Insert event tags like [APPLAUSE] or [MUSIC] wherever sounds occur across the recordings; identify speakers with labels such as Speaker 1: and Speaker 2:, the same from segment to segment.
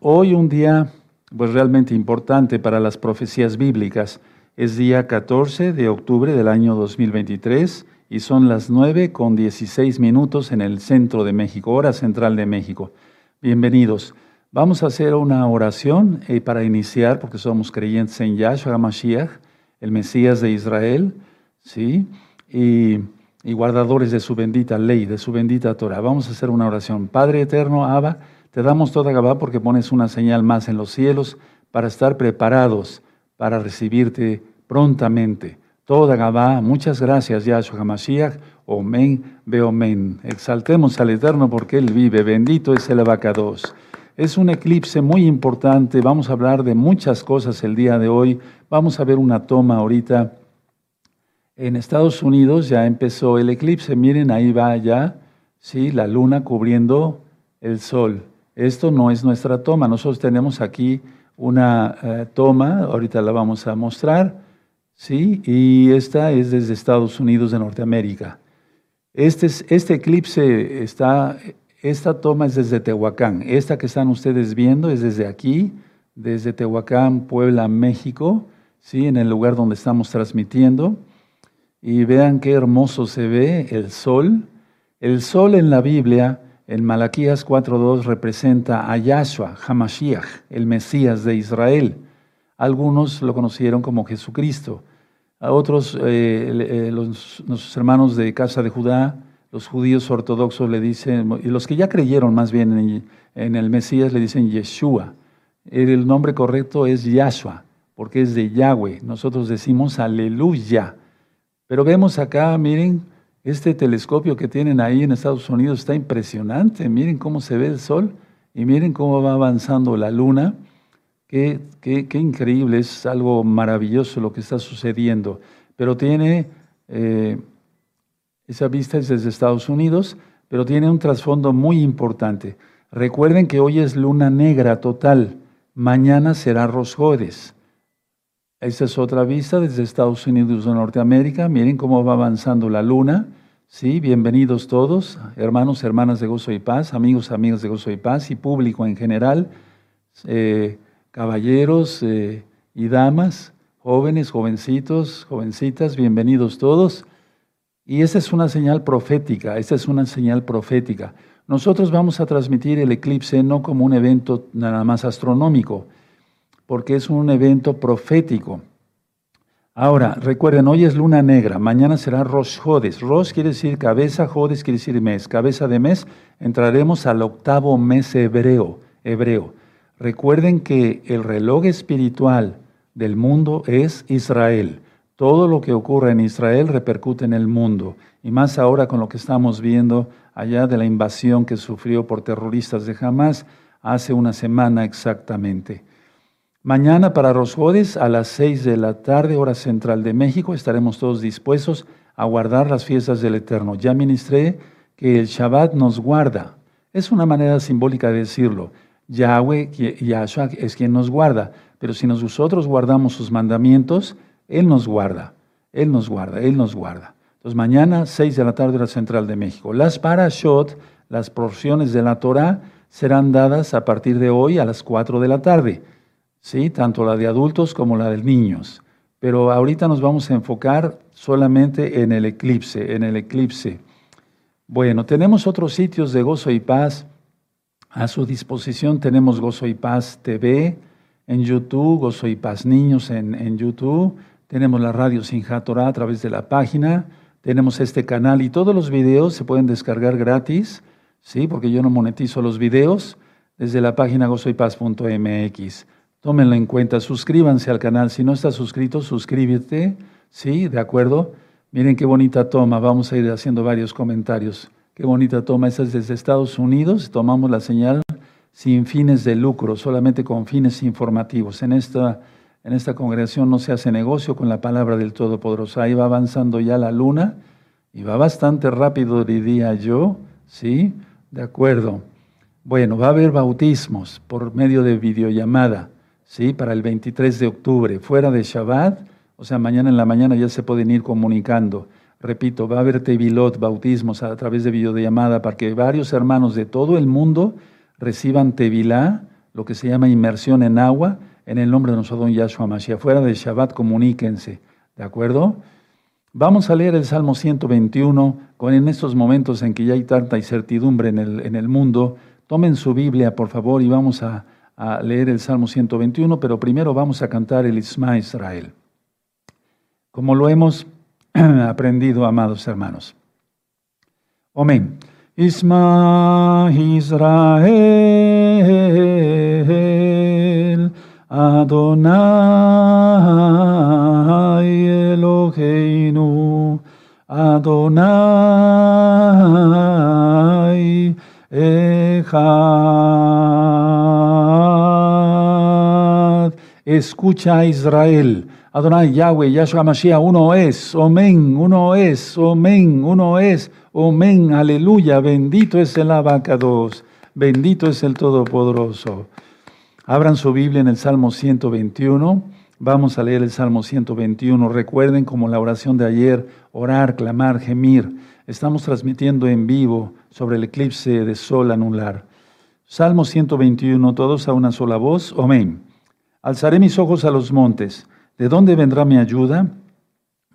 Speaker 1: hoy un día pues realmente importante para las profecías bíblicas. Es día 14 de octubre del año 2023 y son las 9 con 16 minutos en el centro de México, hora central de México. Bienvenidos. Vamos a hacer una oración eh, para iniciar, porque somos creyentes en Yahshua Mashiach, el Mesías de Israel, ¿sí? Y, y guardadores de su bendita ley, de su bendita Torah. Vamos a hacer una oración. Padre eterno, Abba, te damos toda Gabá porque pones una señal más en los cielos para estar preparados para recibirte prontamente. Toda Gabá, muchas gracias, Yahshua HaMashiach. Omen, Beomen. Exaltemos al Eterno porque Él vive. Bendito es el abacados. Es un eclipse muy importante. Vamos a hablar de muchas cosas el día de hoy. Vamos a ver una toma ahorita. En Estados Unidos ya empezó el eclipse. Miren, ahí va ya, sí, la luna cubriendo el sol. Esto no es nuestra toma. Nosotros tenemos aquí una eh, toma, ahorita la vamos a mostrar, ¿sí? Y esta es desde Estados Unidos de Norteamérica. Este, es, este eclipse está, esta toma es desde Tehuacán. Esta que están ustedes viendo es desde aquí, desde Tehuacán, Puebla, México, ¿sí? En el lugar donde estamos transmitiendo. Y vean qué hermoso se ve el sol. El sol en la Biblia en Malaquías 4.2 representa a Yahshua, Hamashiach, el Mesías de Israel. Algunos lo conocieron como Jesucristo. A otros, eh, eh, los, nuestros hermanos de casa de Judá, los judíos ortodoxos le dicen, y los que ya creyeron más bien en, en el Mesías le dicen Yeshua. El nombre correcto es Yahshua, porque es de Yahweh. Nosotros decimos aleluya. Pero vemos acá, miren, este telescopio que tienen ahí en Estados Unidos está impresionante. Miren cómo se ve el sol y miren cómo va avanzando la luna. Qué, qué, increíble, es algo maravilloso lo que está sucediendo. Pero tiene, eh, esa vista es desde Estados Unidos, pero tiene un trasfondo muy importante. Recuerden que hoy es luna negra total, mañana será Rosjodes. Esta es otra vista desde Estados Unidos de Norteamérica. Miren cómo va avanzando la luna. Sí, bienvenidos todos, hermanos, hermanas de Gozo y Paz, amigos, amigas de Gozo y Paz y público en general, eh, caballeros eh, y damas, jóvenes, jovencitos, jovencitas, bienvenidos todos. Y esta es una señal profética, esta es una señal profética. Nosotros vamos a transmitir el eclipse no como un evento nada más astronómico, porque es un evento profético. Ahora, recuerden, hoy es luna negra, mañana será Rosh Jodes. Rosh quiere decir cabeza, Jodes quiere decir mes. Cabeza de mes, entraremos al octavo mes hebreo. hebreo. Recuerden que el reloj espiritual del mundo es Israel. Todo lo que ocurre en Israel repercute en el mundo. Y más ahora con lo que estamos viendo allá de la invasión que sufrió por terroristas de Hamas hace una semana exactamente. Mañana para Rosjodes a las 6 de la tarde, hora central de México, estaremos todos dispuestos a guardar las fiestas del Eterno. Ya ministré que el Shabbat nos guarda. Es una manera simbólica de decirlo. Yahweh, Yahshua es quien nos guarda, pero si nosotros guardamos sus mandamientos, Él nos guarda, Él nos guarda, Él nos guarda. Entonces mañana, 6 de la tarde, hora central de México. Las parashot, las porciones de la Torah, serán dadas a partir de hoy a las 4 de la tarde. ¿Sí? tanto la de adultos como la de niños. Pero ahorita nos vamos a enfocar solamente en el eclipse, en el eclipse. Bueno, tenemos otros sitios de Gozo y Paz. A su disposición tenemos Gozo y Paz TV en YouTube, Gozo y Paz Niños en, en YouTube. Tenemos la radio Sin Torah a través de la página. Tenemos este canal y todos los videos se pueden descargar gratis, ¿sí? porque yo no monetizo los videos desde la página gozoypaz.mx. Tómenlo en cuenta, suscríbanse al canal. Si no estás suscrito, suscríbete. ¿Sí? ¿De acuerdo? Miren qué bonita toma. Vamos a ir haciendo varios comentarios. Qué bonita toma. Esta es desde Estados Unidos. Tomamos la señal sin fines de lucro, solamente con fines informativos. En esta, en esta congregación no se hace negocio con la palabra del Todopoderoso. Ahí va avanzando ya la luna y va bastante rápido, diría yo. ¿Sí? De acuerdo. Bueno, va a haber bautismos por medio de videollamada. ¿Sí? para el 23 de octubre, fuera de Shabbat, o sea, mañana en la mañana ya se pueden ir comunicando. Repito, va a haber tevilot, bautismos a través de videollamada para que varios hermanos de todo el mundo reciban tevilá, lo que se llama inmersión en agua, en el nombre de nuestro don Yahshua Mashiach. Fuera de Shabbat, comuníquense. ¿De acuerdo? Vamos a leer el Salmo 121 con en estos momentos en que ya hay tanta incertidumbre en el, en el mundo. Tomen su Biblia, por favor, y vamos a, a leer el Salmo 121, pero primero vamos a cantar el Isma Israel. Como lo hemos [CLEARS THROAT] aprendido, amados hermanos. Amén. Isma Israel, Adonai Eloheinu, Adonai Echad. Escucha Israel. Adonai Yahweh, Yahshua Mashiach, uno es, Omen, uno es, Omen, uno es, Omen, aleluya, bendito es el abacados, bendito es el Todopoderoso. Abran su Biblia en el Salmo 121. Vamos a leer el Salmo 121. Recuerden como la oración de ayer, orar, clamar, gemir. Estamos transmitiendo en vivo sobre el eclipse de sol anular. Salmo 121, todos a una sola voz. Amén. Alzaré mis ojos a los montes. ¿De dónde vendrá mi ayuda?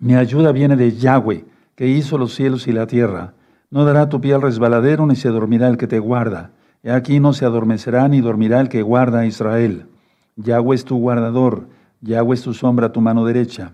Speaker 1: Mi ayuda viene de Yahweh, que hizo los cielos y la tierra. No dará tu pie al resbaladero, ni se dormirá el que te guarda. Y aquí no se adormecerá ni dormirá el que guarda a Israel. Yahweh es tu guardador, Yahweh es tu sombra tu mano derecha.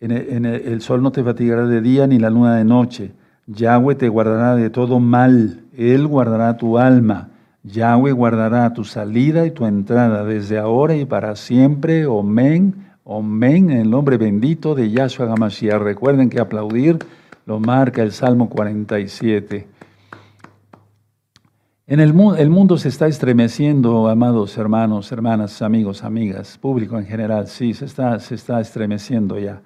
Speaker 1: En el, sol no te fatigará de día ni la luna de noche. Yahweh te guardará de todo mal, Él guardará tu alma. Yahweh guardará tu salida y tu entrada desde ahora y para siempre. Amén, amén, en el nombre bendito de Yahshua Hamashiach. Recuerden que aplaudir lo marca el Salmo 47. En el, el, mundo se está estremeciendo, amados hermanos, hermanas, amigos, amigas, público en general, sí, se está, se está estremeciendo ya.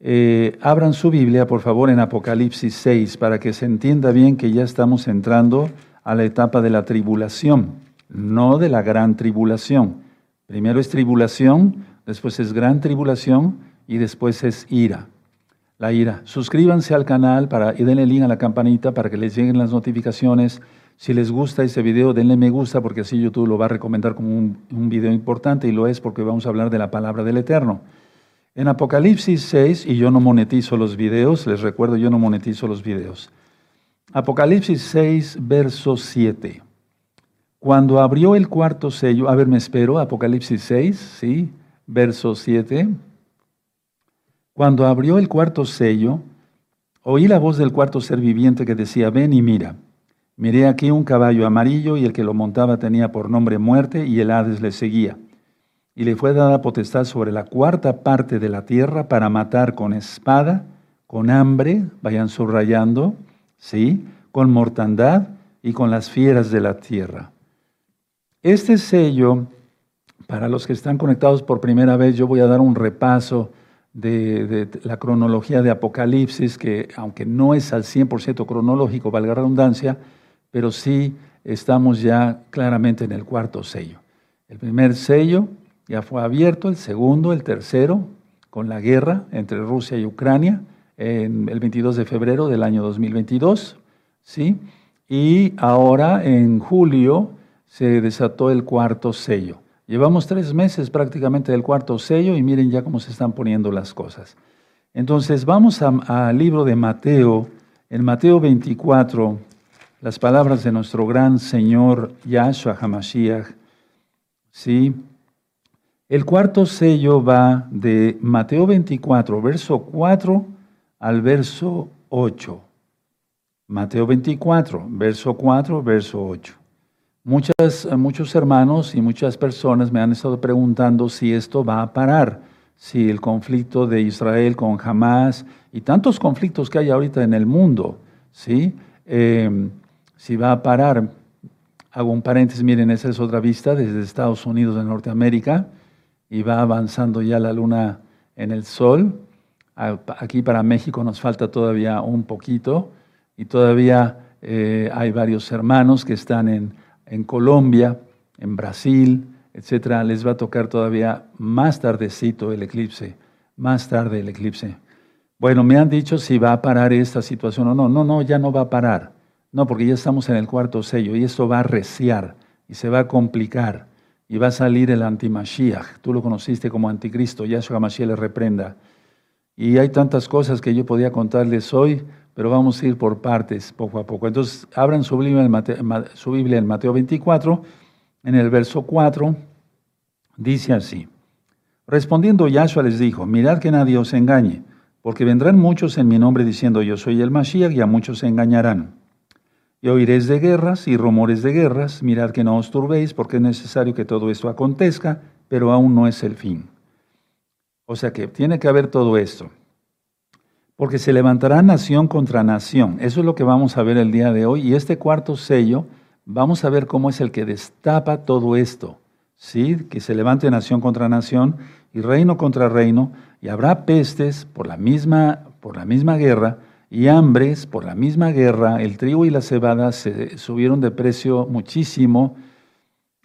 Speaker 1: Eh, abran su Biblia, por favor, en Apocalipsis 6, para que se entienda bien que ya estamos entrando a la etapa de la tribulación, no de la gran tribulación. Primero es tribulación, después es gran tribulación y después es ira. La ira. Suscríbanse al canal para, y denle link a la campanita para que les lleguen las notificaciones si les gusta este video, denle me gusta porque así YouTube lo va a recomendar como un, un, video importante y lo es porque vamos a hablar de la palabra del Eterno. En Apocalipsis 6, y yo no monetizo los videos, les recuerdo, yo no monetizo los videos. Apocalipsis 6, verso 7. Cuando abrió el cuarto sello, a ver, me espero, Apocalipsis 6, sí, verso 7. Cuando abrió el cuarto sello, oí la voz del cuarto ser viviente que decía, ven y mira. Miré aquí un caballo amarillo y el que lo montaba tenía por nombre muerte y el Hades le seguía. Y le fue dada potestad sobre la cuarta parte de la tierra para matar con espada, con hambre, vayan subrayando, ¿sí? con mortandad y con las fieras de la tierra. Este sello, para los que están conectados por primera vez, yo voy a dar un repaso de, la cronología de Apocalipsis, que aunque no es al 100% cronológico, valga la redundancia, pero sí estamos ya claramente en el cuarto sello. El primer sello ya fue abierto, el segundo, el tercero, con la guerra entre Rusia y Ucrania, en el 22 de febrero del año 2022, ¿sí? Y ahora en julio se desató el cuarto sello. Llevamos tres meses prácticamente del cuarto sello y miren ya cómo se están poniendo las cosas. Entonces vamos al libro de Mateo, en Mateo 24, las palabras de nuestro gran Señor Yahshua HaMashiach. ¿sí? El cuarto sello va de Mateo 24, verso 4 al verso 8. Mateo 24, verso 4, verso 8. Muchas, muchos hermanos y muchas personas me han estado preguntando si esto va a parar, si el conflicto de Israel con Hamas y tantos conflictos que hay ahorita en el mundo, ¿sí? Eh, si va a parar. Hago un paréntesis, miren, esa es otra vista desde Estados Unidos de Norteamérica y va avanzando ya la luna en el sol. Aquí para México nos falta todavía un poquito y todavía eh, hay varios hermanos que están en, en Colombia, en Brasil, etcétera. Les va a tocar todavía más tardecito el eclipse, más tarde el eclipse. Bueno, me han dicho si va a parar esta situación o no. No, no, ya no va a parar. No, porque ya estamos en el cuarto sello y esto va a reciar. y se va a complicar y va a salir el antimashiach. Tú lo conociste como anticristo, Yahshua Mashiach le reprenda. Y hay tantas cosas que yo podía contarles hoy, pero vamos a ir por partes, poco a poco. Entonces, abran su Biblia en Mateo, su en Mateo 24, en el verso 4, dice así. Respondiendo Yahshua les dijo, mirad que nadie os engañe, porque vendrán muchos en mi nombre diciendo yo soy el Mashiach y a muchos se engañarán. Y oiréis de guerras y rumores de guerras, mirad que no os turbéis, porque es necesario que todo esto acontezca, pero aún no es el fin. O sea que tiene que haber todo esto. Porque se levantará nación contra nación. Eso es lo que vamos a ver el día de hoy. Y este cuarto sello, vamos a ver cómo es el que destapa todo esto. ¿Sí? Que se levante nación contra nación y reino contra reino. Y habrá pestes por la misma, por la misma guerra y hambres por la misma guerra. El trigo y la cebada se subieron de precio muchísimo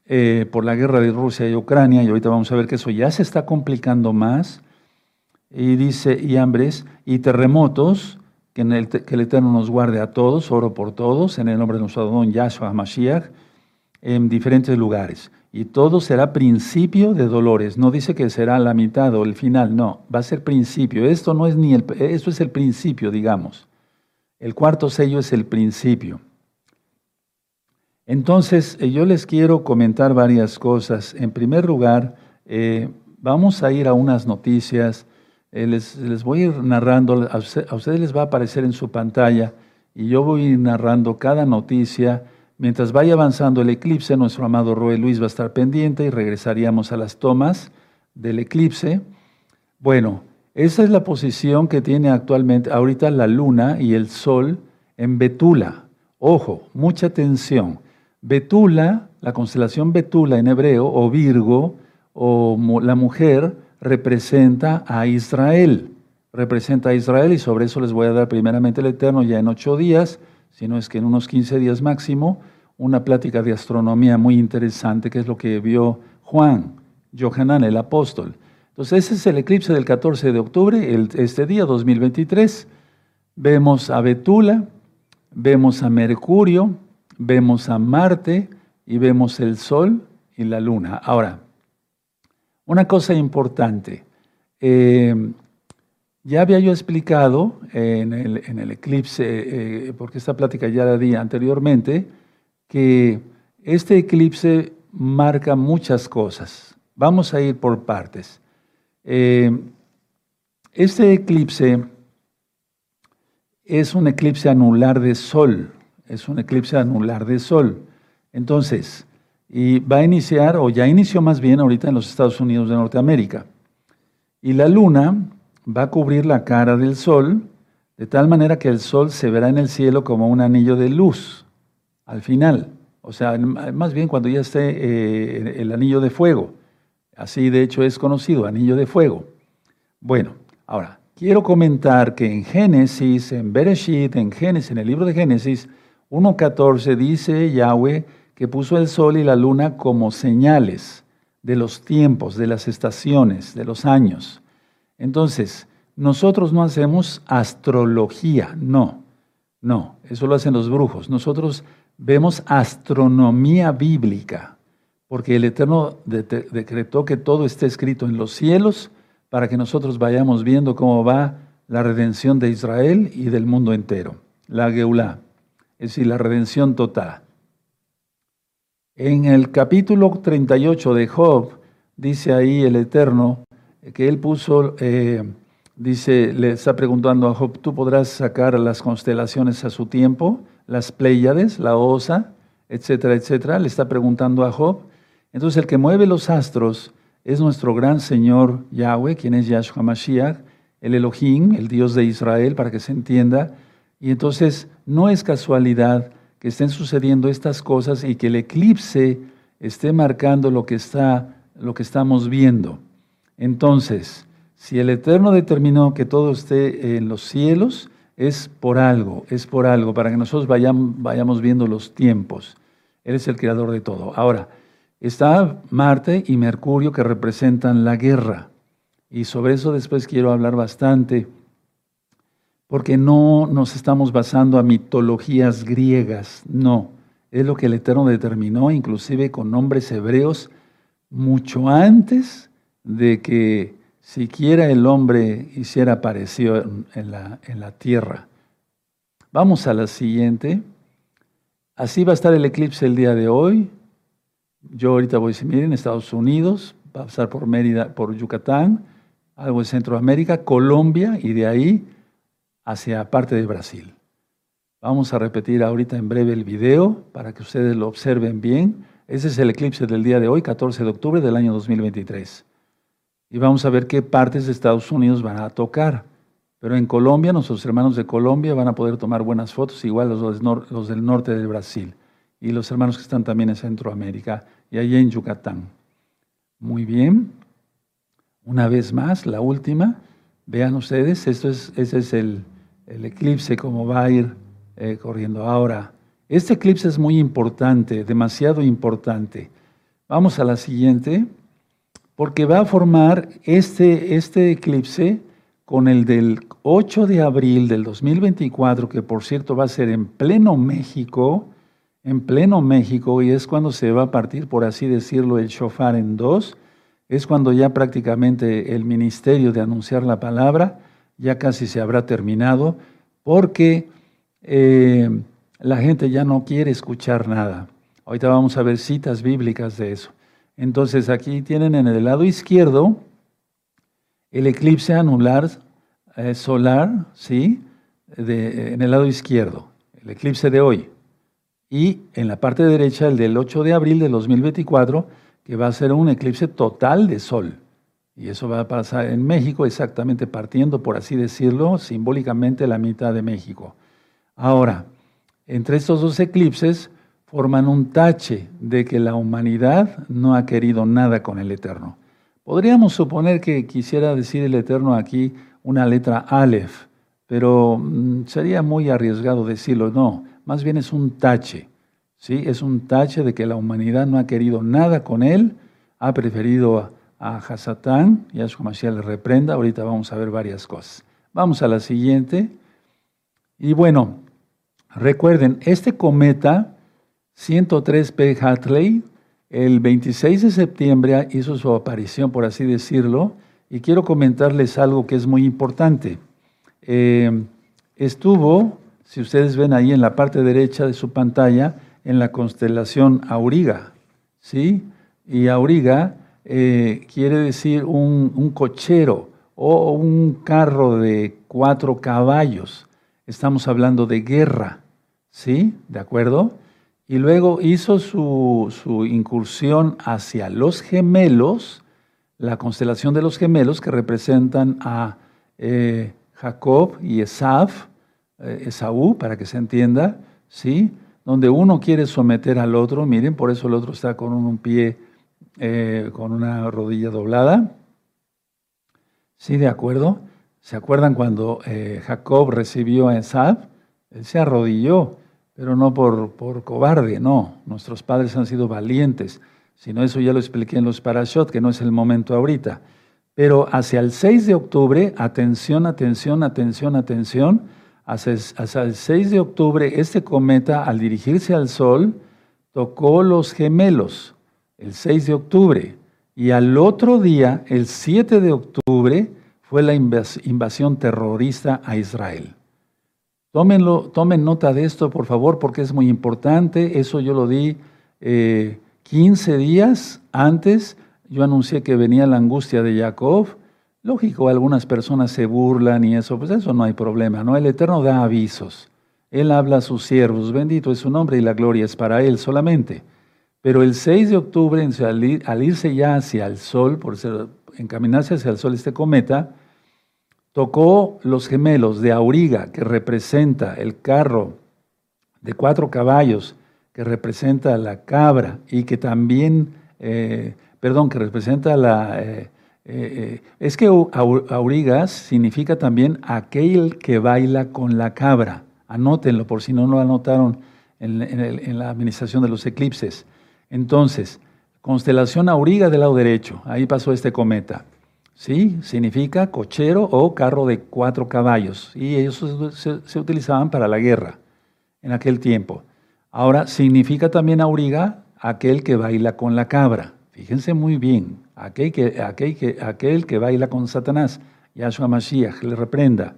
Speaker 1: eh, por la guerra de Rusia y Ucrania. Y ahorita vamos a ver que eso ya se está complicando más. Y dice, y hambres y terremotos, que, el, que el Eterno nos guarde a todos, oro por todos, en el nombre de nuestro don Yahshua Mashiach, en diferentes lugares y todo será principio de dolores. No dice que será la mitad o el final, no, va a ser principio. Esto no es ni el, esto es el principio, digamos. El cuarto sello es el principio. Entonces, eh, yo les quiero comentar varias cosas. En primer lugar, eh, vamos a ir a unas noticias. Eh, les, les, voy a ir narrando, a, ustedes les va a aparecer en su pantalla y yo voy a ir narrando cada noticia Mientras vaya avanzando el eclipse, nuestro amado Roe Luis va a estar pendiente y regresaríamos a las tomas del eclipse. Bueno, esa es la posición que tiene actualmente ahorita la luna y el sol en Betula. Ojo, mucha atención. Betula, la constelación Betula en hebreo, o Virgo, o la mujer, representa a Israel. Representa a Israel y sobre eso les voy a dar primeramente el Eterno ya en ocho días sino es que en unos 15 días máximo, una plática de astronomía muy interesante, que es lo que vio Juan, Johanan, el apóstol. Entonces, ese es el eclipse del 14 de octubre, este día 2023. Vemos a Betula, vemos a Mercurio, vemos a Marte y vemos el Sol y la Luna. Ahora, una cosa importante. Eh, ya había yo explicado en el, eclipse, eh, porque esta plática ya la di anteriormente, que este eclipse marca muchas cosas. Vamos a ir por partes. Eh, este eclipse es un eclipse anular de sol, es un eclipse anular de sol. Entonces, y va a iniciar, o ya inició más bien ahorita en los Estados Unidos de Norteamérica. Y la luna va a cubrir la cara del sol, de tal manera que el sol se verá en el cielo como un anillo de luz al final. O sea, más bien cuando ya esté eh, el anillo de fuego. Así de hecho es conocido, anillo de fuego. Bueno, ahora, quiero comentar que en Génesis, en Bereshit, en Génesis, en el libro de Génesis 1.14 dice Yahweh que puso el sol y la luna como señales de los tiempos, de las estaciones, de los años. Entonces, nosotros no hacemos astrología, no, no, eso lo hacen los brujos. Nosotros vemos astronomía bíblica, porque el Eterno decretó que todo esté escrito en los cielos para que nosotros vayamos viendo cómo va la redención de Israel y del mundo entero, la Geulá, es decir, la redención total. En el capítulo 38 de Job, dice ahí el Eterno, que él puso, eh, dice, le está preguntando a Job, ¿tú podrás sacar las constelaciones a su tiempo? Las Pléyades, la Osa, etcétera, etcétera. Le está preguntando a Job. Entonces el que mueve los astros es nuestro gran Señor Yahweh, quien es Yahshua Mashiach, el Elohim, el Dios de Israel, para que se entienda. Y entonces no es casualidad que estén sucediendo estas cosas y que el eclipse esté marcando lo que, está, lo que estamos viendo. Entonces, si el Eterno determinó que todo esté en los cielos, es por algo, es por algo, para que nosotros vayamos, viendo los tiempos. Él es el creador de todo. Ahora, está Marte y Mercurio que representan la guerra. Y sobre eso después quiero hablar bastante, porque no nos estamos basando a mitologías griegas, no. es lo que el Eterno determinó, inclusive con nombres hebreos, mucho antes de que siquiera el hombre hiciera parecido en la, en la tierra. Vamos a la siguiente. Así va a estar el eclipse el día de hoy. Yo ahorita voy a decir, miren, Estados Unidos, va a pasar por Mérida, por Yucatán, algo de Centroamérica, Colombia y de ahí hacia parte de Brasil. Vamos a repetir ahorita en breve el video para que ustedes lo observen bien. Ese es el eclipse del día de hoy, 14 de octubre del año 2023. Y vamos a ver qué partes de Estados Unidos van a tocar. Pero en Colombia, nuestros hermanos de Colombia van a poder tomar buenas fotos, igual los, del norte de Brasil. Y los hermanos que están también en Centroamérica y allí en Yucatán. Muy bien. Una vez más, la última. Vean ustedes, esto es, ese es el, el eclipse, como va a ir eh, corriendo. Ahora, este eclipse es muy importante, demasiado importante. Vamos a la siguiente, porque va a formar este, este eclipse con el del 8 de abril del 2024, que por cierto va a ser en pleno México, en pleno México, y es cuando se va a partir, por así decirlo, el shofar en dos es cuando ya prácticamente el ministerio de anunciar la palabra ya casi se habrá terminado, porque eh, la gente ya no quiere escuchar nada. Ahorita vamos a ver citas bíblicas de eso. Entonces aquí tienen en el lado izquierdo el eclipse anular eh, solar, ¿sí? en el lado izquierdo, el eclipse de hoy. Y en la parte derecha el del 8 de abril de 2024 que va a ser un eclipse total de sol. Y eso va a pasar en México, exactamente partiendo, por así decirlo, simbólicamente la mitad de México. Ahora, entre estos dos eclipses forman un tache de que la humanidad no ha querido nada con el Eterno. Podríamos suponer que quisiera decir el Eterno aquí una letra Aleph, pero mm, sería muy arriesgado decirlo. No, más bien es un tache. ¿sí? Es un tache de que la humanidad no ha querido nada con él, ha preferido a, Hasatán, y a su le reprenda. Ahorita vamos a ver varias cosas. Vamos a la siguiente. Y bueno, recuerden, este cometa 103P Hatley, el 26 de septiembre hizo su aparición, por así decirlo, y quiero comentarles algo que es muy importante. Eh, estuvo, si ustedes ven ahí en la parte derecha de su pantalla, en la constelación Auriga, ¿sí? Y Auriga eh, quiere decir un, cochero o un carro de cuatro caballos. Estamos hablando de guerra, ¿sí? ¿De acuerdo? Y luego hizo su, incursión hacia los gemelos, la constelación de los gemelos que representan a eh, Jacob y Esaf, eh, Esaú, para que se entienda, ¿sí? donde uno quiere someter al otro, miren, por eso el otro está con un pie, eh, con una rodilla doblada. ¿Sí, de acuerdo? ¿Se acuerdan cuando eh, Jacob recibió a Esab? Él se arrodilló, pero no por, por cobarde, no. Nuestros padres han sido valientes. Si no, eso ya lo expliqué en los parashot, que no es el momento ahorita. Pero hacia el 6 de octubre, atención, atención, atención, atención, hasta el 6 de octubre, este cometa, al dirigirse al Sol, tocó los gemelos, el 6 de octubre. Y al otro día, el 7 de octubre, fue la invasión terrorista a Israel. Tomen nota de esto, por favor, porque es muy importante. Eso yo lo di 15 eh, días antes. Yo anuncié que venía la angustia de Jacob Lógico, algunas personas se burlan y eso, pues eso no hay problema, ¿no? El Eterno da avisos. Él habla a sus siervos, bendito es su nombre y la gloria es para Él solamente. Pero el 6 de octubre, al irse ya hacia el sol, por encaminarse hacia el sol este cometa, tocó los gemelos de Auriga, que representa el carro de cuatro caballos, que representa la cabra y que también, eh, perdón, que representa la... Eh, eh, eh, es que aurigas significa también aquel que baila con la cabra. Anótenlo por si no lo anotaron en, la administración de los eclipses. Entonces, constelación auriga del lado derecho, ahí pasó este cometa. ¿Sí? Significa cochero o carro de cuatro caballos. Y ellos se, utilizaban para la guerra en aquel tiempo. Ahora, significa también auriga aquel que baila con la cabra. Fíjense muy bien, aquel que, aquel que, aquel que baila con Satanás, Yahshua Mashiach, le reprenda.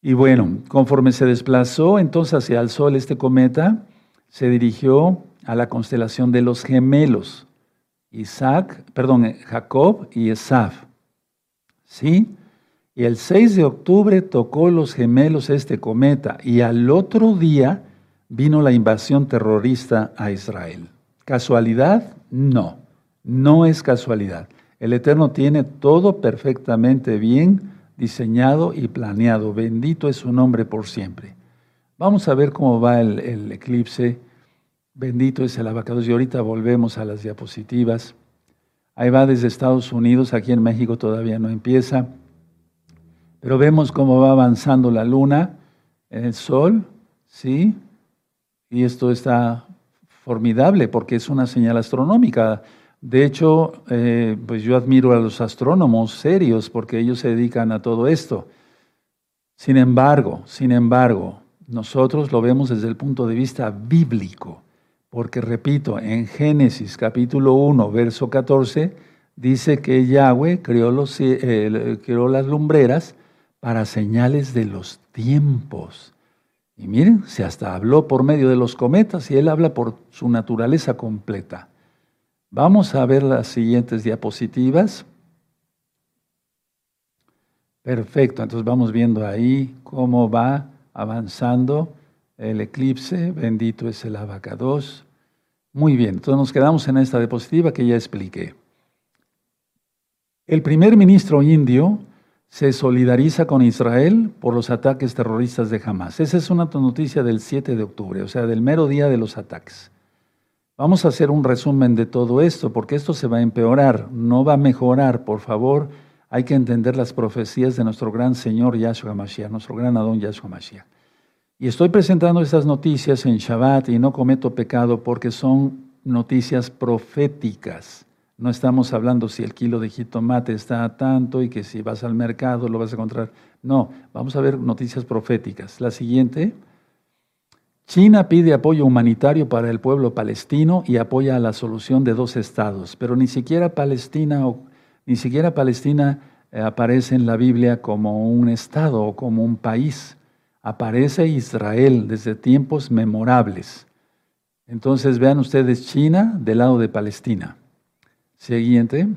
Speaker 1: Y bueno, conforme se desplazó entonces hacia el sol este cometa, se dirigió a la constelación de los gemelos, Isaac, perdón, Jacob y Esaf. ¿Sí? Y el 6 de octubre tocó los gemelos este cometa y al otro día vino la invasión terrorista a Israel. ¿Casualidad? No, no es casualidad. El Eterno tiene todo perfectamente bien diseñado y planeado. Bendito es su nombre por siempre. Vamos a ver cómo va el, eclipse. Bendito es el abacados. Y ahorita volvemos a las diapositivas. Ahí va desde Estados Unidos, aquí en México todavía no empieza. Pero vemos cómo va avanzando la luna en el sol, ¿sí? Y esto está formidable porque es una señal astronómica. De hecho, eh, pues yo admiro a los astrónomos serios porque ellos se dedican a todo esto. Sin embargo, sin embargo, nosotros lo vemos desde el punto de vista bíblico, porque repito, en Génesis capítulo 1, verso 14, dice que Yahweh creó, las lumbreras para señales de los tiempos. Y miren, se hasta habló por medio de los cometas y él habla por su naturaleza completa. Vamos a ver las siguientes diapositivas. Perfecto, entonces vamos viendo ahí cómo va avanzando el eclipse. Bendito es el abacados. Muy bien, entonces nos quedamos en esta diapositiva que ya expliqué. El primer ministro indio se solidariza con Israel por los ataques terroristas de Hamas. Esa es una noticia del 7 de octubre, o sea, del mero día de los ataques. Vamos a hacer un resumen de todo esto, porque esto se va a empeorar, no va a mejorar. Por favor, hay que entender las profecías de nuestro gran Señor Yahshua Mashiach, nuestro gran Adón Yahshua Mashiach. Y estoy presentando estas noticias en Shabbat y no cometo pecado porque son noticias proféticas. No estamos hablando si el kilo de jitomate está a tanto y que si vas al mercado lo vas a encontrar. No, vamos a ver noticias proféticas. La siguiente. China pide apoyo humanitario para el pueblo palestino y apoya la solución de dos estados, pero ni siquiera Palestina, ni siquiera Palestina eh, aparece en la Biblia como un estado o como un país. Aparece Israel desde tiempos memorables. Entonces vean ustedes China del lado de Palestina. Siguiente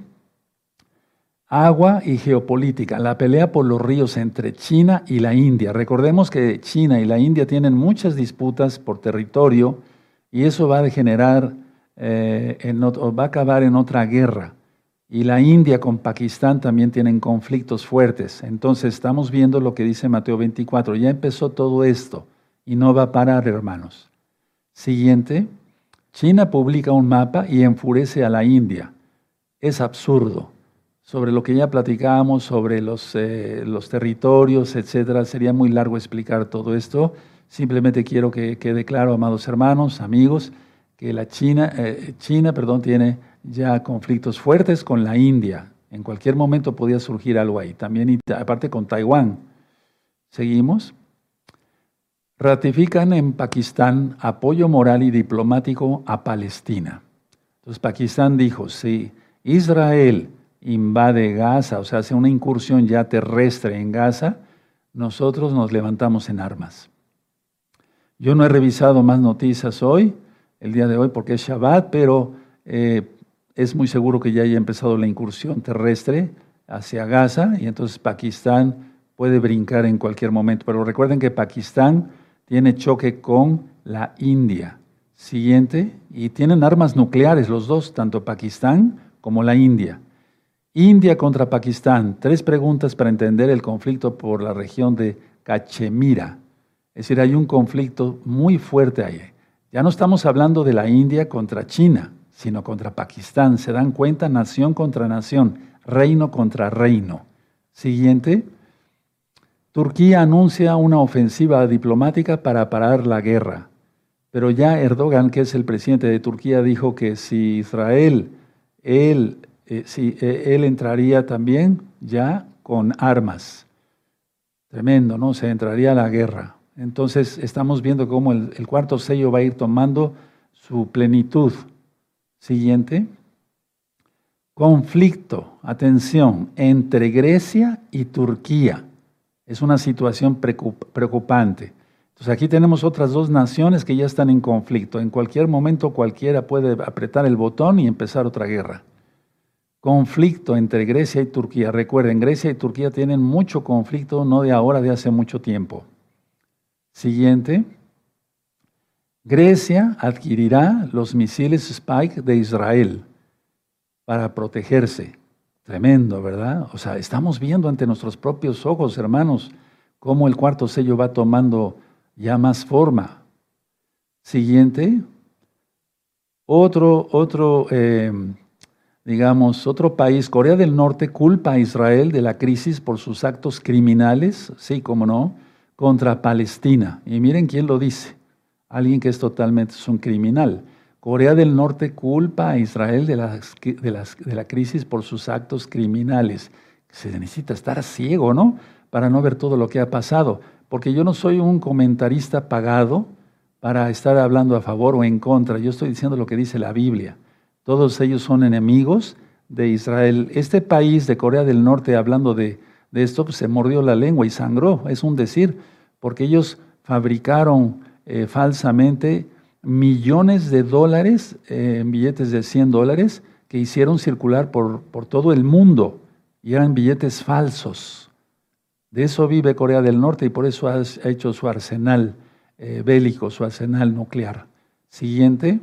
Speaker 1: agua y geopolítica, la pelea por los ríos entre China y la India. Recordemos que China y la India tienen muchas disputas por territorio y eso va a degenerar, eh, va a acabar en otra guerra. Y la India con Pakistán también tienen conflictos fuertes. Entonces estamos viendo lo que dice Mateo 24. Ya empezó todo esto y no va a parar, hermanos. Siguiente. China publica un mapa y enfurece a la India. Es absurdo sobre lo que ya platicábamos, sobre los, eh, los territorios, etcétera. Sería muy largo explicar todo esto. Simplemente quiero que quede claro, amados hermanos, amigos, que la China, eh, China perdón, tiene ya conflictos fuertes con la India. En cualquier momento podía surgir algo ahí. También, aparte con Taiwán. Seguimos. Ratifican en Pakistán apoyo moral y diplomático a Palestina. Entonces Pakistán dijo, si Israel invade Gaza, o sea, hace una incursión ya terrestre en Gaza, nosotros nos levantamos en armas. Yo no he revisado más noticias hoy, el día de hoy, porque es Shabbat, pero eh, es muy seguro que ya haya empezado la incursión terrestre hacia Gaza y entonces Pakistán puede brincar en cualquier momento. Pero recuerden que Pakistán tiene choque con la India. Siguiente, y tienen armas nucleares los dos, tanto Pakistán como la India. India contra Pakistán. Tres preguntas para entender el conflicto por la región de Cachemira. Es decir, hay un conflicto muy fuerte ahí. Ya no estamos hablando de la India contra China, sino contra Pakistán. ¿Se dan cuenta? Nación contra nación, reino contra reino. Siguiente. Turquía anuncia una ofensiva diplomática para parar la guerra. Pero ya Erdogan, que es el presidente de Turquía, dijo que si Israel, él eh, sí, eh, él entraría también ya con armas. Tremendo, ¿no? Se entraría a la guerra. Entonces estamos viendo cómo el, el cuarto sello va a ir tomando su plenitud. Siguiente. Conflicto, atención, entre Grecia y Turquía. Es una situación preocupante. Entonces aquí tenemos otras dos naciones que ya están en conflicto. En cualquier momento cualquiera puede apretar el botón y empezar otra guerra. Conflicto entre Grecia y Turquía. Recuerden, Grecia y Turquía tienen mucho conflicto, no de ahora, de hace mucho tiempo. Siguiente. Grecia adquirirá los misiles Spike de Israel para protegerse. Tremendo, ¿verdad? O sea, estamos viendo ante nuestros propios ojos, hermanos, cómo el cuarto sello va tomando ya más forma. Siguiente. Otro, otro, eh, digamos, otro país, Corea del Norte, culpa a Israel de la crisis por sus actos criminales, sí, como no, contra Palestina. Y miren quién lo dice. Alguien que es totalmente un criminal. Corea del Norte culpa a Israel de, de, la crisis por sus actos criminales. Se necesita estar ciego, ¿no? Para no ver todo lo que ha pasado. Porque yo no soy un comentarista pagado para estar hablando a favor o en contra. Yo estoy diciendo lo que dice la Biblia. Todos ellos son enemigos de Israel. Este país de Corea del Norte, hablando de, esto, pues, se mordió la lengua y sangró. Es un decir, porque ellos fabricaron eh, falsamente millones de dólares eh, en billetes de 100 dólares que hicieron circular por, por, todo el mundo y eran billetes falsos. De eso vive Corea del Norte y por eso ha hecho su arsenal eh, bélico, su arsenal nuclear. Siguiente.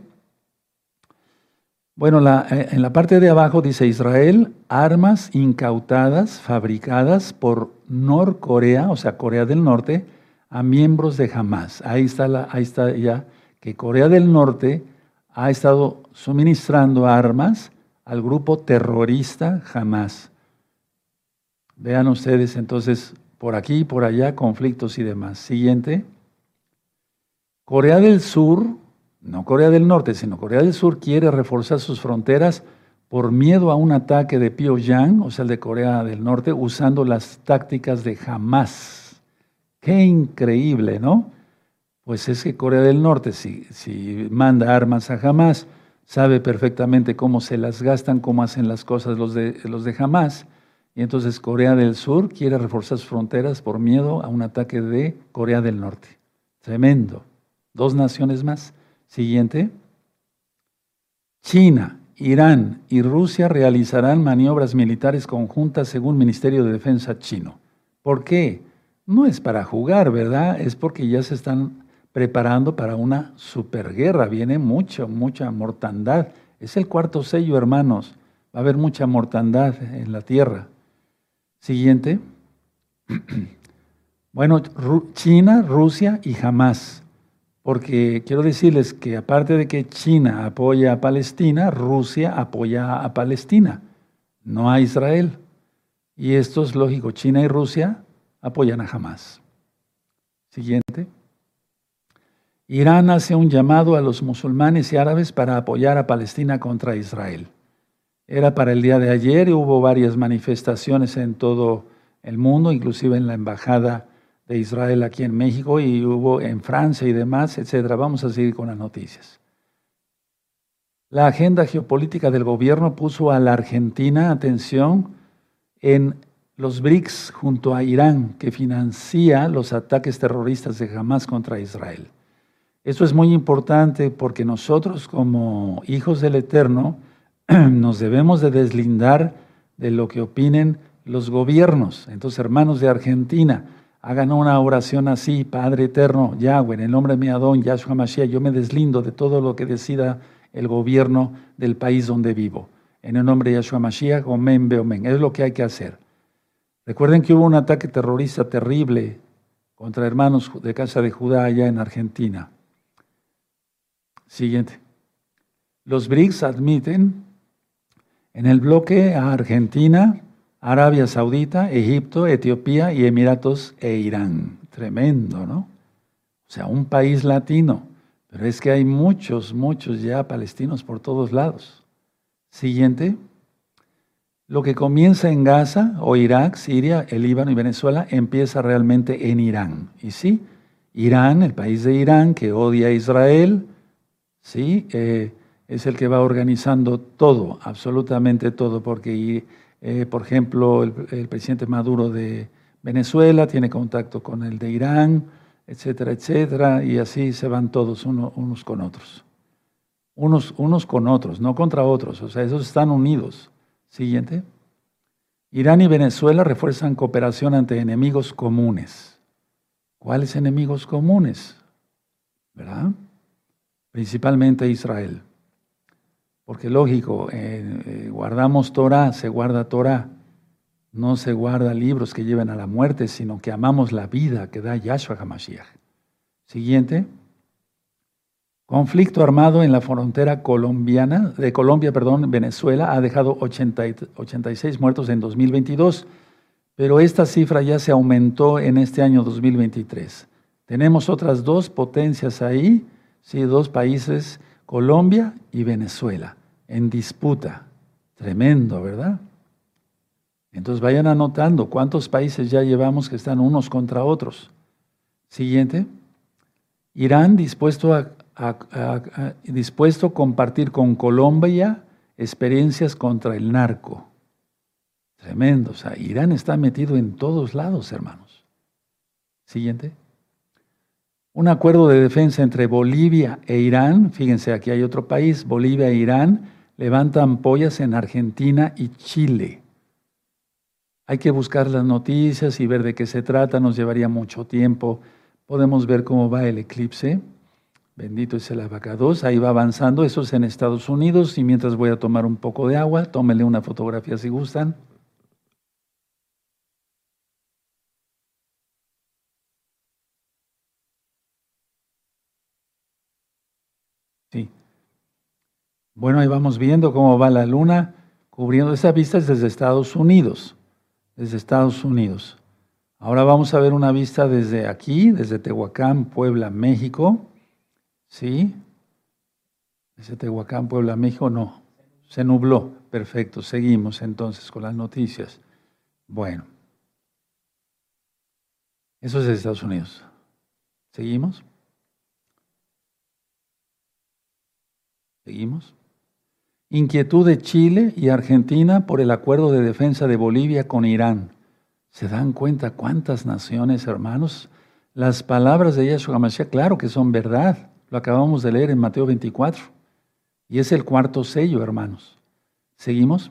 Speaker 1: Bueno, en la parte de abajo dice Israel, armas incautadas, fabricadas por Norcorea, o sea, Corea del Norte, a miembros de Hamas. Ahí está, la, ahí está ya que Corea del Norte ha estado suministrando armas al grupo terrorista Hamas. Vean ustedes entonces por aquí y por allá conflictos y demás. Siguiente. Corea del Sur, no Corea del Norte, sino Corea del Sur quiere reforzar sus fronteras por miedo a un ataque de Pyongyang, o sea, el de Corea del Norte, usando las tácticas de Hamas. Qué increíble, ¿no? pues es que Corea del Norte, si, si manda armas a Hamas, sabe perfectamente cómo se las gastan, cómo hacen las cosas los de, los de Hamas. Y entonces Corea del Sur quiere reforzar sus fronteras por miedo a un ataque de Corea del Norte. Tremendo. Dos naciones más. Siguiente. China, Irán y Rusia realizarán maniobras militares conjuntas según Ministerio de Defensa chino. ¿Por qué? No es para jugar, ¿verdad? Es porque ya se están preparando para una superguerra. Viene mucha, mucha mortandad. Es el cuarto sello, hermanos. Va a haber mucha mortandad en la tierra. Siguiente. [CLEARS THROAT] Bueno, China, Rusia y Hamas. Porque quiero decirles que aparte de que China apoya a Palestina, Rusia apoya a Palestina, no a Israel. Y esto es lógico, China y Rusia apoyan a Hamas. Siguiente. Irán hace un llamado a los musulmanes y árabes para apoyar a Palestina contra Israel. Era para el día de ayer y hubo varias manifestaciones en todo el mundo, inclusive en la embajada de Israel aquí en México y hubo en Francia y demás, etcétera. Vamos a seguir con las noticias. La agenda geopolítica del gobierno puso a la Argentina, atención, en los BRICS junto a Irán, que financia los ataques terroristas de Hamas contra Israel. Esto es muy importante porque nosotros como hijos del Eterno [CLEARS THROAT] nos debemos de deslindar de lo que opinen los gobiernos. Entonces, hermanos de Argentina, hagan una oración así, Padre Eterno, Yahweh, en el nombre de mi Adón, Yahshua Mashiach, yo me deslindo de todo lo que decida el gobierno del país donde vivo. En el nombre de Yahshua Mashiach, Omen, Beomen. Es lo que hay que hacer. Recuerden que hubo un ataque terrorista terrible contra hermanos de casa de Judá allá en Argentina. Siguiente. Los BRICS admiten en el bloque a Argentina, Arabia Saudita, Egipto, Etiopía y Emiratos e Irán. Tremendo, ¿no? O sea, un país latino. Pero es que hay muchos, muchos ya palestinos por todos lados. Siguiente. Lo que comienza en Gaza o Irak, Siria, el Líbano y Venezuela empieza realmente en Irán. Y sí, Irán, el país de Irán, que odia a Israel, ¿sí? Eh, es el que va organizando todo, absolutamente todo, porque, eh, por ejemplo, el, presidente Maduro de Venezuela tiene contacto con el de Irán, etcétera, etcétera, y así se van todos unos con otros. Unos, unos con otros, no contra otros, o sea, esos están unidos. Siguiente. Irán y Venezuela refuerzan cooperación ante enemigos comunes. ¿Cuáles enemigos comunes? ¿Verdad? Principalmente Israel. Porque lógico, eh, eh, guardamos Torah, se guarda Torah. No se guarda libros que lleven a la muerte, sino que amamos la vida que da Yahshua HaMashiach. Siguiente. Conflicto armado en la frontera colombiana, de Colombia, perdón, Venezuela, ha dejado 86 muertos en 2022, pero esta cifra ya se aumentó en este año 2023. Tenemos otras dos potencias ahí, sí, dos países, Colombia y Venezuela, en disputa. Tremendo, ¿verdad? Entonces vayan anotando cuántos países ya llevamos que están unos contra otros. Siguiente. Irán dispuesto a dispuesto a compartir con Colombia experiencias contra el narco. Tremendo. O sea, Irán está metido en todos lados, hermanos. Siguiente. Un acuerdo de defensa entre Bolivia e Irán. Fíjense, aquí hay otro país. Bolivia e Irán levantan pollas en Argentina y Chile. Hay que buscar las noticias y ver de qué se trata. Nos llevaría mucho tiempo. Podemos ver cómo va el eclipse. Bendito es el abacados. Ahí va avanzando. Eso es en Estados Unidos. Y mientras voy a tomar un poco de agua, tómenle una fotografía si gustan. Sí. Bueno, ahí vamos viendo cómo va la luna cubriendo. Esa vista es desde Estados Unidos. Desde Estados Unidos. Ahora vamos a ver una vista desde aquí, desde Tehuacán, Puebla, México. ¿Sí? Ese Tehuacán, Puebla, México, no. Se nubló. Perfecto. Seguimos entonces con las noticias. Bueno. Eso es de Estados Unidos. ¿Seguimos? ¿Seguimos? Inquietud de Chile y Argentina por el acuerdo de defensa de Bolivia con Irán. ¿Se dan cuenta cuántas naciones, hermanos? Las palabras de Yahshua HaMashiach, claro que son verdad. Lo acabamos de leer en Mateo 24. Y es el cuarto sello, hermanos. ¿Seguimos?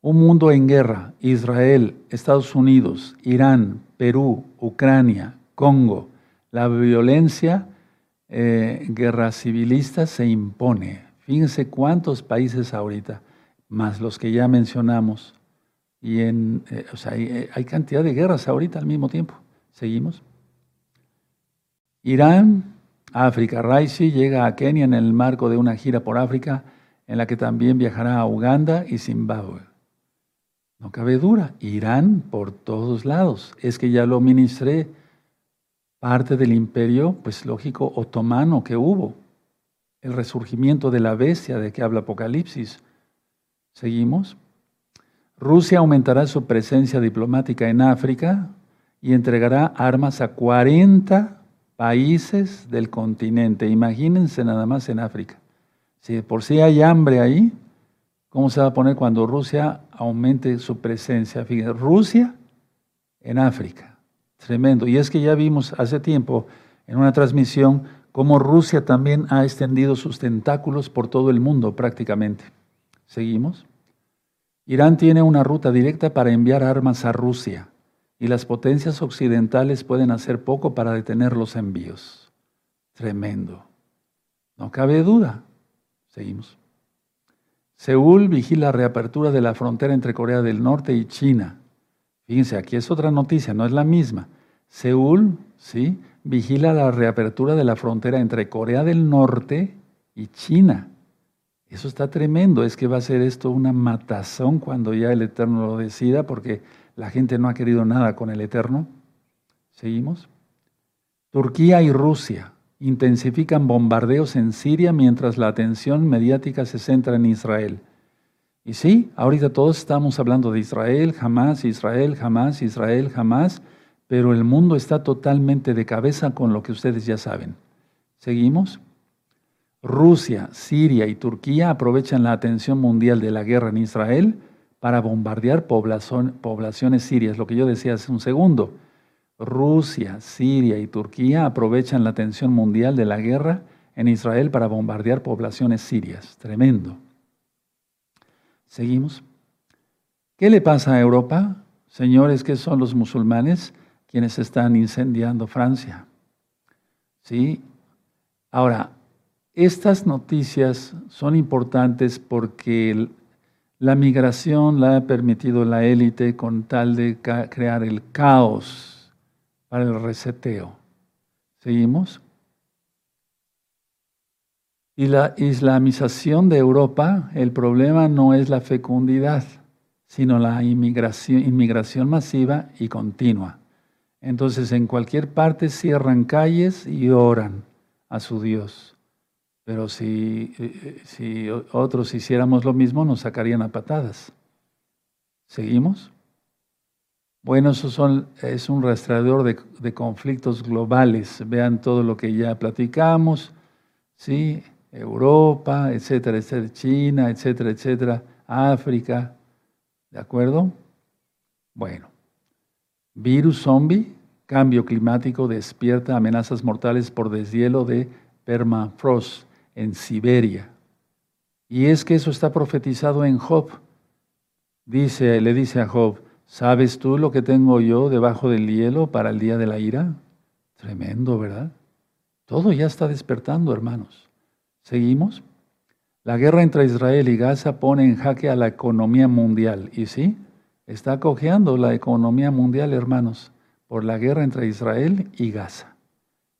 Speaker 1: Un mundo en guerra. Israel, Estados Unidos, Irán, Perú, Ucrania, Congo. La violencia eh, guerra civilista se impone. Fíjense cuántos países ahorita, más los que ya mencionamos. Y en, eh, o sea, hay, hay cantidad de guerras ahorita al mismo tiempo. ¿Seguimos? Irán, África. Raisi llega a Kenia en el marco de una gira por África en la que también viajará a Uganda y Zimbabue. No cabe duda, Irán por todos lados. Es que ya lo ministré, parte del imperio, pues lógico, otomano que hubo. El resurgimiento de la bestia de que habla Apocalipsis. ¿Seguimos? Rusia aumentará su presencia diplomática en África y entregará armas a 40 países del continente. Imagínense nada más en África. Si por si hay hambre ahí, ¿cómo se va a poner cuando Rusia aumente su presencia? Fíjense, Rusia en África. Tremendo. Y es que ya vimos hace tiempo en una transmisión cómo Rusia también ha extendido sus tentáculos por todo el mundo prácticamente. ¿Seguimos? Irán tiene una ruta directa para enviar armas a Rusia y las potencias occidentales pueden hacer poco para detener los envíos. Tremendo. No cabe duda. Seguimos. Seúl vigila la reapertura de la frontera entre Corea del Norte y China. Fíjense, aquí es otra noticia, no es la misma. Seúl, ¿sí? Vigila la reapertura de la frontera entre Corea del Norte y China. Eso está tremendo, es que va a ser esto una matazón cuando ya el Eterno lo decida, porque la gente no ha querido nada con el Eterno. ¿Seguimos? Turquía y Rusia intensifican bombardeos en Siria mientras la atención mediática se centra en Israel. Y sí, ahorita todos estamos hablando de Israel, jamás, Israel, jamás, Israel, jamás, pero el mundo está totalmente de cabeza con lo que ustedes ya saben. ¿Seguimos? Rusia, Siria y Turquía aprovechan la atención mundial de la guerra en Israel para bombardear poblaciones sirias, lo que yo decía hace un segundo. Rusia, Siria y Turquía aprovechan la atención mundial de la guerra en Israel para bombardear poblaciones sirias. Tremendo. Seguimos. ¿Qué le pasa a Europa? Señores, que son los musulmanes quienes están incendiando Francia. ¿Sí? Ahora, estas noticias son importantes porque la migración la ha permitido la élite con tal de crear el caos para el reseteo. ¿Seguimos? Y la islamización de Europa, el problema no es la fecundidad, sino la inmigración, inmigración masiva y continua. Entonces en cualquier parte cierran calles y oran a su Dios. Pero si, eh, si otros hiciéramos lo mismo, nos sacarían a patadas. ¿Seguimos? Bueno, eso son, es un rastreador de, de, conflictos globales. Vean todo lo que ya platicamos, ¿sí? Europa, etcétera, etcétera, China, etcétera, etcétera, África. ¿De acuerdo? Bueno. Virus zombie, cambio climático despierta amenazas mortales por deshielo de permafrost en Siberia. Y es que eso está profetizado en Job. Dice, le dice a Job, ¿sabes tú lo que tengo yo debajo del hielo para el día de la ira? Tremendo, ¿verdad? Todo ya está despertando, hermanos. ¿Seguimos? La guerra entre Israel y Gaza pone en jaque a la economía mundial. ¿Y sí? Está cojeando la economía mundial, hermanos, por la guerra entre Israel y Gaza.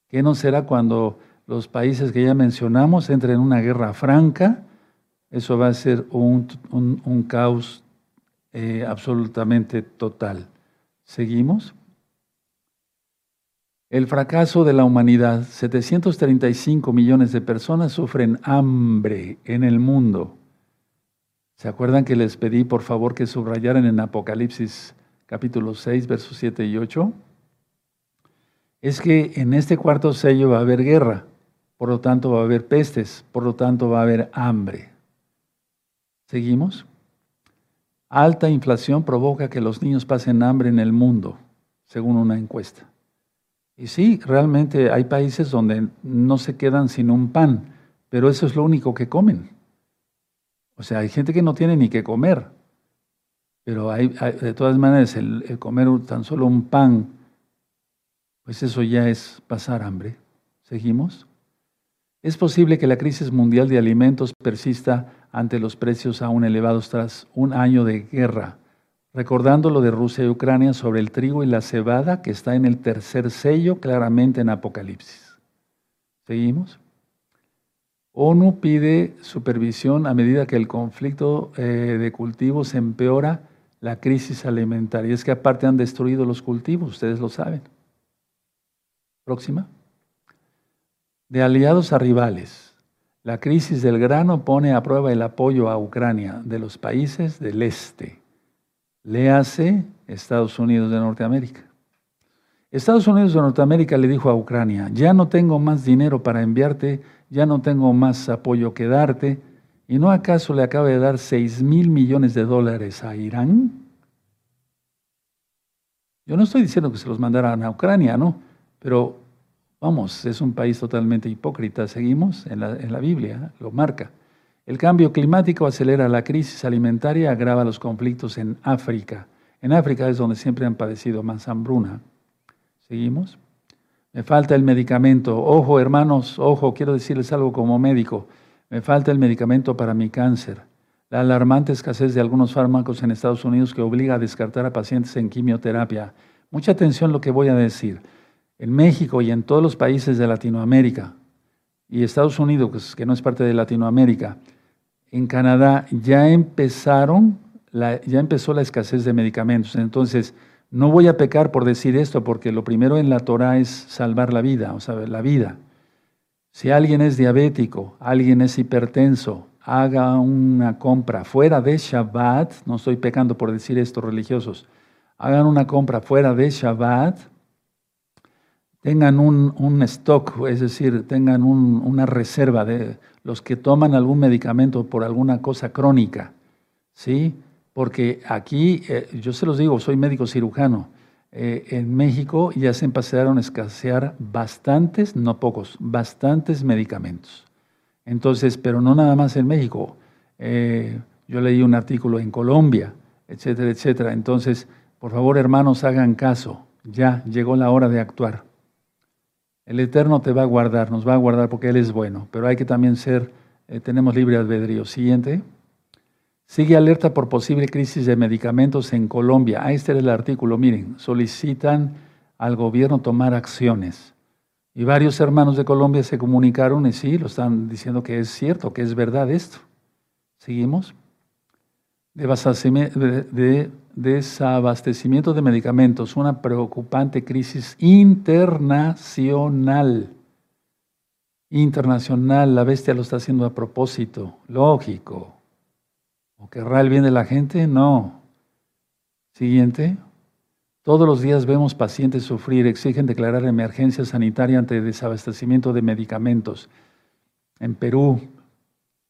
Speaker 1: ¿Qué no será cuando los países que ya mencionamos entren en una guerra franca? Eso va a ser un, caos eh, absolutamente total. ¿Seguimos? El fracaso de la humanidad. 735 millones de personas sufren hambre en el mundo. ¿Se acuerdan que les pedí por favor que subrayaran en Apocalipsis capítulo 6, versos 7 y 8? Es que en este cuarto sello va a haber guerra, por lo tanto va a haber pestes, por lo tanto va a haber hambre. ¿Seguimos? Alta inflación provoca que los niños pasen hambre en el mundo, según una encuesta. Y sí, realmente hay países donde no se quedan sin un pan, pero eso es lo único que comen. O sea, hay gente que no tiene ni que comer, pero hay, de todas maneras el, comer tan solo un pan, pues eso ya es pasar hambre. ¿Seguimos? Es posible que la crisis mundial de alimentos persista ante los precios aún elevados tras un año de guerra, recordando lo de Rusia y Ucrania sobre el trigo y la cebada que está en el tercer sello claramente en Apocalipsis. ¿Seguimos? ONU pide supervisión a medida que el conflicto eh, de cultivos empeora la crisis alimentaria. Es que aparte han destruido los cultivos, ustedes lo saben. Próxima. De aliados a rivales. La crisis del grano pone a prueba el apoyo a Ucrania de los países del este. Léase Estados Unidos de Norteamérica. Estados Unidos de Norteamérica le dijo a Ucrania, ya no tengo más dinero para enviarte ya no tengo más apoyo que darte. ¿Y no acaso le acaba de dar 6 mil millones de dólares a Irán? Yo no estoy diciendo que se los mandaran a Ucrania, ¿no? Pero vamos, es un país totalmente hipócrita, seguimos en la, Biblia, lo marca. El cambio climático acelera la crisis alimentaria agrava los conflictos en África. En África es donde siempre han padecido más hambruna. ¿Seguimos? Me falta el medicamento. Ojo, hermanos, ojo, quiero decirles algo como médico. Me falta el medicamento para mi cáncer. La alarmante escasez de algunos fármacos en Estados Unidos que obliga a descartar a pacientes en quimioterapia. Mucha atención lo que voy a decir. En México y en todos los países de Latinoamérica y Estados Unidos, que no es parte de Latinoamérica, en Canadá ya empezaron, ya empezó la escasez de medicamentos. Entonces, no voy a pecar por decir esto, porque lo primero en la Torah es salvar la vida, o sea, la vida. Si alguien es diabético, alguien es hipertenso, haga una compra fuera de Shabbat, no estoy pecando por decir esto, religiosos, hagan una compra fuera de Shabbat tengan un, stock, es decir, tengan una reserva de los que toman algún medicamento por alguna cosa crónica, ¿sí? Porque aquí, eh, yo se los digo, soy médico cirujano, eh, en México ya se empezaron a escasear bastantes, no pocos, bastantes medicamentos. Entonces, pero no nada más en México. Eh, yo leí un artículo en Colombia, etcétera, etcétera. Entonces, por favor, hermanos, hagan caso. Ya llegó la hora de actuar. El Eterno te va a guardar, nos va a guardar porque Él es bueno, pero hay que también ser, eh, tenemos libre albedrío. Siguiente. Sigue alerta por posible crisis de medicamentos en Colombia. Ahí está el artículo. Miren, solicitan al gobierno tomar acciones. Y varios hermanos de Colombia se comunicaron y sí, lo están diciendo que es cierto, que es verdad esto. Seguimos. De desabastecimiento de medicamentos, una preocupante crisis internacional. Internacional, la bestia lo está haciendo a propósito, lógico. ¿O querrá el bien de la gente? No. Siguiente. Todos los días vemos pacientes sufrir, exigen declarar emergencia sanitaria ante desabastecimiento de medicamentos. En Perú,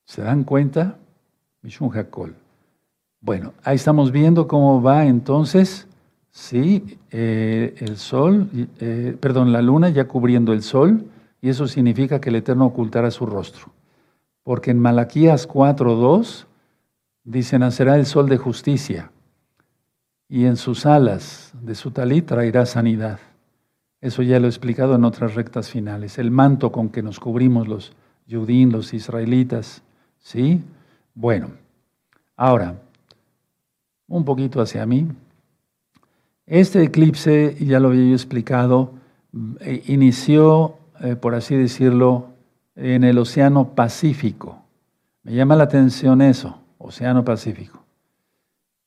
Speaker 1: ¿se dan cuenta? Mishun Hakol. Bueno, ahí estamos viendo cómo va entonces, sí, eh, el sol, eh, perdón, la luna ya cubriendo el sol, y eso significa que el Eterno ocultará su rostro. Porque en Malaquías 4.2 dice, nacerá el sol de justicia, y en sus alas de su talí traerá sanidad. Eso ya lo he explicado en otras rectas finales. El manto con que nos cubrimos los judíos, los israelitas, ¿sí? Bueno, ahora, un poquito hacia mí. Este eclipse, ya lo había yo explicado, eh, inició, eh, por así decirlo, en el Océano Pacífico. Me llama la atención eso, Océano Pacífico.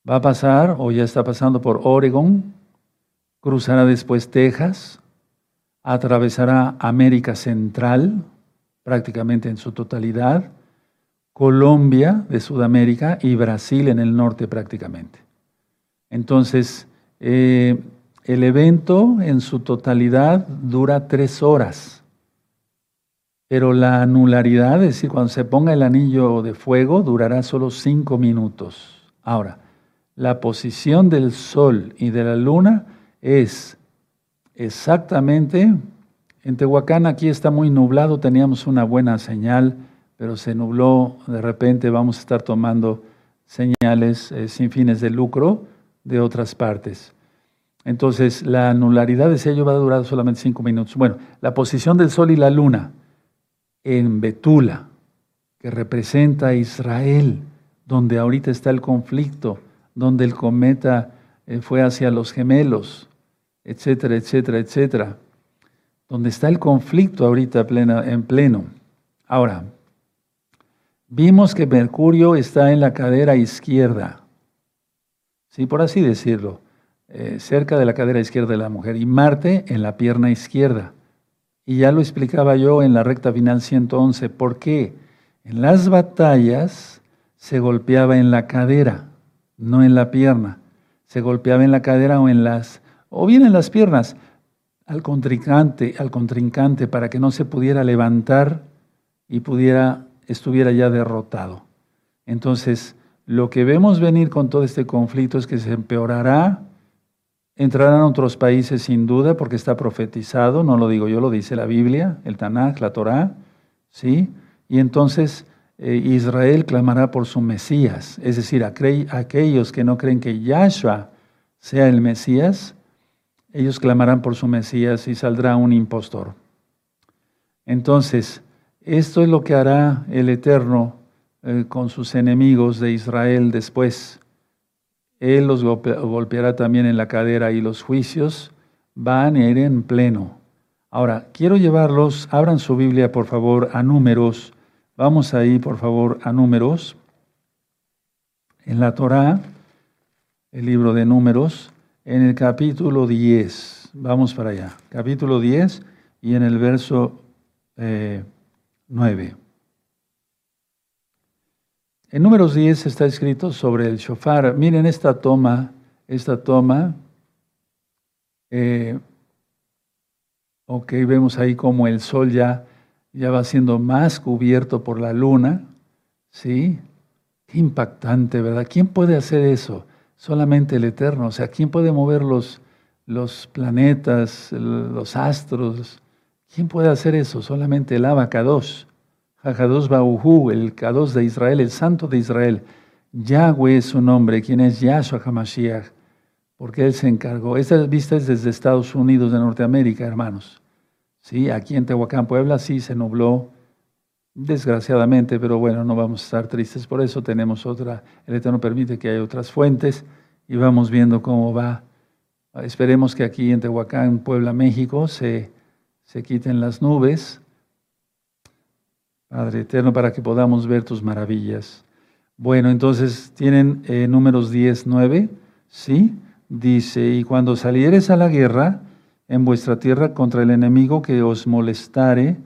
Speaker 1: Va a pasar, o ya está pasando por Oregon, cruzará después Texas, atravesará América Central, prácticamente en su totalidad, Colombia de Sudamérica y Brasil en el norte prácticamente. Entonces, eh, el evento en su totalidad dura tres horas, pero la anularidad, es decir, cuando se ponga el anillo de fuego, durará solo cinco minutos. Ahora, la posición del Sol y de la Luna es exactamente, en Tehuacán aquí está muy nublado, teníamos una buena señal pero se nubló, de repente vamos a estar tomando señales eh, sin fines de lucro de otras partes. Entonces, la anularidad de sello va a durar solamente cinco minutos. Bueno, la posición del Sol y la Luna en Betula, que representa a Israel, donde ahorita está el conflicto, donde el cometa eh, fue hacia los gemelos, etcétera, etcétera, etcétera. Donde está el conflicto ahorita en pleno. Ahora, Vimos que Mercurio está en la cadera izquierda, sí, por así decirlo, eh, cerca de la cadera izquierda de la mujer, y Marte en la pierna izquierda. Y ya lo explicaba yo en la recta final 111, ¿por qué? En las batallas se golpeaba en la cadera, no en la pierna. Se golpeaba en la cadera o en las, o bien en las piernas, al contrincante, al contrincante para que no se pudiera levantar y pudiera estuviera ya derrotado. Entonces, lo que vemos venir con todo este conflicto es que se empeorará, entrarán otros países sin duda porque está profetizado, no lo digo yo, lo dice la Biblia, el Tanakh, la Torá, ¿sí? Y entonces eh, Israel clamará por su Mesías, es decir, aquellos que no creen que Yahshua sea el Mesías, ellos clamarán por su Mesías y saldrá un impostor. Entonces, esto es lo que hará el Eterno eh, con sus enemigos de Israel después. Él los golpeará también en la cadera y los juicios van a ir en pleno. Ahora, quiero llevarlos, abran su Biblia por favor a números. Vamos ahí por favor a números. En la Torá, el libro de números, en el capítulo 10. Vamos para allá. Capítulo 10 y en el verso... Eh, 9. En números 10 está escrito sobre el shofar. Miren esta toma, esta toma. Eh, Ok, vemos ahí como el sol ya, ya va siendo más cubierto por la luna. ¿Sí? Qué impactante, ¿verdad? ¿Quién puede hacer eso? Solamente el Eterno. O sea, ¿quién puede mover los, los planetas, los astros? ¿Quién puede hacer eso? Solamente el Abacados. Jajados Bauhu, el Kados de Israel, el Santo de Israel. Yahweh es su nombre, quien es Yahshua HaMashiach, porque Él se encargó. Esta vista es desde Estados Unidos de Norteamérica, hermanos. Sí, aquí en Tehuacán, Puebla, sí se nubló, desgraciadamente, pero bueno, no vamos a estar tristes por eso. Tenemos otra, el Eterno permite que haya otras fuentes y vamos viendo cómo va. Esperemos que aquí en Tehuacán, Puebla, México, se, se quiten las nubes Padre eterno, para que podamos ver tus maravillas. Bueno, entonces tienen eh, números 10, 9, ¿sí? Dice, y cuando salieres a la guerra en vuestra tierra contra el enemigo que os molestare,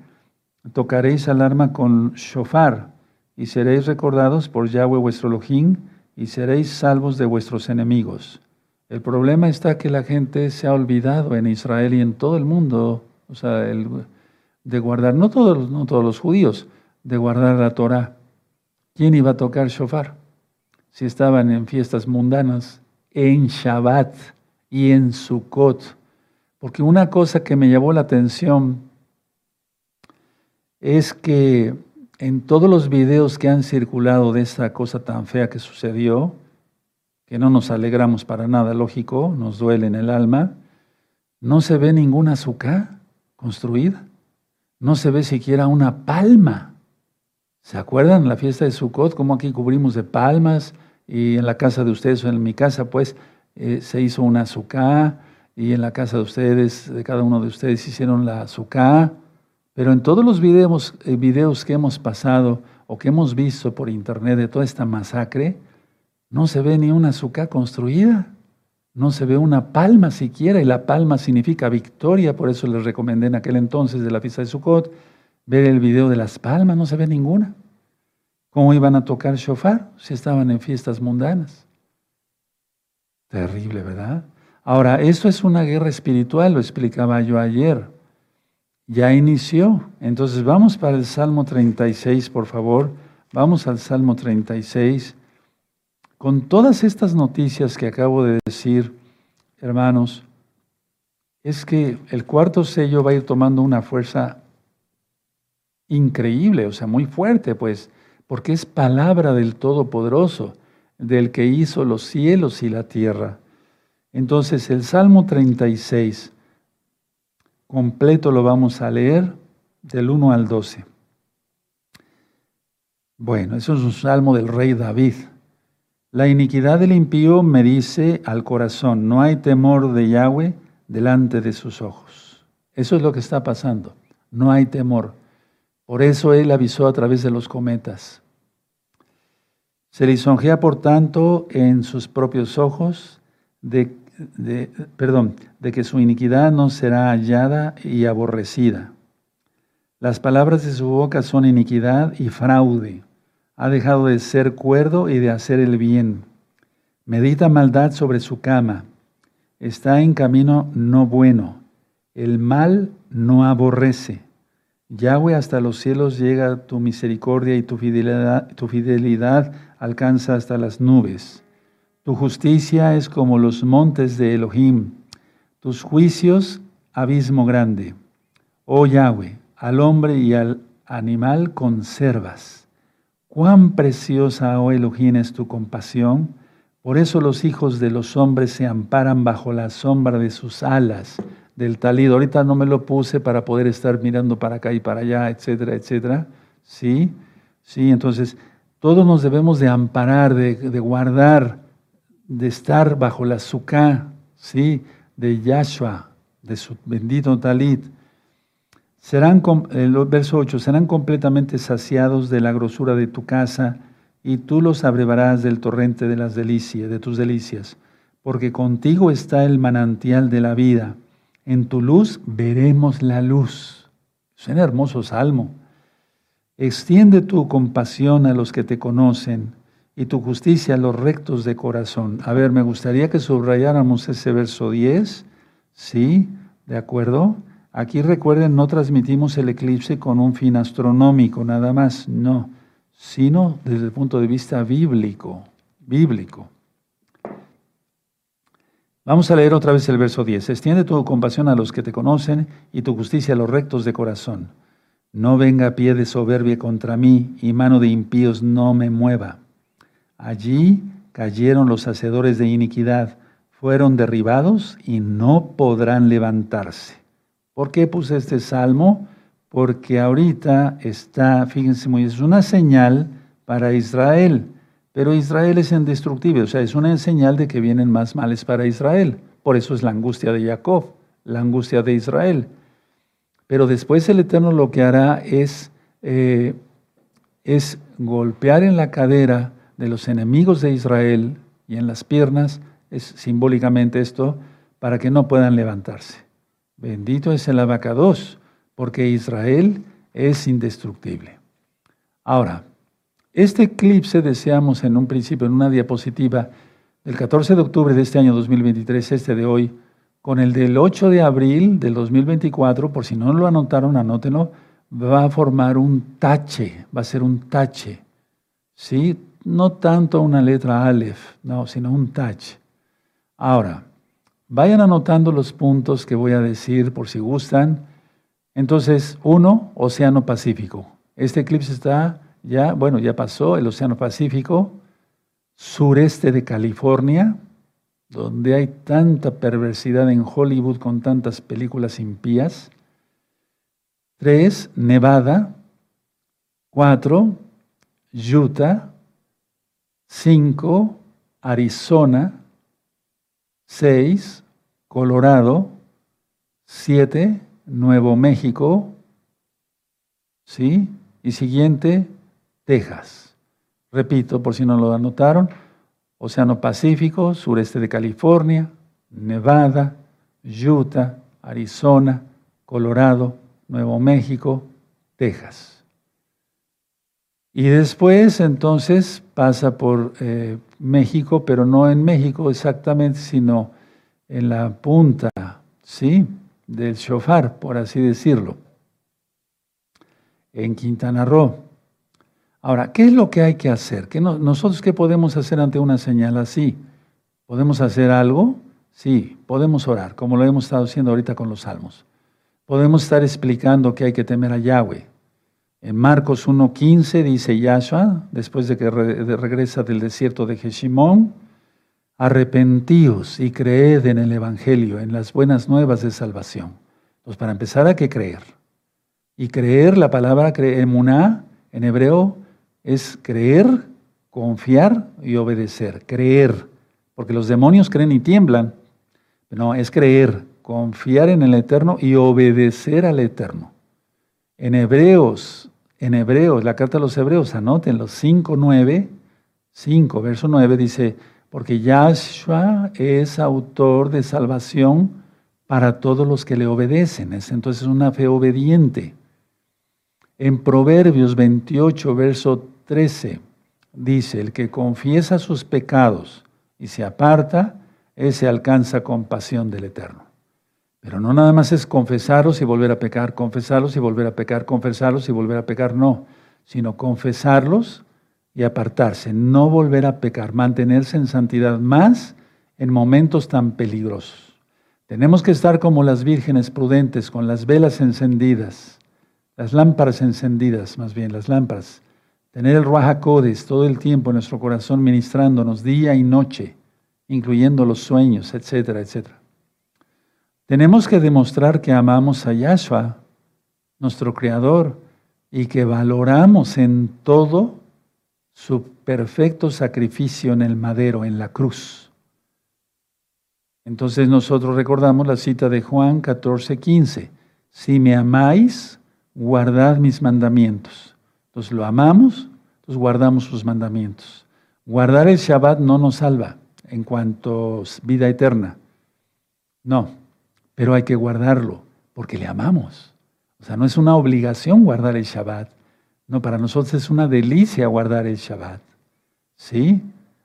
Speaker 1: tocaréis alarma con shofar, y seréis recordados por Yahweh vuestro Elohim, y seréis salvos de vuestros enemigos. El problema está que la gente se ha olvidado en Israel y en todo el mundo, o sea, de guardar, no todos, no todos los judíos, de guardar la Torah. ¿Quién iba a tocar shofar? Si estaban en fiestas mundanas, en Shabbat y en Sukkot. Porque una cosa que me llamó la atención es que en todos los videos que han circulado de esta cosa tan fea que sucedió, que no nos alegramos para nada, lógico, nos duele en el alma, no se ve ninguna azúcar construida, no se ve siquiera una palma ¿Se acuerdan la fiesta de Sukkot? Cómo aquí cubrimos de palmas y en la casa de ustedes o en mi casa, pues eh, se hizo una azúcar y en la casa de ustedes, de cada uno de ustedes hicieron la azúcar. Pero en todos los videos, eh, videos que hemos pasado o que hemos visto por internet de toda esta masacre, no se ve ni una azúcar construida, no se ve una palma siquiera, y la palma significa victoria, por eso les recomendé en aquel entonces de la fiesta de Sukkot ver el video de las palmas, no se ve ninguna. ¿Cómo iban a tocar shofar si estaban en fiestas mundanas? Terrible, ¿verdad? Ahora, esto es una guerra espiritual, lo explicaba yo ayer. Ya inició. Entonces vamos para el Salmo 36, por favor. Vamos al Salmo 36. Con todas estas noticias que acabo de decir, hermanos, es que el cuarto sello va a ir tomando una fuerza increíble, o sea, muy fuerte, pues, porque es palabra del Todopoderoso, del que hizo los cielos y la tierra. Entonces, el Salmo 36, completo lo vamos a leer del 1 al 12. Bueno, eso es un salmo del rey David. La iniquidad del impío me dice al corazón, no hay temor de Yahweh delante de sus ojos. Eso es lo que está pasando, no hay temor. Por eso él avisó a través de los cometas. Se lisonjea, por tanto, en sus propios ojos de, perdón, de que su iniquidad no será hallada y aborrecida. Las palabras de su boca son iniquidad y fraude. Ha dejado de ser cuerdo y de hacer el bien. Medita maldad sobre su cama. Está en camino no bueno. El mal no aborrece. Yahweh, hasta los cielos llega tu misericordia y tu fidelidad, tu fidelidad alcanza hasta las nubes. Tu justicia es como los montes de Elohim, tus juicios abismo grande. Oh Yahweh, al hombre y al animal conservas. Cuán preciosa, oh Elohim, es tu compasión. Por eso los hijos de los hombres se amparan bajo la sombra de sus alas del talid. Ahorita no me lo puse para poder estar mirando para acá y para allá, etcétera, etcétera. Sí, sí, entonces todos nos debemos de amparar, de, guardar, de estar bajo la suká, sí, de Yahshua, de su bendito talid. Serán, el verso 8, serán completamente saciados de la grosura de tu casa y tú los abrevarás del torrente de las delicias, de tus delicias, porque contigo está el manantial de la vida en tu luz veremos la luz. Es un hermoso salmo. Extiende tu compasión a los que te conocen y tu justicia a los rectos de corazón. A ver, me gustaría que subrayáramos ese verso 10. Sí, de acuerdo. Aquí recuerden, no transmitimos el eclipse con un fin astronómico, nada más, no, sino desde el punto de vista bíblico, bíblico. Vamos a leer otra vez el verso 10. Extiende tu compasión a los que te conocen y tu justicia a los rectos de corazón. No venga pie de soberbia contra mí y mano de impíos no me mueva. Allí cayeron los hacedores de iniquidad, fueron derribados y no podrán levantarse. ¿Por qué puse este salmo? Porque ahorita está, fíjense muy, es una señal para Israel. Pero Israel es indestructible, o sea, es una señal de que vienen más males para Israel. Por eso es la angustia de Jacob, la angustia de Israel. Pero después el Eterno lo que hará es, eh, es golpear en la cadera de los enemigos de Israel y en las piernas, es simbólicamente esto, para que no puedan levantarse. Bendito es el abacados, porque Israel es indestructible. Ahora, este eclipse deseamos en un principio, en una diapositiva, del 14 de octubre de este año 2023, este de hoy, con el del 8 de abril del 2024, por si no lo anotaron, anótenlo, va a formar un tache, va a ser un tache. ¿Sí? No tanto una letra Aleph, no, sino un tache. Ahora, vayan anotando los puntos que voy a decir por si gustan. Entonces, uno, Océano Pacífico. Este eclipse está ya, bueno, ya pasó el Océano Pacífico, sureste de California, donde hay tanta perversidad en Hollywood con tantas películas impías. Tres, Nevada. Cuatro, Utah. Cinco, Arizona. Seis, Colorado. Siete, Nuevo México. ¿Sí? Y siguiente, Texas. Repito, por si no lo anotaron, Océano Pacífico, sureste de California, Nevada, Utah, Arizona, Colorado, Nuevo México, Texas. Y después entonces pasa por eh, México, pero no en México exactamente, sino en la punta, ¿sí? Del shofar, por así decirlo, en Quintana Roo. Ahora, ¿qué es lo que hay que hacer? ¿Qué ¿Nosotros qué podemos hacer ante una señal así? ¿Podemos hacer algo? Sí, podemos orar, como lo hemos estado haciendo ahorita con los salmos. Podemos estar explicando que hay que temer a Yahweh. En Marcos 1.15 dice Yahshua, después de que regresa del desierto de Jeshimón, arrepentíos y creed en el Evangelio, en las buenas nuevas de salvación. Entonces, para empezar hay que creer. Y creer, la palabra emuná en hebreo es creer, confiar y obedecer. Creer, porque los demonios creen y tiemblan. No, es creer, confiar en el Eterno y obedecer al Eterno. En Hebreos, en Hebreos, la carta a los Hebreos, anoten los 5, 9, 5, verso 9 dice, porque Yahshua es autor de salvación para todos los que le obedecen. Es entonces una fe obediente. En Proverbios 28, verso 13 dice, el que confiesa sus pecados y se aparta, ese alcanza compasión del Eterno. Pero no nada más es confesarlos y volver a pecar, confesarlos y volver a pecar, confesarlos y volver a pecar, no, sino confesarlos y apartarse, no volver a pecar, mantenerse en santidad más en momentos tan peligrosos. Tenemos que estar como las vírgenes prudentes, con las velas encendidas, las lámparas encendidas, más bien las lámparas, Tener el Ruach todo el tiempo en nuestro corazón ministrándonos día y noche, incluyendo los sueños, etcétera, etcétera. Tenemos que demostrar que amamos a Yahshua, nuestro Creador, y que valoramos en todo su perfecto sacrificio en el madero, en la cruz. Entonces nosotros recordamos la cita de Juan 14, 15. Si me amáis, guardad mis mandamientos. Entonces lo amamos, entonces guardamos sus mandamientos. Guardar el Shabbat no nos salva en cuanto a vida eterna. No, pero hay que guardarlo porque le amamos. O sea, no es una obligación guardar el Shabbat. No, para nosotros es una delicia guardar el Shabbat. ¿Sí?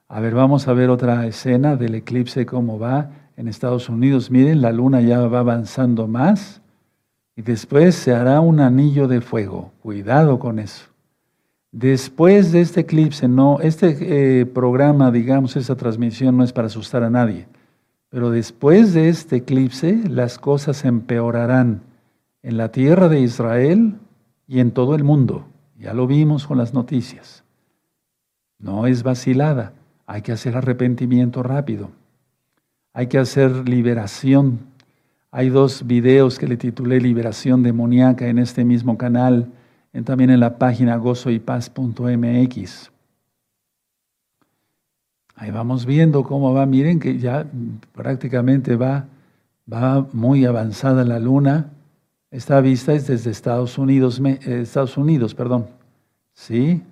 Speaker 1: A ver, vamos a ver otra escena del eclipse, cómo va en Estados Unidos. Miren, la luna ya va avanzando más. y después se hará un anillo de fuego. Cuidado con eso. Después de este eclipse, no, este eh, programa, digamos, esta transmisión no es para asustar a nadie, pero después de este eclipse las cosas empeorarán en la tierra de Israel y en todo el mundo. Ya lo vimos con las noticias. No es vacilada, hay que hacer arrepentimiento rápido, hay que hacer liberación. Hay dos videos que le titulé Liberación demoníaca en este mismo canal también en la página gozoypaz.mx. Ahí vamos viendo cómo va. Miren que ya prácticamente va, va muy avanzada la luna. Esta vista es desde Estados Unidos, eh, Estados Unidos, perdón. ¿Sí?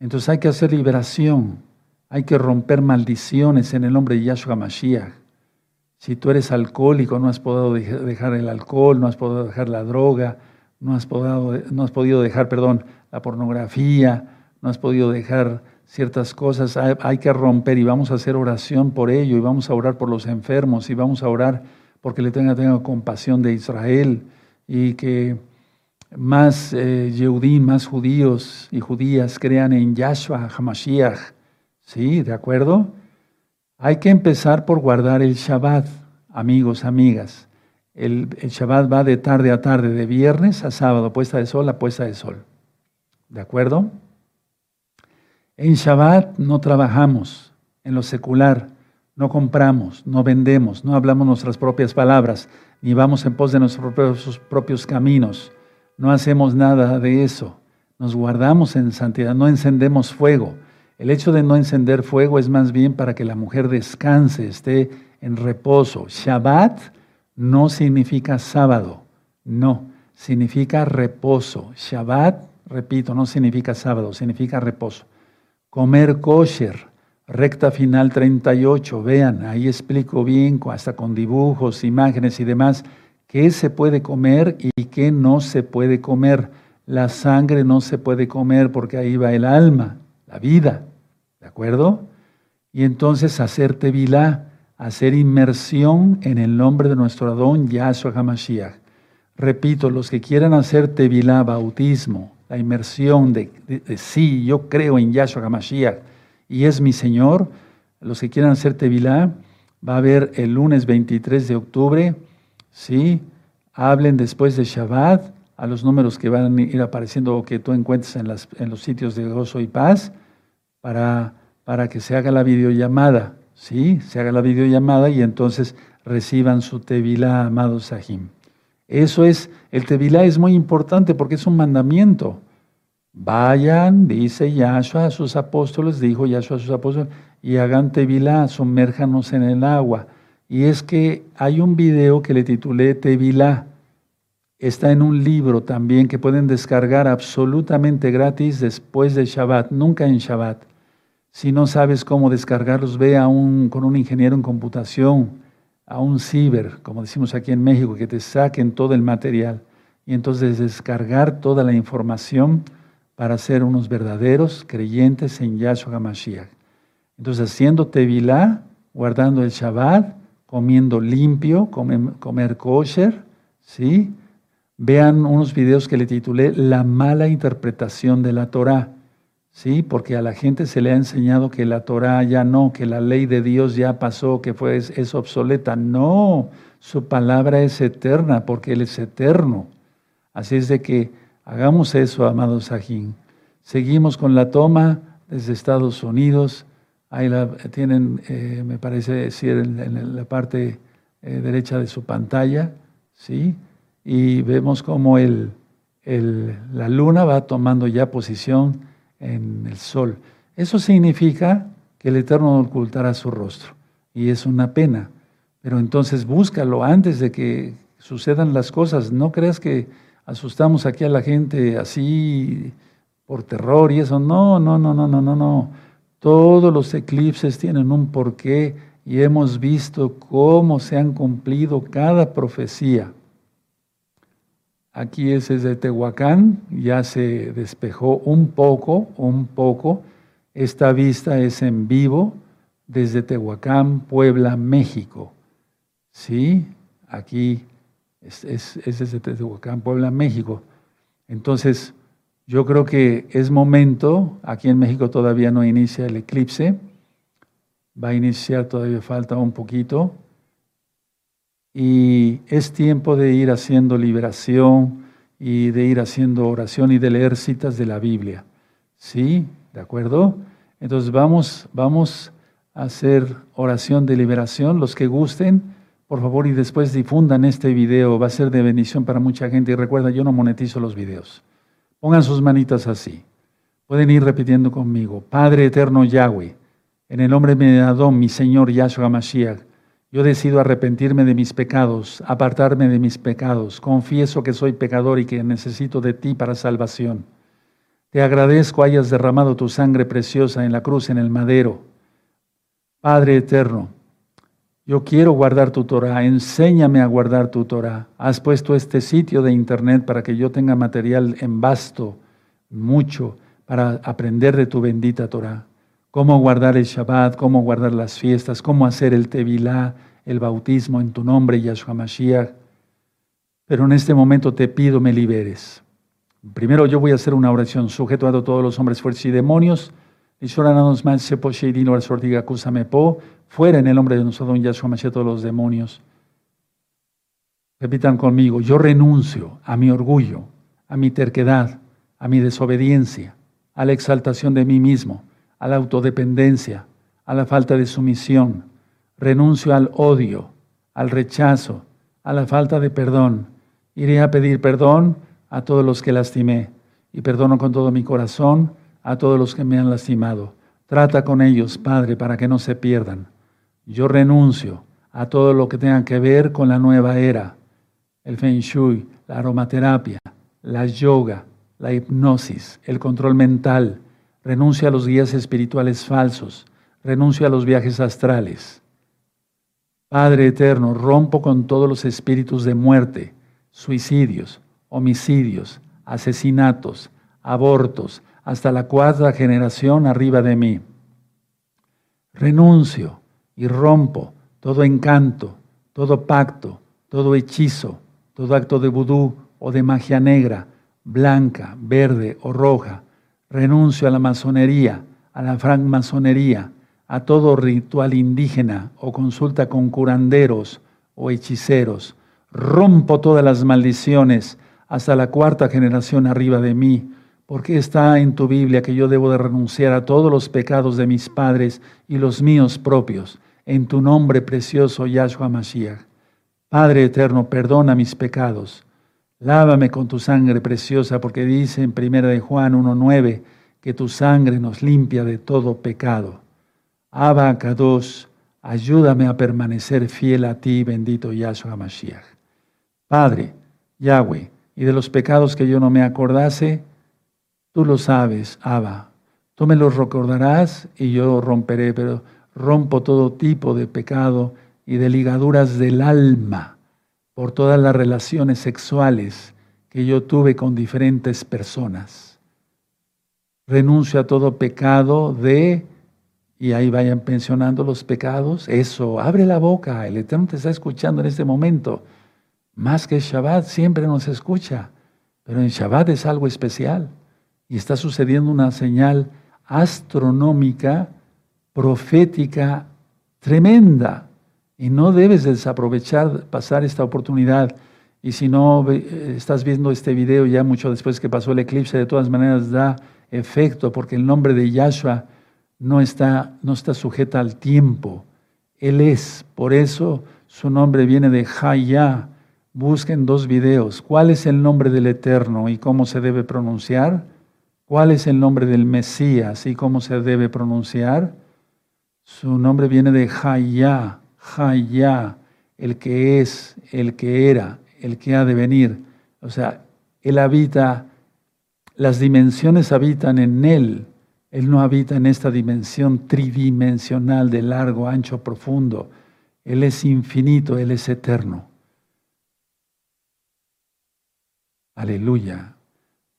Speaker 1: Entonces hay que hacer liberación. Hay que romper maldiciones en el nombre de Yahshua Mashiach. Si tú eres alcohólico, no has podido dejar el alcohol, no has podido dejar la droga, no has, no has podido dejar, perdón, la pornografía, no has podido dejar ciertas cosas, hay, que romper y vamos a hacer oración por ello y vamos a orar por los enfermos y vamos a orar porque le tenga, compasión de Israel y que más eh, más judíos y judías crean en Yahshua HaMashiach. ¿Sí? ¿De acuerdo? Hay que empezar por guardar el Shabbat, amigos, amigas. El, Shabbat va de tarde a tarde, de viernes a sábado, puesta de sol a puesta de sol. ¿De acuerdo? En Shabbat no trabajamos, en lo secular, no compramos, no vendemos, no hablamos nuestras propias palabras, ni vamos en pos de nuestros propios, caminos. No hacemos nada de eso. Nos guardamos en santidad, no encendemos fuego. El hecho de no encender fuego es más bien para que la mujer descanse, esté en reposo. Shabbat no significa sábado, no, significa reposo. Shabbat, repito, no significa sábado, significa reposo. Comer kosher, recta final 38, vean, ahí explico bien, hasta con dibujos, imágenes y demás, qué se puede comer y qué no se puede comer. La sangre no se puede comer porque ahí va el alma, la vida, ¿de acuerdo? Y entonces hacer tevilá, hacer inmersión en el nombre de nuestro Adón Yahshua HaMashiach. Repito, los que quieran hacer Tevilá, bautismo, la inmersión de, sí, yo creo en Yahshua HaMashiach y es mi Señor, los que quieran hacer Tevilá, va a haber el lunes 23 de octubre, sí, hablen después de Shabbat a los números que van a ir apareciendo o que tú encuentres en, los sitios de gozo y paz para, para que se haga la videollamada ¿sí? Se haga la videollamada y entonces reciban su tevilá, amado Sahim. Eso es, el tevilá es muy importante porque es un mandamiento. Vayan, dice Yahshua a sus apóstoles, dijo Yahshua a sus apóstoles, y hagan tevilá, sumérjanos en el agua. Y es que hay un video que le titulé Tevilá. Está en un libro también que pueden descargar absolutamente gratis después de Shabbat, nunca en Shabbat. Si no sabes cómo descargarlos, ve a un, con un ingeniero en computación, a un ciber, como decimos aquí en México, que te saquen todo el material y entonces descargar toda la información para ser unos verdaderos creyentes en Yahshua HaMashiach. Entonces, haciendo tevilá, guardando el Shabbat, comiendo limpio, comer, comer kosher, ¿sí? Vean unos videos que le titulé La mala interpretación de la Torah. ¿Sí? Porque a la gente se le ha enseñado que la Torah ya no, que la ley de Dios ya pasó, que fue, es, obsoleta. No, su palabra es eterna porque Él es eterno. Así es de que hagamos eso, amados Sajín. Seguimos con la toma desde Estados Unidos. Ahí la tienen, eh, me parece decir, en, la parte eh, derecha de su pantalla, ¿sí? Y vemos cómo el, la luna va tomando ya posición en el sol. Eso significa que el Eterno ocultará su rostro. Y es una pena. Pero entonces búscalo antes de que sucedan las cosas. No creas que asustamos aquí a la gente así por terror y eso. No, no, no, no, no, no, no. Todos los eclipses tienen un porqué y hemos visto cómo se han cumplido cada profecía. Aquí es desde Tehuacán, ya se despejó un poco, un poco. Esta vista es en vivo desde Tehuacán, Puebla, México. Sí, aquí es, es, es desde Tehuacán, Puebla, México. Entonces, yo creo que es momento, aquí en México todavía no inicia el eclipse, va a iniciar, todavía falta un poquito, y es tiempo de ir haciendo liberación y de ir haciendo oración y de leer citas de la Biblia. ¿Sí? ¿De acuerdo? Entonces vamos, vamos a hacer oración de liberación, los que gusten, por favor, y después difundan este video, va a ser de bendición para mucha gente. Y recuerda, yo no monetizo los videos. Pongan sus manitas así. Pueden ir repitiendo conmigo. Padre eterno Yahweh, en el nombre de Adón, mi Señor Yahshua Mashiach, yo decido arrepentirme de mis pecados, apartarme de mis pecados. Confieso que soy pecador y que necesito de ti para salvación. Te agradezco hayas derramado tu sangre preciosa en la cruz, en el madero. Padre eterno, yo quiero guardar tu Torah, enséñame a guardar tu Torah. Has puesto este sitio de internet para que yo tenga material en vasto, mucho, para aprender de tu bendita Torah. Cómo guardar el Shabbat, cómo guardar las fiestas, cómo hacer el Tevilá, el bautismo en tu nombre, Yahshua Mashiach. Pero en este momento te pido me liberes. Primero yo voy a hacer una oración sujeto a todos los hombres fuertes y demonios fuera en el nombre de nuestro don Yahshua Mashiach todos los demonios. Repitan conmigo, yo renuncio a mi orgullo, a mi terquedad, a mi desobediencia, a la exaltación de mí mismo, a la autodependencia, a la falta de sumisión. Renuncio al odio, al rechazo, a la falta de perdón. Iré a pedir perdón a todos los que lastimé y perdono con todo mi corazón a todos los que me han lastimado. Trata con ellos, Padre, para que no se pierdan. Yo renuncio a todo lo que tenga que ver con la nueva era, el feng shui, la aromaterapia, la yoga, la hipnosis, el control mental. Renuncio a los guías espirituales falsos. Renuncio a los viajes astrales. Padre eterno, rompo con todos los espíritus de muerte, suicidios, homicidios, asesinatos, abortos, hasta la cuarta generación arriba de mí. Renuncio y rompo todo encanto, todo pacto, todo hechizo, todo acto de vudú o de magia negra, blanca, verde o roja. Renuncio a la masonería, a la francmasonería, a todo ritual indígena o consulta con curanderos o hechiceros. Rompo todas las maldiciones hasta la cuarta generación arriba de mí porque está en tu Biblia que yo debo de renunciar a todos los pecados de mis padres y los míos propios, en tu nombre precioso, Yahshua Mashiach. Padre eterno, perdona mis pecados. Lávame con tu sangre preciosa, porque dice en 1 de Juan 1.9 que tu sangre nos limpia de todo pecado. Abba Kadosh, ayúdame a permanecer fiel a ti, bendito Yahshua Mashiach. Padre, Yahweh, y de los pecados que yo no me acordase, Tú lo sabes, Abba. Tú me los recordarás y yo romperé, pero rompo todo tipo de pecado y de ligaduras del alma por todas las relaciones sexuales que yo tuve con diferentes personas. Renuncio a todo pecado de, y ahí vayan pensionando los pecados, eso, abre la boca, el Eterno te está escuchando en este momento. Más que Shabbat siempre nos escucha, pero en Shabbat es algo especial y está sucediendo una señal astronómica, profética, tremenda. Y no debes desaprovechar, pasar esta oportunidad. Y si no estás viendo este video ya mucho después que pasó el eclipse, de todas maneras da efecto, porque el nombre de Yahshua no está, no está sujeta al tiempo. Él es, por eso su nombre viene de Hayah. Busquen dos videos. ¿Cuál es el nombre del Eterno y cómo se debe pronunciar? ¿Cuál es el nombre del Mesías y cómo se debe pronunciar? Su nombre viene de Hayá, El que es, el que era, el que ha de venir. O sea, Él habita, las dimensiones habitan en Él. Él no habita en esta dimensión tridimensional de largo, ancho, profundo. Él es infinito, Él es eterno. Aleluya.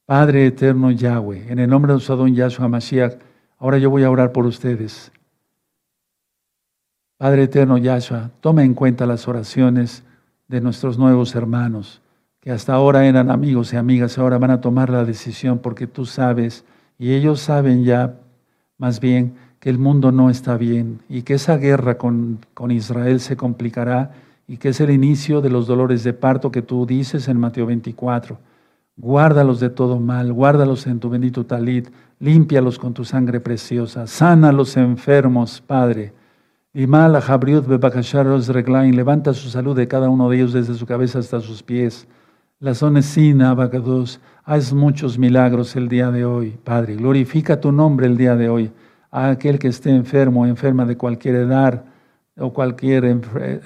Speaker 1: Padre eterno Yahweh, en el nombre de nuestro don Yahshua Mashiach, ahora yo voy a orar por ustedes. Padre eterno Yahshua, toma en cuenta las oraciones de nuestros nuevos hermanos, que hasta ahora eran amigos y amigas, ahora van a tomar la decisión porque tú sabes, y ellos saben ya más bien que el mundo no está bien y que esa guerra con, con Israel se complicará y que es el inicio de los dolores de parto que tú dices en Mateo 24. Guárdalos de todo mal, guárdalos en tu bendito talit, límpialos con tu sangre preciosa, sana a los enfermos, Padre. Levanta su salud de cada uno de ellos desde su cabeza hasta sus pies. La sonesina, Abacados, haz muchos milagros el día de hoy, Padre. Glorifica tu nombre el día de hoy. A aquel que esté enfermo, enferma de cualquier edad, o cualquier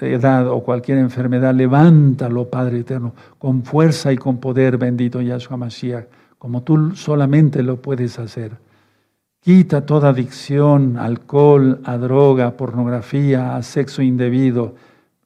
Speaker 1: edad o cualquier enfermedad, levántalo, Padre eterno, con fuerza y con poder, bendito Yahshua Mashiach, como tú solamente lo puedes hacer. Quita toda adicción, alcohol, a droga, pornografía, a sexo indebido,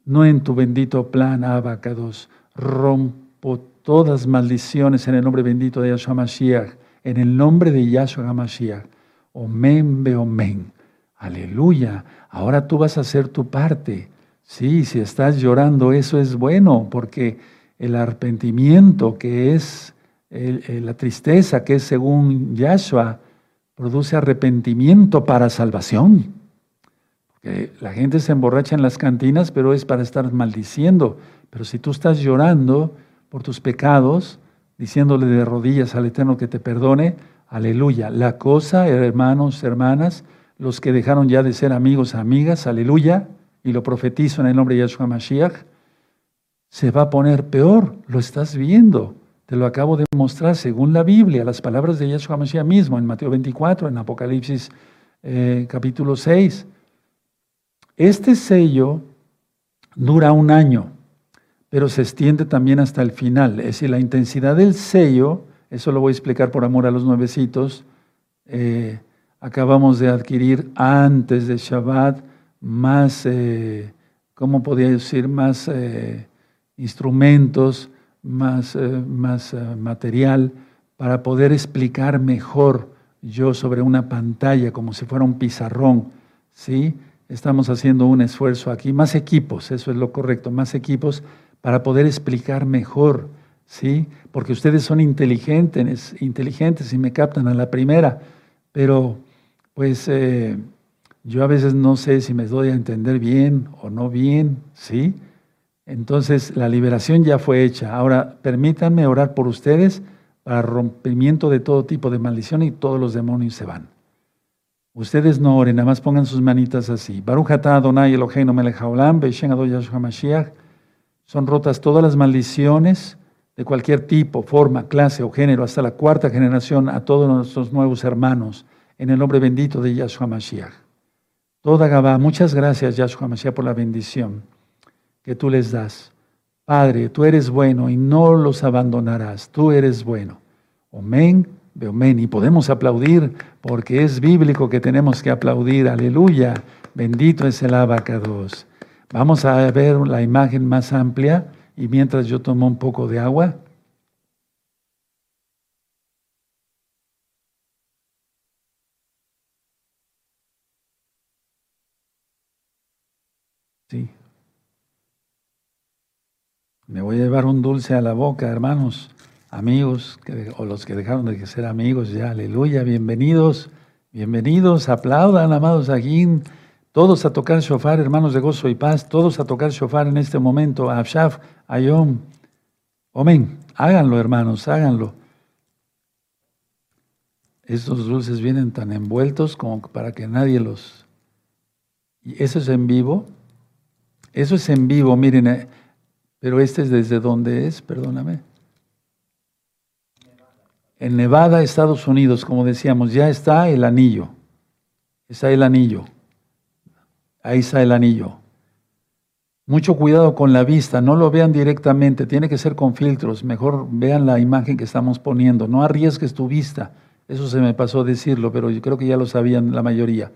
Speaker 1: no en tu bendito plan, Abacados. Rompo todas maldiciones en el nombre bendito de Yahshua Mashiach, en el nombre de Yahshua Mashiach. Omen, be omen. Aleluya. Ahora tú vas a hacer tu parte. Sí, si estás llorando, eso es bueno, porque el arrepentimiento, que es la tristeza, que es según Yahshua, produce arrepentimiento para salvación. Porque la gente se emborracha en las cantinas, pero es para estar maldiciendo. Pero si tú estás llorando por tus pecados, diciéndole de rodillas al Eterno que te perdone, aleluya. La cosa, hermanos, hermanas, los que dejaron ya de ser amigos, amigas, aleluya, y lo profetizo en el nombre de Yahshua Mashiach, se va a poner peor, lo estás viendo. Te lo acabo de mostrar según la Biblia, las palabras de Yahshua Mashiach mismo, en Mateo 24, en Apocalipsis eh, capítulo 6. Este sello dura un año, pero se extiende también hasta el final. Es decir, la intensidad del sello, eso lo voy a explicar por amor a los nuevecitos, eh, acabamos de adquirir antes de Shabbat más, eh, ¿cómo podría decir? Más instrumentos, más, eh, más material para poder explicar mejor yo sobre una pantalla como si fuera un pizarrón, ¿sí? Estamos haciendo un esfuerzo aquí, más equipos, eso es lo correcto, más equipos para poder explicar mejor, ¿sí? Porque ustedes son inteligentes, inteligentes y me captan a la primera, pero pues eh, yo a veces no sé si me doy a entender bien o no bien, ¿sí? Entonces la liberación ya fue hecha. Ahora permítanme orar por ustedes para rompimiento de todo tipo de maldición y todos los demonios se van. Ustedes no oren, nada más pongan sus manitas así. Son rotas todas las maldiciones de cualquier tipo, forma, clase o género, hasta la cuarta generación, a todos nuestros nuevos hermanos en el nombre bendito de Yahshua Mashiach. Toda Gabá, muchas gracias Yahshua Mashiach por la bendición que tú les das. Padre, tú eres bueno y no los abandonarás, tú eres bueno. Amén, amén. Y podemos aplaudir porque es bíblico que tenemos que aplaudir. Aleluya. Bendito es el abacados. Vamos a ver la imagen más amplia y mientras yo tomo un poco de agua. Sí. Me voy a llevar un dulce a la boca, hermanos, amigos, o los que dejaron de ser amigos ya. Aleluya, bienvenidos, bienvenidos, aplaudan, amados aquí. Todos a tocar shofar, hermanos de gozo y paz, todos a tocar shofar en este momento. Abshaf, Ayom. Amén. Háganlo, hermanos, háganlo. Estos dulces vienen tan envueltos como para que nadie los... ¿Y eso es en vivo? Eso es en vivo, miren, eh, pero este es desde dónde es, perdóname. En Nevada, Estados Unidos, como decíamos, ya está el anillo. Está el anillo. Ahí está el anillo. Mucho cuidado con la vista, no lo vean directamente, tiene que ser con filtros. Mejor vean la imagen que estamos poniendo. No arriesgues tu vista. Eso se me pasó decirlo, pero yo creo que ya lo sabían la mayoría.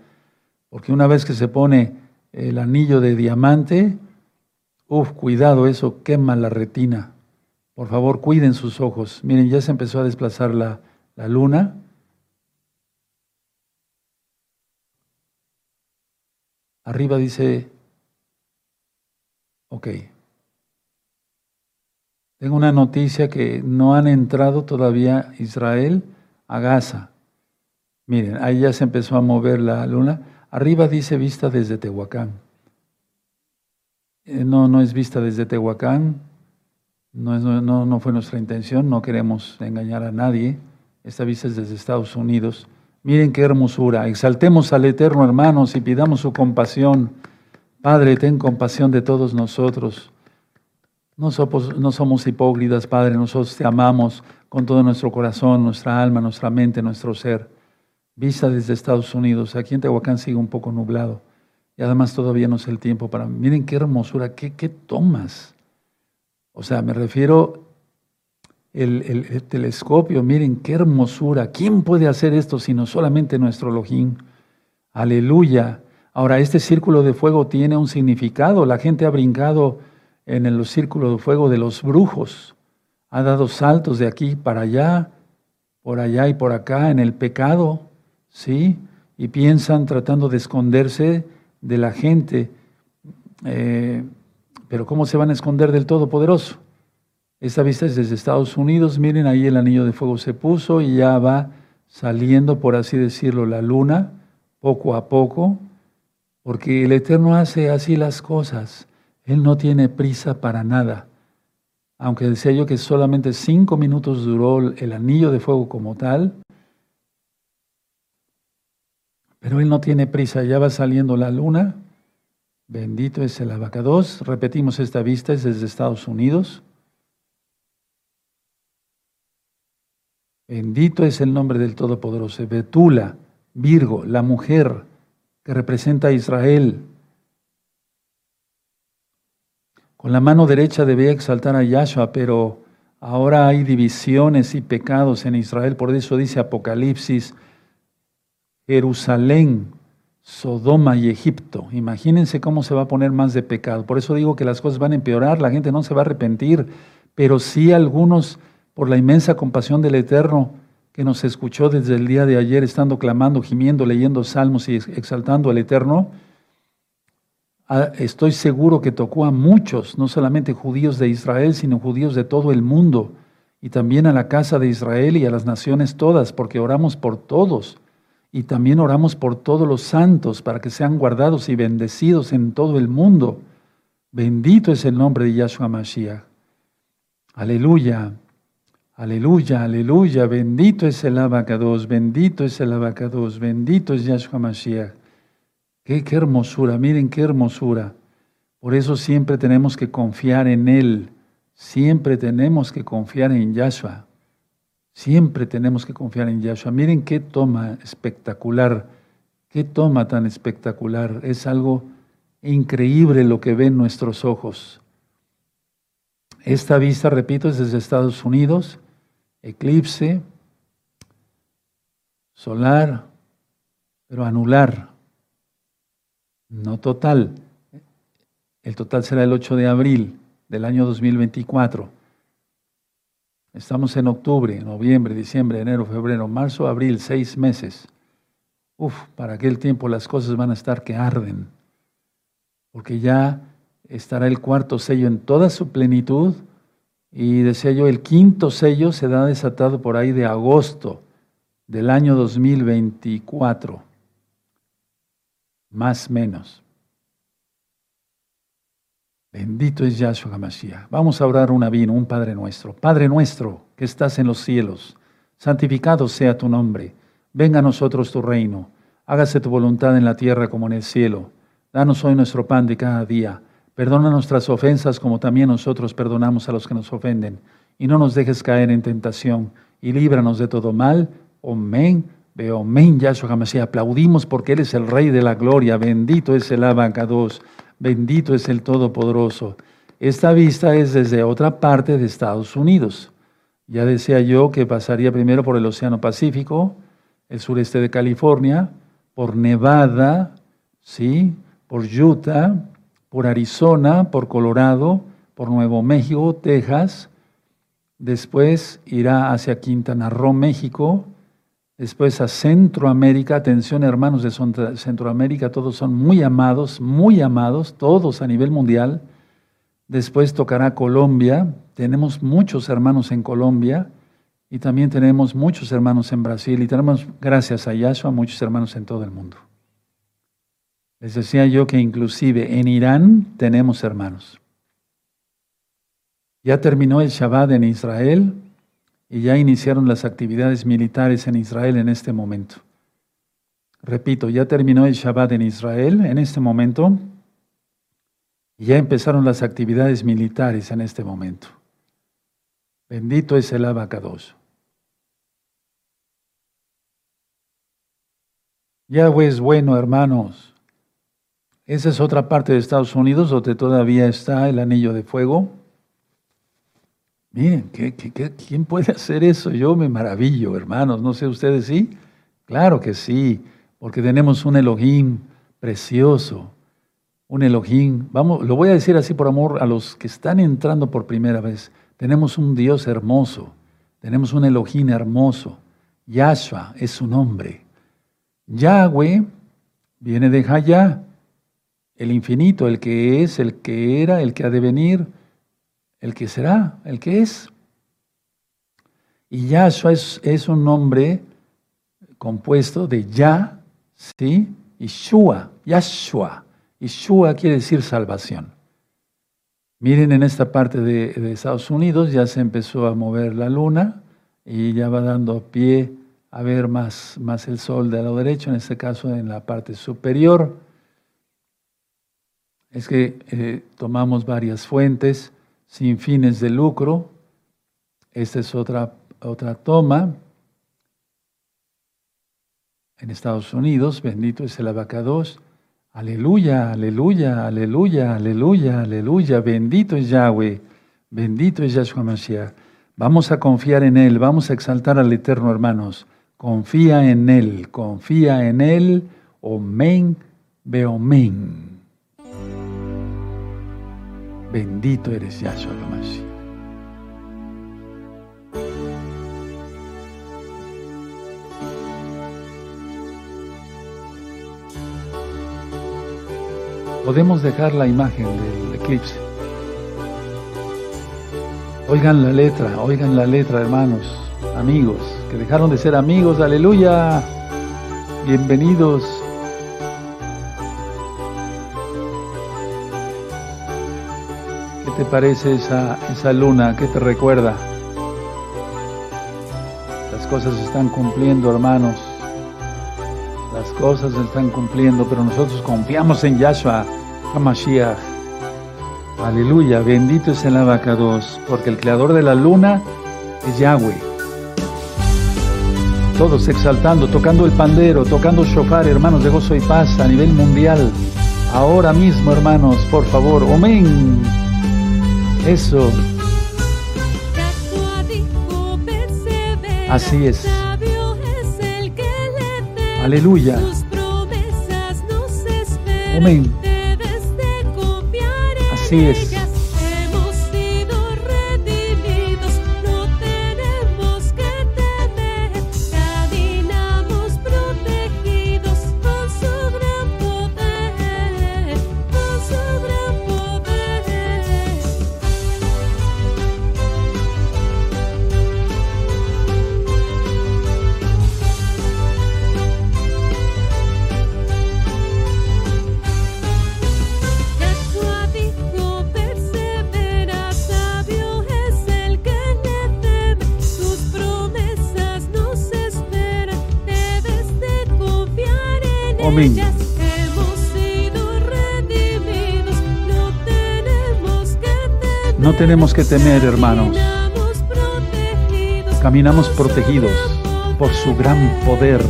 Speaker 1: Porque una vez que se pone el anillo de diamante, uff, cuidado, eso quema la retina. Por favor, cuiden sus ojos. Miren, ya se empezó a desplazar la, la luna. Arriba dice, ok, Tengo una noticia que no han entrado todavía Israel a Gaza. Miren, ahí ya se empezó a mover la luna. Arriba dice vista desde Tehuacán. Eh, no, no es vista desde Tehuacán. No, no, no fue nuestra intención. No queremos engañar a nadie. Esta vista es desde Estados Unidos. Miren qué hermosura. Exaltemos al Eterno, hermanos, y pidamos su compasión. Padre, ten compasión de todos nosotros. No somos, no somos hipócritas, Padre. Nosotros te amamos con todo nuestro corazón, nuestra alma, nuestra mente, nuestro ser. Vista desde Estados Unidos. Aquí en Tehuacán sigue un poco nublado. Y además todavía no es el tiempo para... Miren qué hermosura, qué, qué tomas. O sea, me refiero el, el, telescopio, miren qué hermosura. ¿Quién puede hacer esto sino solamente nuestro Elohim? Aleluya. Ahora, este círculo de fuego tiene un significado. La gente ha brincado en el círculo de fuego de los brujos. Ha dado saltos de aquí para allá, por allá y por acá en el pecado. ¿sí? Y piensan tratando de esconderse de la gente. Eh, pero ¿cómo se van a esconder del Todopoderoso? Esta vista es desde Estados Unidos. Miren, ahí el anillo de fuego se puso y ya va saliendo, por así decirlo, la luna, poco a poco, porque el Eterno hace así las cosas. Él no tiene prisa para nada. Aunque decía yo que solamente cinco minutos duró el anillo de fuego como tal, pero Él no tiene prisa, ya va saliendo la luna. Bendito es el abacados. Repetimos esta vista, es desde Estados Unidos. Bendito es el nombre del Todopoderoso. Betula, Virgo, la mujer que representa a Israel. Con la mano derecha debía exaltar a Yahshua, pero ahora hay divisiones y pecados en Israel. Por eso dice Apocalipsis Jerusalén, Sodoma y Egipto. Imagínense cómo se va a poner más de pecado. Por eso digo que las cosas van a empeorar, la gente no se va a arrepentir, pero sí algunos, por la inmensa compasión del Eterno, que nos escuchó desde el día de ayer, estando clamando, gimiendo, leyendo salmos y exaltando al Eterno, estoy seguro que tocó a muchos, no solamente judíos de Israel, sino judíos de todo el mundo, y también a la casa de Israel y a las naciones todas, porque oramos por todos y también oramos por todos los santos para que sean guardados y bendecidos en todo el mundo. Bendito es el nombre de Yahshua Mashiach. Aleluya, aleluya, aleluya. Bendito es el abacados, bendito es el abacados, bendito es Yahshua Mashiach. Qué, hermosura, miren qué hermosura. Por eso siempre tenemos que confiar en Él. Siempre tenemos que confiar en Yahshua. Siempre tenemos que confiar en Yahshua. Miren qué toma espectacular, qué toma tan espectacular. Es algo increíble lo que ven nuestros ojos. Esta vista, repito, es desde Estados Unidos, eclipse solar, pero anular, no total. El total será el 8 de abril del año 2024. Estamos en octubre, noviembre, diciembre, enero, febrero, marzo, abril, seis meses. Uf, para aquel tiempo las cosas van a estar que arden, porque ya estará el cuarto sello en toda su plenitud y decía yo, el quinto sello se da desatado por ahí de agosto del año 2024, más menos. Bendito es Yahshua HaMashiach. Vamos a orar un vino, un Padre nuestro. Padre nuestro que estás en los cielos, santificado sea tu nombre. Venga a nosotros tu reino. Hágase tu voluntad en la tierra como en el cielo. Danos hoy nuestro pan de cada día. Perdona nuestras ofensas como también nosotros perdonamos a los que nos ofenden. Y no nos dejes caer en tentación. Y líbranos de todo mal. Amén. Veo, amén, Yahshua HaMashiach. Aplaudimos porque Él es el Rey de la gloria. Bendito es el Abacados. Bendito es el Todopoderoso. Esta vista es desde otra parte de Estados Unidos. Ya decía yo que pasaría primero por el Océano Pacífico, el sureste de California, por Nevada, ¿sí? por Utah, por Arizona, por Colorado, por Nuevo México, Texas. Después irá hacia Quintana Roo, México, Después a Centroamérica, atención hermanos de Centroamérica, todos son muy amados, muy amados, todos a nivel mundial. Después tocará Colombia. Tenemos muchos hermanos en Colombia y también tenemos muchos hermanos en Brasil y tenemos, gracias a Yahshua, muchos hermanos en todo el mundo. Les decía yo que inclusive en Irán tenemos hermanos. Ya terminó el Shabbat en Israel y ya iniciaron las actividades militares en Israel en este momento. Repito, ya terminó el Shabbat en Israel en este momento y ya empezaron las actividades militares en este momento. Bendito es el abacados. Yahweh es bueno, hermanos. Esa es otra parte de Estados Unidos donde todavía está el anillo de fuego. Miren, quién puede hacer eso? Yo me maravillo, hermanos. No sé ustedes, ¿sí? Claro que sí, porque tenemos un Elohim precioso, un Elohim. Vamos, lo voy a decir así por amor a los que están entrando por primera vez. Tenemos un Dios hermoso, tenemos un Elohim hermoso. Yahshua es su nombre. Yahweh viene de Hayah, el infinito, el que es, el que era, el que ha de venir, el que será, el que es. Y Yahshua es, un nombre compuesto de Yah, ¿sí? Y Shua, Yahshua. Y Shua quiere decir salvación. Miren, en esta parte de, de, Estados Unidos ya se empezó a mover la luna y ya va dando pie a ver más, más el sol de lado derecho, en este caso en la parte superior. Es que eh, tomamos varias fuentes sin fines de lucro. Esta es otra, otra toma. En Estados Unidos, bendito es el abacados. Aleluya, aleluya, aleluya, aleluya, aleluya. Bendito es Yahweh, bendito es Yahshua Mashiach. Vamos a confiar en Él, vamos a exaltar al Eterno, hermanos. Confía en Él, confía en Él. Omen, beomen. Bendito eres Yahshua Hamashiach. Podemos dejar la imagen del eclipse. Oigan la letra, oigan la letra, hermanos, amigos que dejaron de ser amigos. Aleluya. Bienvenidos. Te parece esa, esa luna? ¿Qué te recuerda? Las cosas se están cumpliendo, hermanos. Las cosas se están cumpliendo, pero nosotros confiamos en Yahshua HaMashiach. Aleluya, bendito es el abacados, porque el creador de la luna es Yahweh todos exaltando, tocando el pandero, tocando shofar, hermanos de gozo y paz a nivel mundial. Ahora mismo, hermanos, por favor, amén. Eso. Así es. Aleluya. Amén. Así es. Tenemos que temer, hermanos. Caminamos protegidos por su gran poder.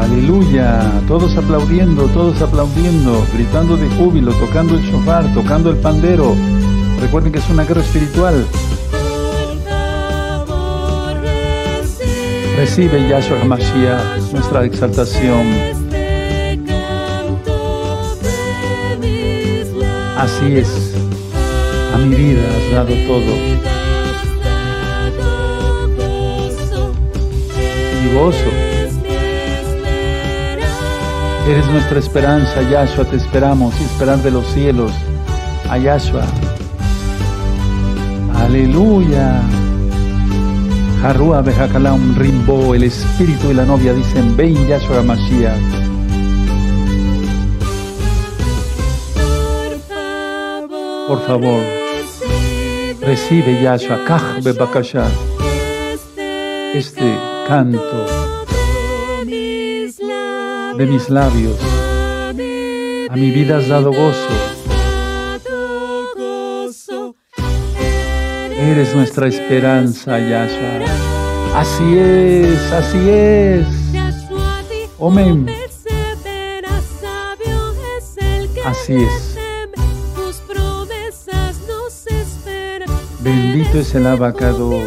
Speaker 1: Aleluya, todos aplaudiendo, todos aplaudiendo, gritando de júbilo, tocando el shofar, tocando el pandero. Recuerden que es una guerra espiritual. Recibe Yahshua HaMashiach nuestra exaltación. Así es, a mi vida has dado todo. Y gozo. Eres nuestra esperanza, Yahshua, te esperamos esperar de los cielos a Yahshua. Aleluya. Harua Bejakalam Rimbo, el espíritu y la novia dicen, ven Yahshua Mashiach. Por favor, recibe Yahshua, Kach Bebakasha, este canto de mis labios. A mi vida has dado gozo. Eres nuestra esperanza, Yahshua. Así es, así es. Amén. Así es. Bendito es el abacado.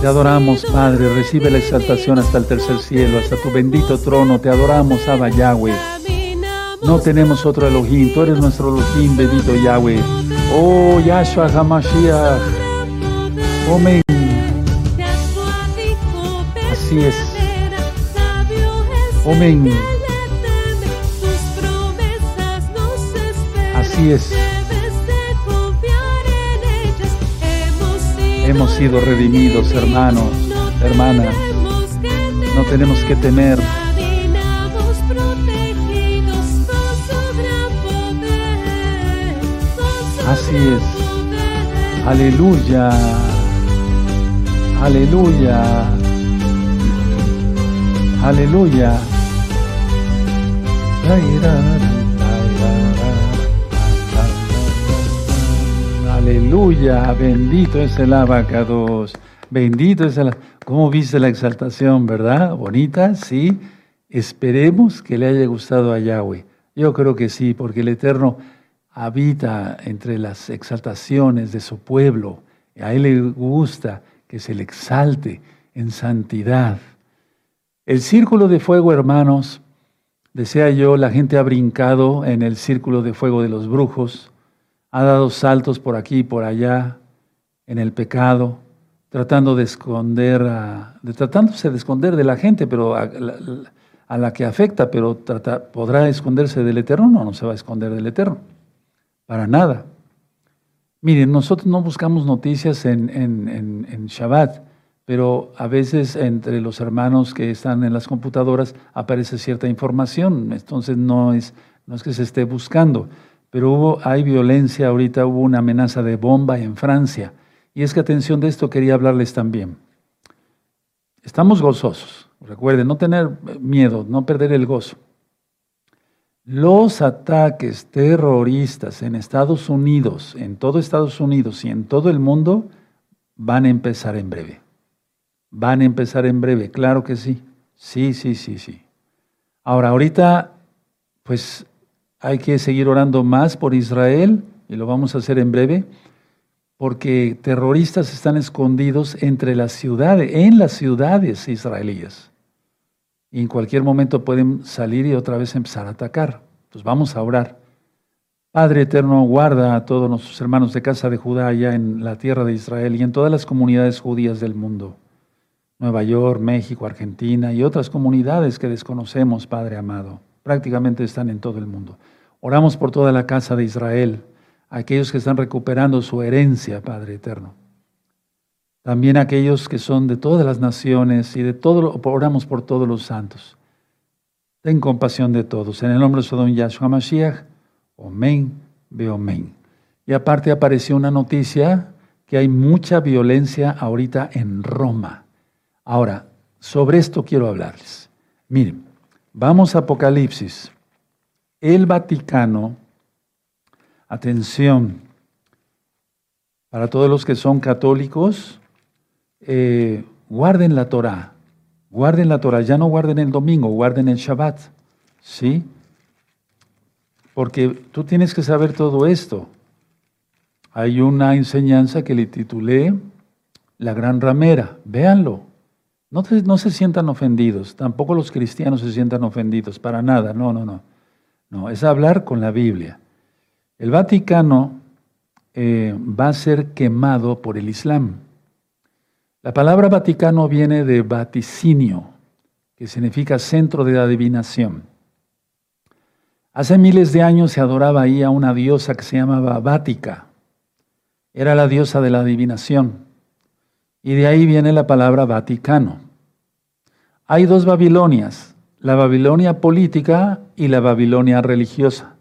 Speaker 1: Te adoramos, Padre. Recibe la exaltación hasta el tercer cielo, hasta tu bendito trono. Te adoramos, Abba Yahweh. No tenemos otro Elohim. Tú eres nuestro Elohim, bendito Yahweh. Oh, Yahshua HaMashiach. Amén. Así es. Amén. Así es. Hemos sido redimidos, hermanos, hermanas. No tenemos que temer. Así es. Aleluya. Aleluya. Aleluya. Aleluya, bendito es el abacados, bendito es el... ¿Cómo viste la exaltación, verdad? Bonita, sí. Esperemos que le haya gustado a Yahweh. Yo creo que sí, porque el Eterno habita entre las exaltaciones de su pueblo. A Él le gusta que se le exalte en santidad. El círculo de fuego, hermanos, desea yo, la gente ha brincado en el círculo de fuego de los brujos ha dado saltos por aquí y por allá en el pecado, tratando de esconder, de, tratándose de esconder de la gente, pero a, la, que afecta, pero podrá esconderse del Eterno, no, no se va a esconder del Eterno, para nada. Miren, nosotros no buscamos noticias en, en, en Shabbat, pero a veces entre los hermanos que están en las computadoras aparece cierta información, entonces no es, no es que se esté buscando pero hubo, hay violencia, ahorita hubo una amenaza de bomba en Francia. Y es que atención de esto quería hablarles también. Estamos gozosos, recuerden, no tener miedo, no perder el gozo. Los ataques terroristas en Estados Unidos, en todo Estados Unidos y en todo el mundo, van a empezar en breve. Van a empezar en breve, claro que sí. Sí, sí, sí, sí. Ahora, ahorita, pues hay que seguir orando más por Israel, y lo vamos a hacer en breve, porque terroristas están escondidos entre las ciudades, en las ciudades israelíes. Y en cualquier momento pueden salir y otra vez empezar a atacar. Entonces vamos a orar. Padre eterno, guarda a todos nuestros hermanos de casa de Judá allá en la tierra de Israel y en todas las comunidades judías del mundo. Nueva York, México, Argentina y otras comunidades que desconocemos, Padre amado prácticamente están en todo el mundo. Oramos por toda la casa de Israel, aquellos que están recuperando su herencia, Padre eterno. También aquellos que son de todas las naciones y de todo, oramos por todos los santos. Ten compasión de todos. En el nombre de Sodom Yahshua Mashiach, Omen, Beomen. Y aparte apareció una noticia que hay mucha violencia ahorita en Roma. Ahora, sobre esto quiero hablarles. Miren, Vamos a Apocalipsis. El Vaticano, atención, para todos los que son católicos, eh, guarden la Torah, guarden la Torah, ya no guarden el domingo, guarden el Shabbat, ¿sí? Porque tú tienes que saber todo esto. Hay una enseñanza que le titulé La Gran Ramera, véanlo. No, no, se sientan ofendidos, tampoco los cristianos se sientan ofendidos, para nada, no, no, no. No, es hablar con la Biblia. El Vaticano eh, va a ser quemado por el Islam. La palabra Vaticano viene de vaticinio. que significa centro de adivinación. Hace miles de años se adoraba ahí a una diosa que se llamaba Vática. Era la diosa de la adivinación. Y de ahí viene la palabra Vaticano. Hay dos Babilonias, la Babilonia política y la Babilonia religiosa.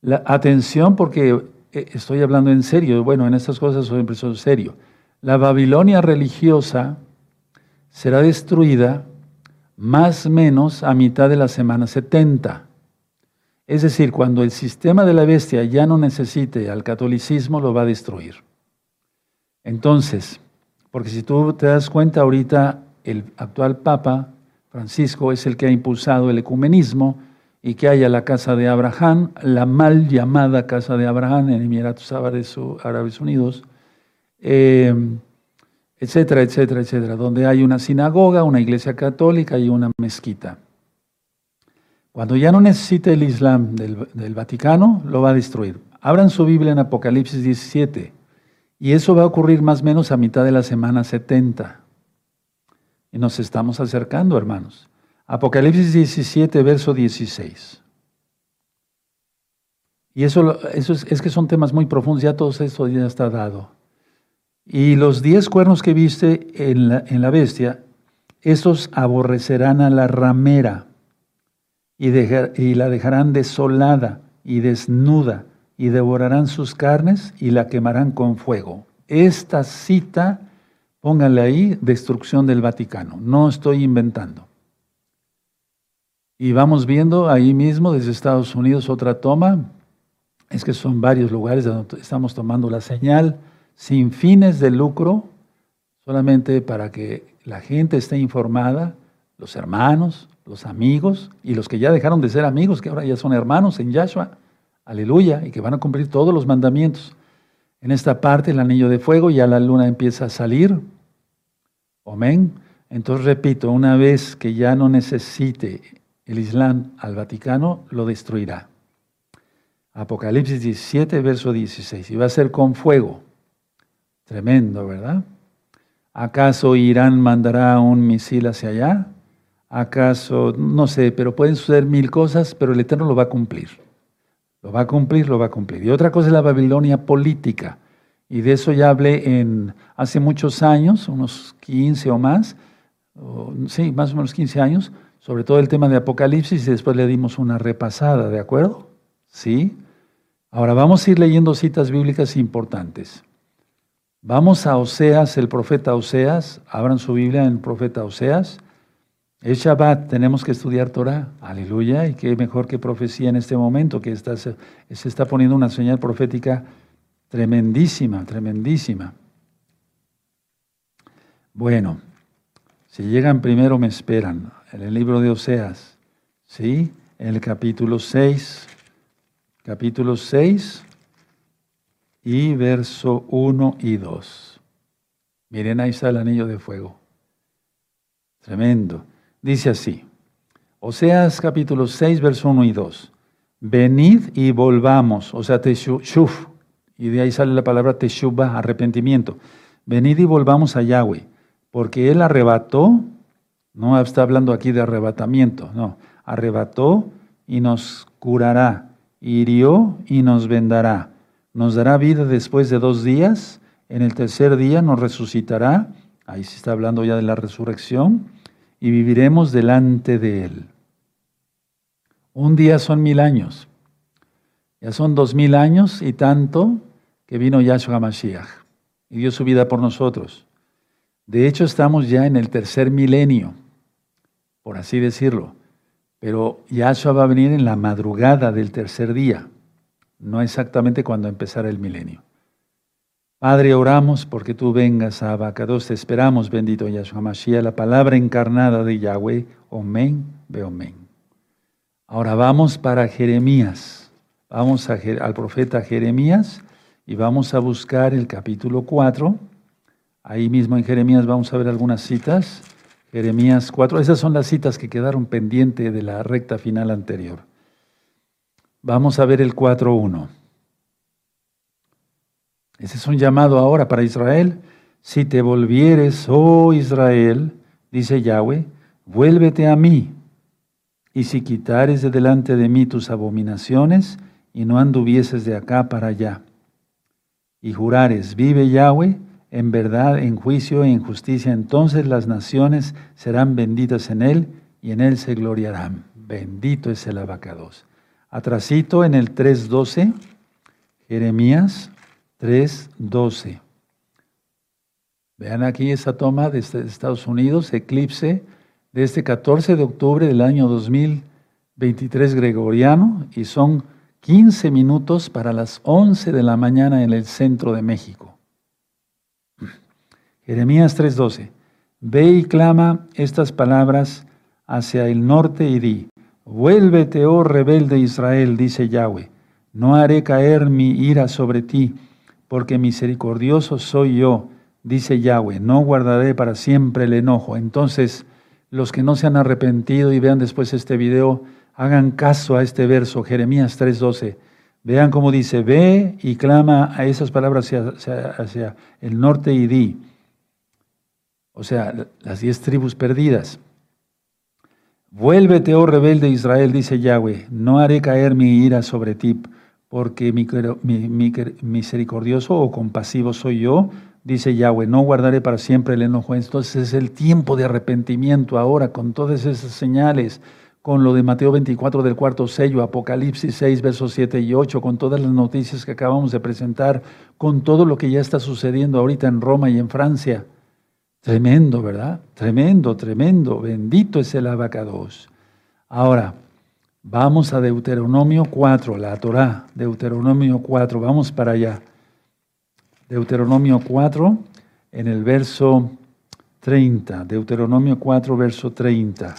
Speaker 1: La, atención porque eh, estoy hablando en serio, bueno, en estas cosas siempre soy serio. La Babilonia religiosa será destruida más o menos a mitad de la semana 70. Es decir, cuando el sistema de la bestia ya no necesite al catolicismo, lo va a destruir. Entonces, porque si tú te das cuenta ahorita, el actual Papa Francisco es el que ha impulsado el ecumenismo y que haya la casa de Abraham, la mal llamada casa de Abraham en Emiratos Árabes Unidos, eh, etcétera, etcétera, etcétera, donde hay una sinagoga, una iglesia católica y una mezquita. Cuando ya no necesite el Islam del, del Vaticano, lo va a destruir. Abran su Biblia en Apocalipsis 17. Y eso va a ocurrir más o menos a mitad de la semana 70. Y nos estamos acercando, hermanos. Apocalipsis 17, verso 16. Y eso, es, que son temas muy profundos, ya todo esto ya está dado. Y los diez cuernos que viste en la, bestia, estos aborrecerán a la ramera y la dejarán desolada y desnuda y devorarán sus carnes y la quemarán con fuego. Esta cita, pónganle ahí, destrucción del Vaticano. No estoy inventando. Y vamos viendo ahí mismo desde Estados Unidos otra toma. Es que son varios lugares donde estamos tomando la señal sin fines de lucro, solamente para que la gente esté informada, los hermanos, los amigos y los que ya dejaron de ser amigos, que ahora ya son hermanos en Yahshua aleluya, y que van a cumplir todos los mandamientos. En esta parte, el anillo de fuego, ya la luna empieza a salir. Amén. Entonces, repito, una vez que ya no necesite el Islam al Vaticano, lo destruirá. Apocalipsis 17, verso 16. Y va a ser con fuego. Tremendo, ¿verdad? ¿Acaso Irán mandará un misil hacia allá? ¿Acaso, no sé, pero pueden suceder mil cosas, pero el Eterno lo va a cumplir. Lo va a cumplir, lo va a cumplir. Y otra cosa es la Babilonia política. Y de eso ya hablé en, hace muchos años, unos 15 o más, sí, más o menos 15 años, sobre todo el tema de Apocalipsis y después le dimos una repasada, ¿de acuerdo? Sí. Ahora vamos a ir leyendo citas bíblicas importantes. Vamos a Oseas, el profeta Oseas, abran su Biblia en el profeta Oseas. Es Shabbat, tenemos que estudiar Torah. Aleluya. Y qué mejor que profecía en este momento, que está, se, está poniendo una señal profética tremendísima, tremendísima. Bueno, si llegan primero me esperan. En el libro de Oseas, ¿sí? En el capítulo 6, capítulo 6 y verso 1 y 2. Miren, ahí está el anillo de fuego. Tremendo. Dice así, Oseas capítulo 6, verso 1 y 2. Venid y volvamos, o sea, teshuf, y de ahí sale la palabra teshuva, arrepentimiento. Venid y volvamos a Yahweh, porque Él arrebató, no está hablando aquí de arrebatamiento, no, arrebató y nos curará, hirió y nos vendará, nos dará vida después de dos días, en el tercer día nos resucitará, ahí se está hablando ya de la resurrección, y viviremos delante de Él. Un día son mil años. Ya son dos mil años y tanto que vino Yahshua Mashiach y dio su vida por nosotros. De hecho, estamos ya en el tercer milenio, por así decirlo. Pero Yahshua va a venir en la madrugada del tercer día, no exactamente cuando empezara el milenio. Padre, oramos porque tú vengas a Abacados, te esperamos, bendito Yahshua Mashiach, la palabra encarnada de Yahweh, Omen, ve Omen. Ahora vamos para Jeremías, vamos al profeta Jeremías y vamos a buscar el capítulo 4. Ahí mismo en Jeremías vamos a ver algunas citas. Jeremías 4, esas son las citas que quedaron pendientes de la recta final anterior. Vamos a ver el 4.1. Ese es un llamado ahora para Israel. Si te volvieres, oh Israel, dice Yahweh, vuélvete a mí, y si quitares de delante de mí tus abominaciones, y no anduvieses de acá para allá, y jurares, vive Yahweh, en verdad, en juicio e en justicia, entonces las naciones serán benditas en él, y en él se gloriarán. Bendito es el abacados. Atrasito en el 3.12, Jeremías 3.12. Vean aquí esa toma de Estados Unidos, eclipse de este 14 de octubre del año 2023 gregoriano, y son 15 minutos para las 11 de la mañana en el centro de México. Jeremías 3:12. Ve y clama estas palabras hacia el norte y di, vuélvete, oh rebelde Israel, dice Yahweh, no haré caer mi ira sobre ti, porque misericordioso soy yo, dice Yahweh, no guardaré para siempre el enojo. Entonces, los que no se han arrepentido y vean después este video, hagan caso a este verso, Jeremías 3:12. Vean cómo dice, ve y clama a esas palabras hacia, el norte y di. O sea, las diez tribus perdidas. Vuélvete, oh rebelde Israel, dice Yahweh, no haré caer mi ira sobre ti, porque mi, misericordioso o compasivo soy yo, dice Yahweh, no guardaré para siempre el enojo. Entonces es el tiempo de arrepentimiento ahora, con todas esas señales, con lo de Mateo 24 del cuarto sello, Apocalipsis 6, versos 7 y 8, con todas las noticias que acabamos de presentar, con todo lo que ya está sucediendo ahorita en Roma y en Francia. Tremendo, ¿verdad? Tremendo, tremendo. Bendito es el abacados. Ahora, vamos a Deuteronomio 4, la Torah. Deuteronomio 4, vamos para allá. Deuteronomio 4, en el verso 30. Deuteronomio 4, verso 30.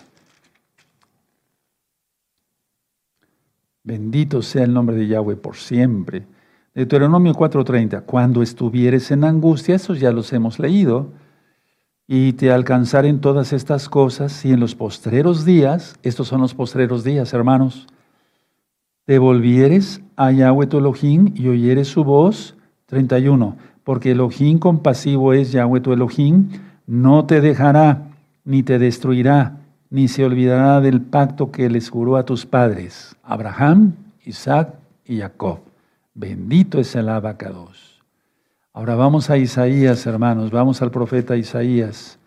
Speaker 1: Bendito sea el nombre de Yahweh por siempre. Deuteronomio 4:30. Cuando estuvieres en angustia, esos ya los hemos leído y te alcanzaren todas estas cosas, y en los postreros días, estos son los postreros días, hermanos, te volvieres a Yahweh tu Elohim y oyeres su voz, 31, porque Elohim compasivo es Yahweh tu Elohim, no te dejará, ni te destruirá, ni se olvidará del pacto que les juró a tus padres, Abraham, Isaac y Jacob. Bendito es el abacados. Ahora vamos a Isaías, hermanos, vamos al profeta Isaías.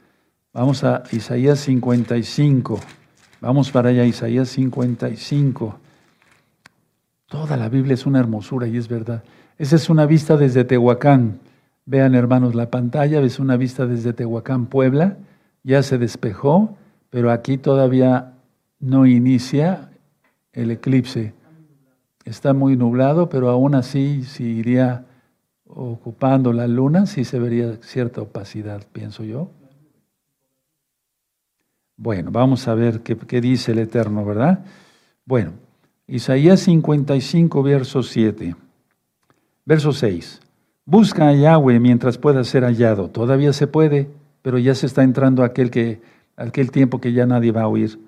Speaker 1: Vamos a Isaías 55. Vamos para allá, Isaías 55. Toda la Biblia es una hermosura y es verdad. Esa es una vista desde Tehuacán. Vean, hermanos, la pantalla, ves una vista desde Tehuacán, Puebla. Ya se despejó, pero aquí todavía no inicia el eclipse. Está muy nublado, pero aún así, si iría ocupando la luna, sí se vería cierta opacidad, pienso yo. Bueno, vamos a ver qué, qué dice el Eterno, ¿verdad? Bueno, Isaías 55, verso 7. Verso 6. Busca a Yahweh mientras pueda ser hallado. Todavía se puede, pero ya se está entrando aquel, que, aquel tiempo que ya nadie va a oír.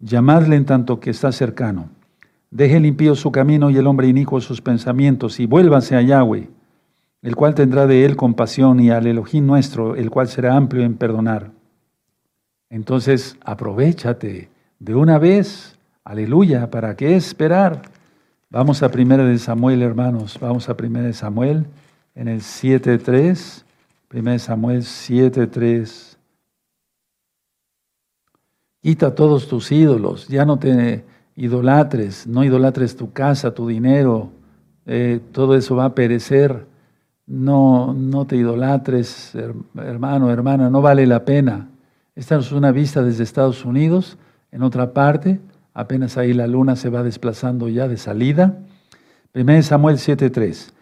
Speaker 1: Llamadle en tanto que está cercano. Deje el impío su camino y el hombre inicuo sus pensamientos y vuélvase a Yahweh el cual tendrá de él compasión y al Elohim nuestro, el cual será amplio en perdonar. Entonces, aprovechate de una vez, aleluya, ¿para qué esperar? Vamos a primera de Samuel, hermanos, vamos a primera de Samuel en el 7.3, primera de Samuel 7.3. Quita todos tus ídolos, ya no te idolatres, no idolatres tu casa, tu dinero, eh, todo eso va a perecer no, no te idolatres, hermano, hermana, no vale la pena. Esta es una vista desde Estados Unidos, en otra parte, apenas ahí la luna se va desplazando ya de salida. 1 Samuel 7:3.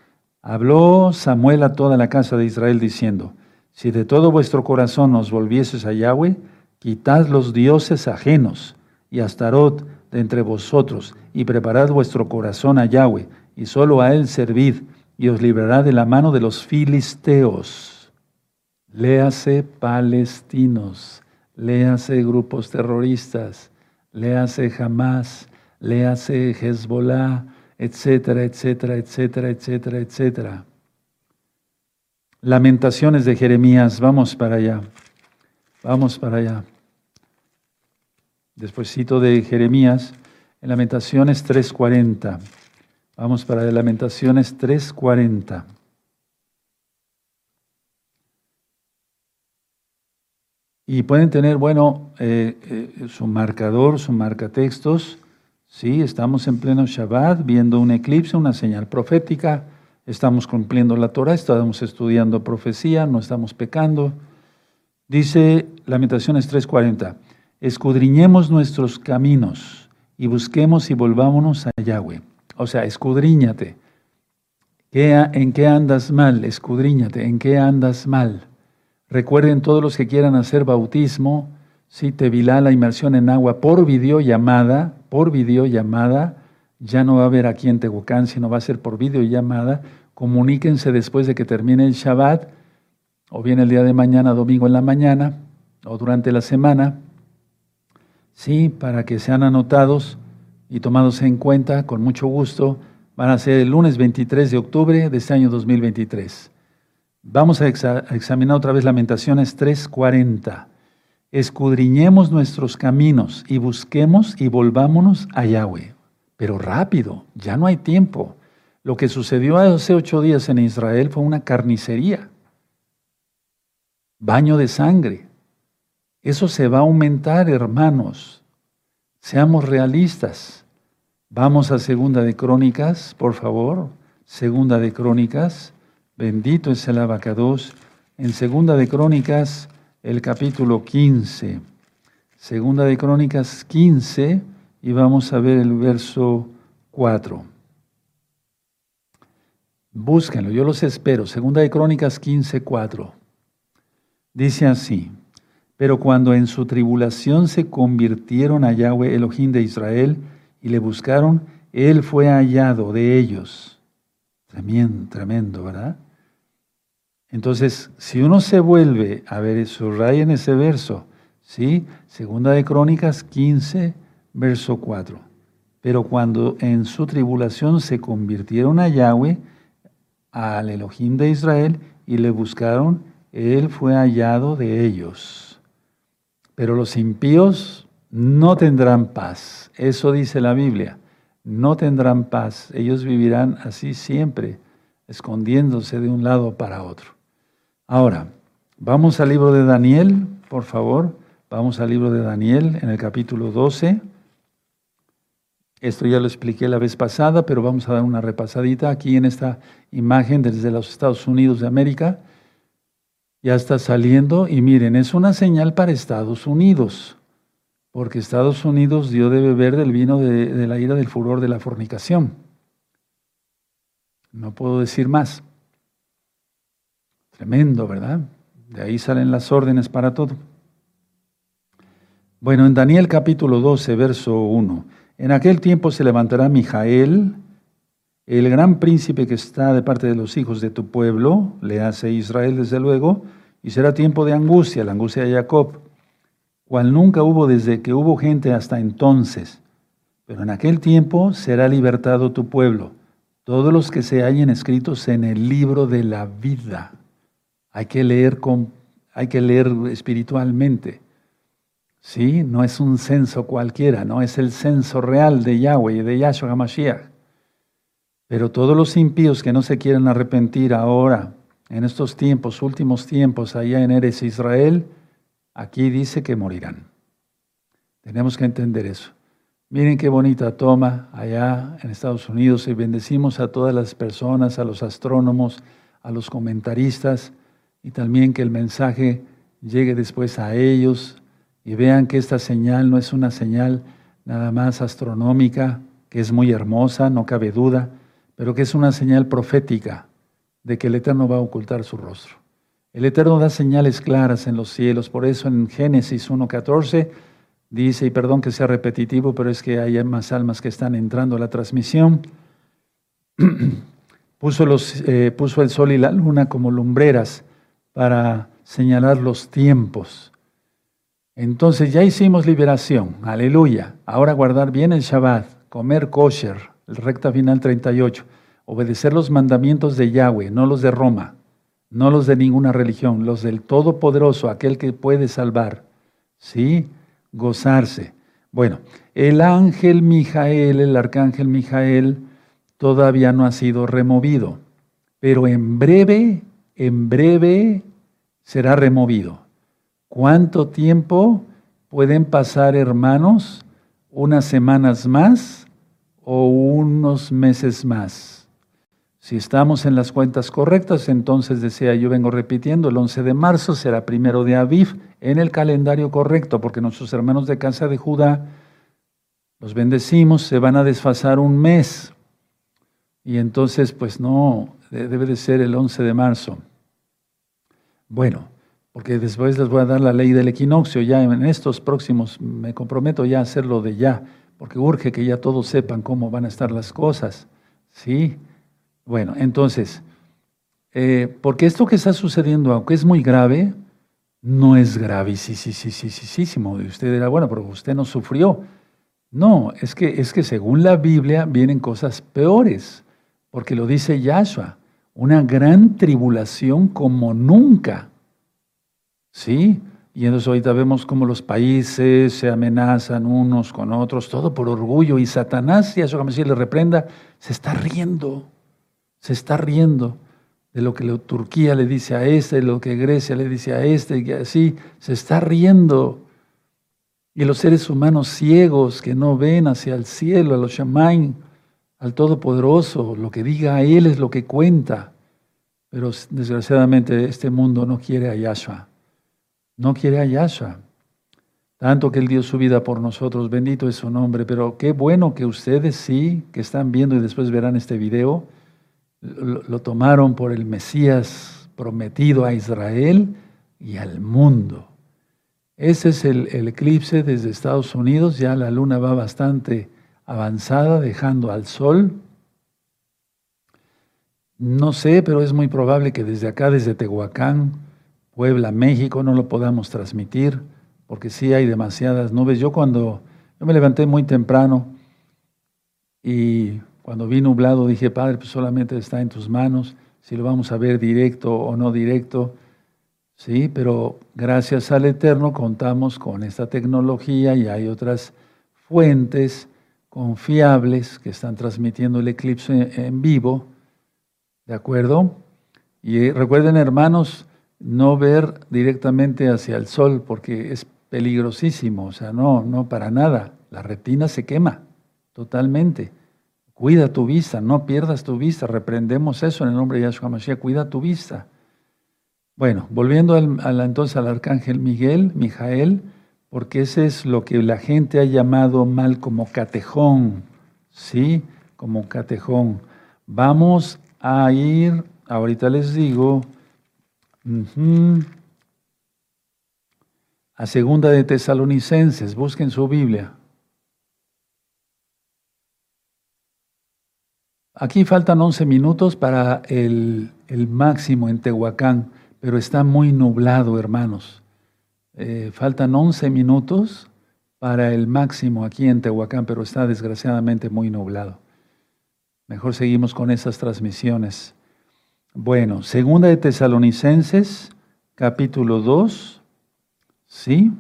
Speaker 1: Habló Samuel a toda la casa de Israel diciendo, si de todo vuestro corazón os volvieses a Yahweh, quitad los dioses ajenos y Astarot de entre vosotros, y preparad vuestro corazón a Yahweh, y solo a él servid y os librará de la mano de los filisteos. Léase palestinos, léase grupos terroristas, léase Hamas, léase Hezbollah, etcétera, etcétera, etcétera, etcétera, etcétera. Lamentaciones de Jeremías, vamos para allá, vamos para allá. despuésito de Jeremías, en Lamentaciones 3.40. Vamos para Lamentaciones 3.40. Y pueden tener, bueno, eh, eh, su marcador, su marcatextos. Sí, estamos en pleno Shabbat, viendo un eclipse, una señal profética. Estamos cumpliendo la Torah, estamos estudiando profecía, no estamos pecando. Dice Lamentaciones 3:40, escudriñemos nuestros caminos y busquemos y volvámonos a Yahweh. O sea, escudriñate. ¿En qué andas mal? Escudriñate. ¿En qué andas mal? Recuerden todos los que quieran hacer bautismo, si te vilá la inmersión en agua por videollamada, por videollamada, ya no va a haber aquí en Tehuacán, sino va a ser por videollamada. Comuníquense después de que termine el Shabbat, o bien el día de mañana, domingo en la mañana, o durante la semana, sí, para que sean anotados y tomados en cuenta con mucho gusto. Van a ser el lunes 23 de octubre de este año 2023. Vamos a, examinar otra vez Lamentaciones 3:40. Escudriñemos nuestros caminos y busquemos y volvámonos a Yahweh. Pero rápido, ya no hay tiempo. Lo que sucedió hace ocho días en Israel fue una carnicería, baño de sangre. Eso se va a aumentar, hermanos. Seamos realistas. Vamos a Segunda de Crónicas, por favor. Segunda de Crónicas Bendito es el abacados. En Segunda de Crónicas, el capítulo 15. Segunda de Crónicas 15 y vamos a ver el verso 4. Búsquenlo, yo los espero. Segunda de Crónicas 15, 4. Dice así, pero cuando en su tribulación se convirtieron a Yahweh Elohim de Israel y le buscaron, él fue hallado de ellos. Tremendo, tremendo, ¿verdad? Entonces, si uno se vuelve a ver, en ese verso, ¿sí? Segunda de Crónicas 15, verso 4. Pero cuando en su tribulación se convirtieron a Yahweh, al Elohim de Israel, y le buscaron, él fue hallado de ellos. Pero los impíos no tendrán paz. Eso dice la Biblia. No tendrán paz. Ellos vivirán así siempre, escondiéndose de un lado para otro. Ahora, vamos al libro de Daniel, por favor. Vamos al libro de Daniel en el capítulo 12. Esto ya lo expliqué la vez pasada, pero vamos a dar una repasadita aquí en esta imagen desde los Estados Unidos de América. Ya está saliendo y miren, es una señal para Estados Unidos, porque Estados Unidos dio de beber del vino de, la ira del furor de la fornicación. No puedo decir más. Tremendo, ¿verdad? De ahí salen las órdenes para todo. Bueno, en Daniel capítulo 12, verso 1. En aquel tiempo se levantará Mijael, el gran príncipe que está de parte de los hijos de tu pueblo, le hace Israel desde luego, y será tiempo de angustia, la angustia de Jacob, cual nunca hubo desde que hubo gente hasta entonces. Pero en aquel tiempo será libertado tu pueblo, todos los que se hallen escritos en el libro de la vida. Hay que leer, con, hay que leer espiritualmente. ¿Sí? No es un censo cualquiera, no es el censo real de Yahweh y de Yahshua HaMashiach. Pero todos los impíos que no se quieren arrepentir ahora, en estos tiempos, últimos tiempos, allá en Eres Israel, aquí dice que morirán. Tenemos que entender eso. Miren qué bonita toma allá en Estados Unidos y bendecimos a todas las personas, a los astrónomos, a los comentaristas y también que el mensaje llegue después a ellos y vean que esta señal no es una señal nada más astronómica, que es muy hermosa, no cabe duda, pero que es una señal profética de que el Eterno va a ocultar su rostro. El Eterno da señales claras en los cielos, por eso en Génesis 1.14 dice, y perdón que sea repetitivo, pero es que hay más almas que están entrando a la transmisión, [CLEARS THROAT] eh, puso el sol y la luna como lumbreras para señalar los tiempos. Entonces ya hicimos liberación, aleluya. Ahora guardar bien el Shabbat, comer kosher, el recta final 38, obedecer los mandamientos de Yahweh, no los de Roma, no los de ninguna religión, los del Todopoderoso, aquel que puede salvar. ¿Sí? Gozarse. Bueno, el ángel Mijael, el arcángel Mijael, todavía no ha sido removido, pero en breve, en breve será removido. ¿Cuánto tiempo pueden pasar, hermanos? ¿Unas semanas más o unos meses más? Si estamos en las cuentas correctas, entonces decía, yo vengo repitiendo, el 11 de marzo será primero de Aviv en el calendario correcto, porque nuestros hermanos de casa de Judá, los bendecimos, se van a desfasar un mes. Y entonces, pues no, debe de ser el 11 de marzo. Bueno, porque después les voy a dar la ley del equinoccio, ya en estos próximos, me comprometo ya a hacerlo de ya, porque urge que ya todos sepan cómo van a estar las cosas. ¿Sí? Bueno, entonces, eh, porque esto que está sucediendo, aunque es muy grave, no es gravísimo. Y usted dirá, bueno, pero usted no sufrió. No, es que, es que según la Biblia vienen cosas peores, porque lo dice Yahshua, una gran tribulación como nunca. ¿Sí? Y entonces ahorita vemos cómo los países se amenazan unos con otros, todo por orgullo. Y Satanás, y eso que le reprenda, se está riendo. Se está riendo de lo que Turquía le dice a este, de lo que Grecia le dice a este, y así. Se está riendo. Y los seres humanos ciegos que no ven hacia el cielo, a los Shamain, al Todopoderoso, lo que diga a Él es lo que cuenta. Pero desgraciadamente este mundo no quiere a Yahshua no quiere a Yahshua. Tanto que Él dio su vida por nosotros, bendito es su nombre, pero qué bueno que ustedes sí, que están viendo y después verán este video, lo, tomaron por el Mesías prometido a Israel y al mundo. Ese es el, el eclipse desde Estados Unidos, ya la luna va bastante avanzada, dejando al sol. No sé, pero es muy probable que desde acá, desde Tehuacán, Puebla, México, no lo podamos transmitir, porque sí hay demasiadas nubes. Yo cuando yo me levanté muy temprano y cuando vi nublado dije, Padre, pues solamente está en tus manos, si lo vamos a ver directo o no directo. Sí, pero gracias al Eterno contamos con esta tecnología y hay otras fuentes confiables que están transmitiendo el eclipse en vivo. ¿De acuerdo? Y recuerden, hermanos, no ver directamente hacia el sol porque es peligrosísimo, o sea, no, no para nada. La retina se quema totalmente. Cuida tu vista, no pierdas tu vista. Reprendemos eso en el nombre de Yahshua Mashiach. Cuida tu vista. Bueno, volviendo entonces al arcángel Miguel, Mijael, porque ese es lo que la gente ha llamado mal como catejón, ¿sí? Como catejón. Vamos a ir, ahorita les digo, a segunda de Tesalonicenses, busquen su Biblia. Aquí faltan 11 minutos para el, máximo en Tehuacán, pero está muy nublado, hermanos. Eh, faltan 11 minutos para el máximo aquí en Tehuacán, pero está desgraciadamente muy nublado. Mejor seguimos con esas transmisiones. Bueno, segunda de Tesalonicenses, capítulo 2, ¿sí?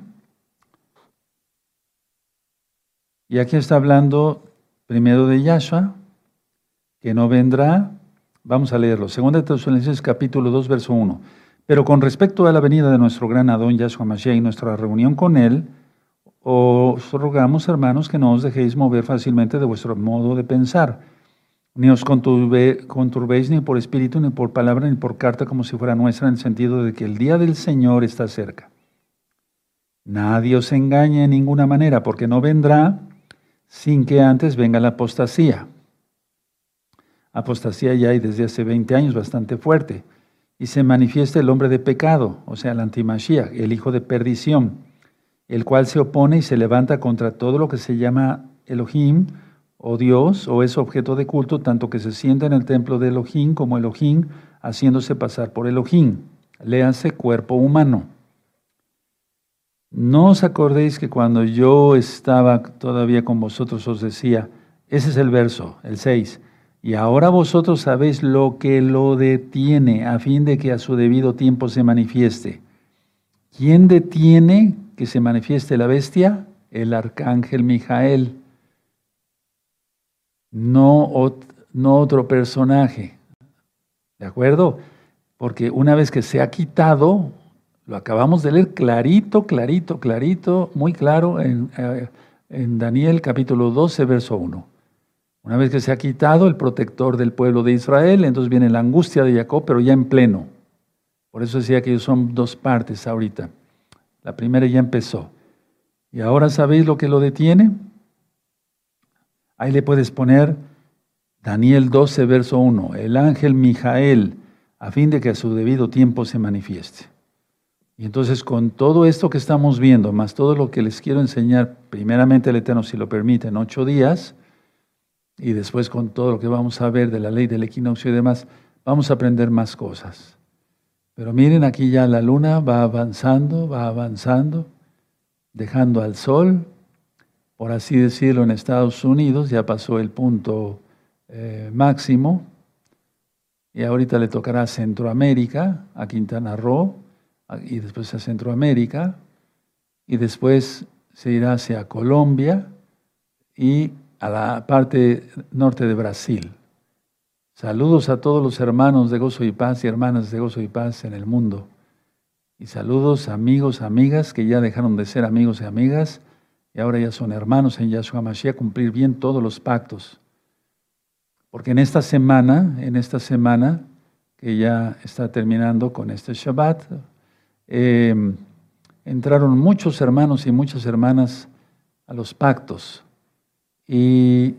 Speaker 1: Y aquí está hablando primero de Yahshua, que no vendrá. Vamos a leerlo. Segunda Tesalonicenses, capítulo 2, verso 1. Pero con respecto a la venida de nuestro gran Adón Yahshua Mashiach y nuestra reunión con él, os rogamos, hermanos, que no os dejéis mover fácilmente de vuestro modo de pensar ni os conturbéis ni por espíritu, ni por palabra, ni por carta, como si fuera nuestra, en el sentido de que el día del Señor está cerca. Nadie os engañe en ninguna manera, porque no vendrá sin que antes venga la apostasía. Apostasía ya hay desde hace 20 años, bastante fuerte. Y se manifiesta el hombre de pecado, o sea, el antimashiach, el hijo de perdición, el cual se opone y se levanta contra todo lo que se llama Elohim, o Dios o es objeto de culto, tanto que se sienta en el templo de Elohim como Elohim, haciéndose pasar por Elohim. Léase cuerpo humano. No os acordéis que cuando yo estaba todavía con vosotros os decía, ese es el verso, el 6, y ahora vosotros sabéis lo que lo detiene a fin de que a su debido tiempo se manifieste. ¿Quién detiene que se manifieste la bestia? el arcángel Mijael, no, otro personaje. ¿De acuerdo? Porque una vez que se ha quitado, lo acabamos de leer clarito, clarito, clarito, muy claro en, eh, en Daniel capítulo 12, verso 1. Una vez que se ha quitado el protector del pueblo de Israel, entonces viene la angustia de Jacob, pero ya en pleno. Por eso decía que son dos partes ahorita. La primera ya empezó. ¿Y ahora sabéis lo que lo detiene? Ahí le puedes poner Daniel 12, verso 1, el ángel Mijael, a fin de que a su debido tiempo se manifieste. Y entonces con todo esto que estamos viendo, más todo lo que les quiero enseñar, primeramente el Eterno, si lo permite, en ocho días, y después con todo lo que vamos a ver de la ley del equinoccio y demás, vamos a aprender más cosas. Pero miren, aquí ya la luna va avanzando, va avanzando, dejando al sol, por así decirlo, en Estados Unidos, ya pasó el punto eh, máximo, y ahorita le tocará a Centroamérica, a Quintana Roo, y después a Centroamérica, y después se irá hacia Colombia y a la parte norte de Brasil. Saludos a todos los hermanos de Gozo y Paz y hermanas de Gozo y Paz en el mundo. Y saludos amigos, amigas que ya dejaron de ser amigos y amigas y ahora ya son hermanos en Yahshua Mashiach, cumplir bien todos los pactos. Porque en esta semana, en esta semana que ya está terminando con este Shabbat, eh, entraron muchos hermanos y muchas hermanas a los pactos y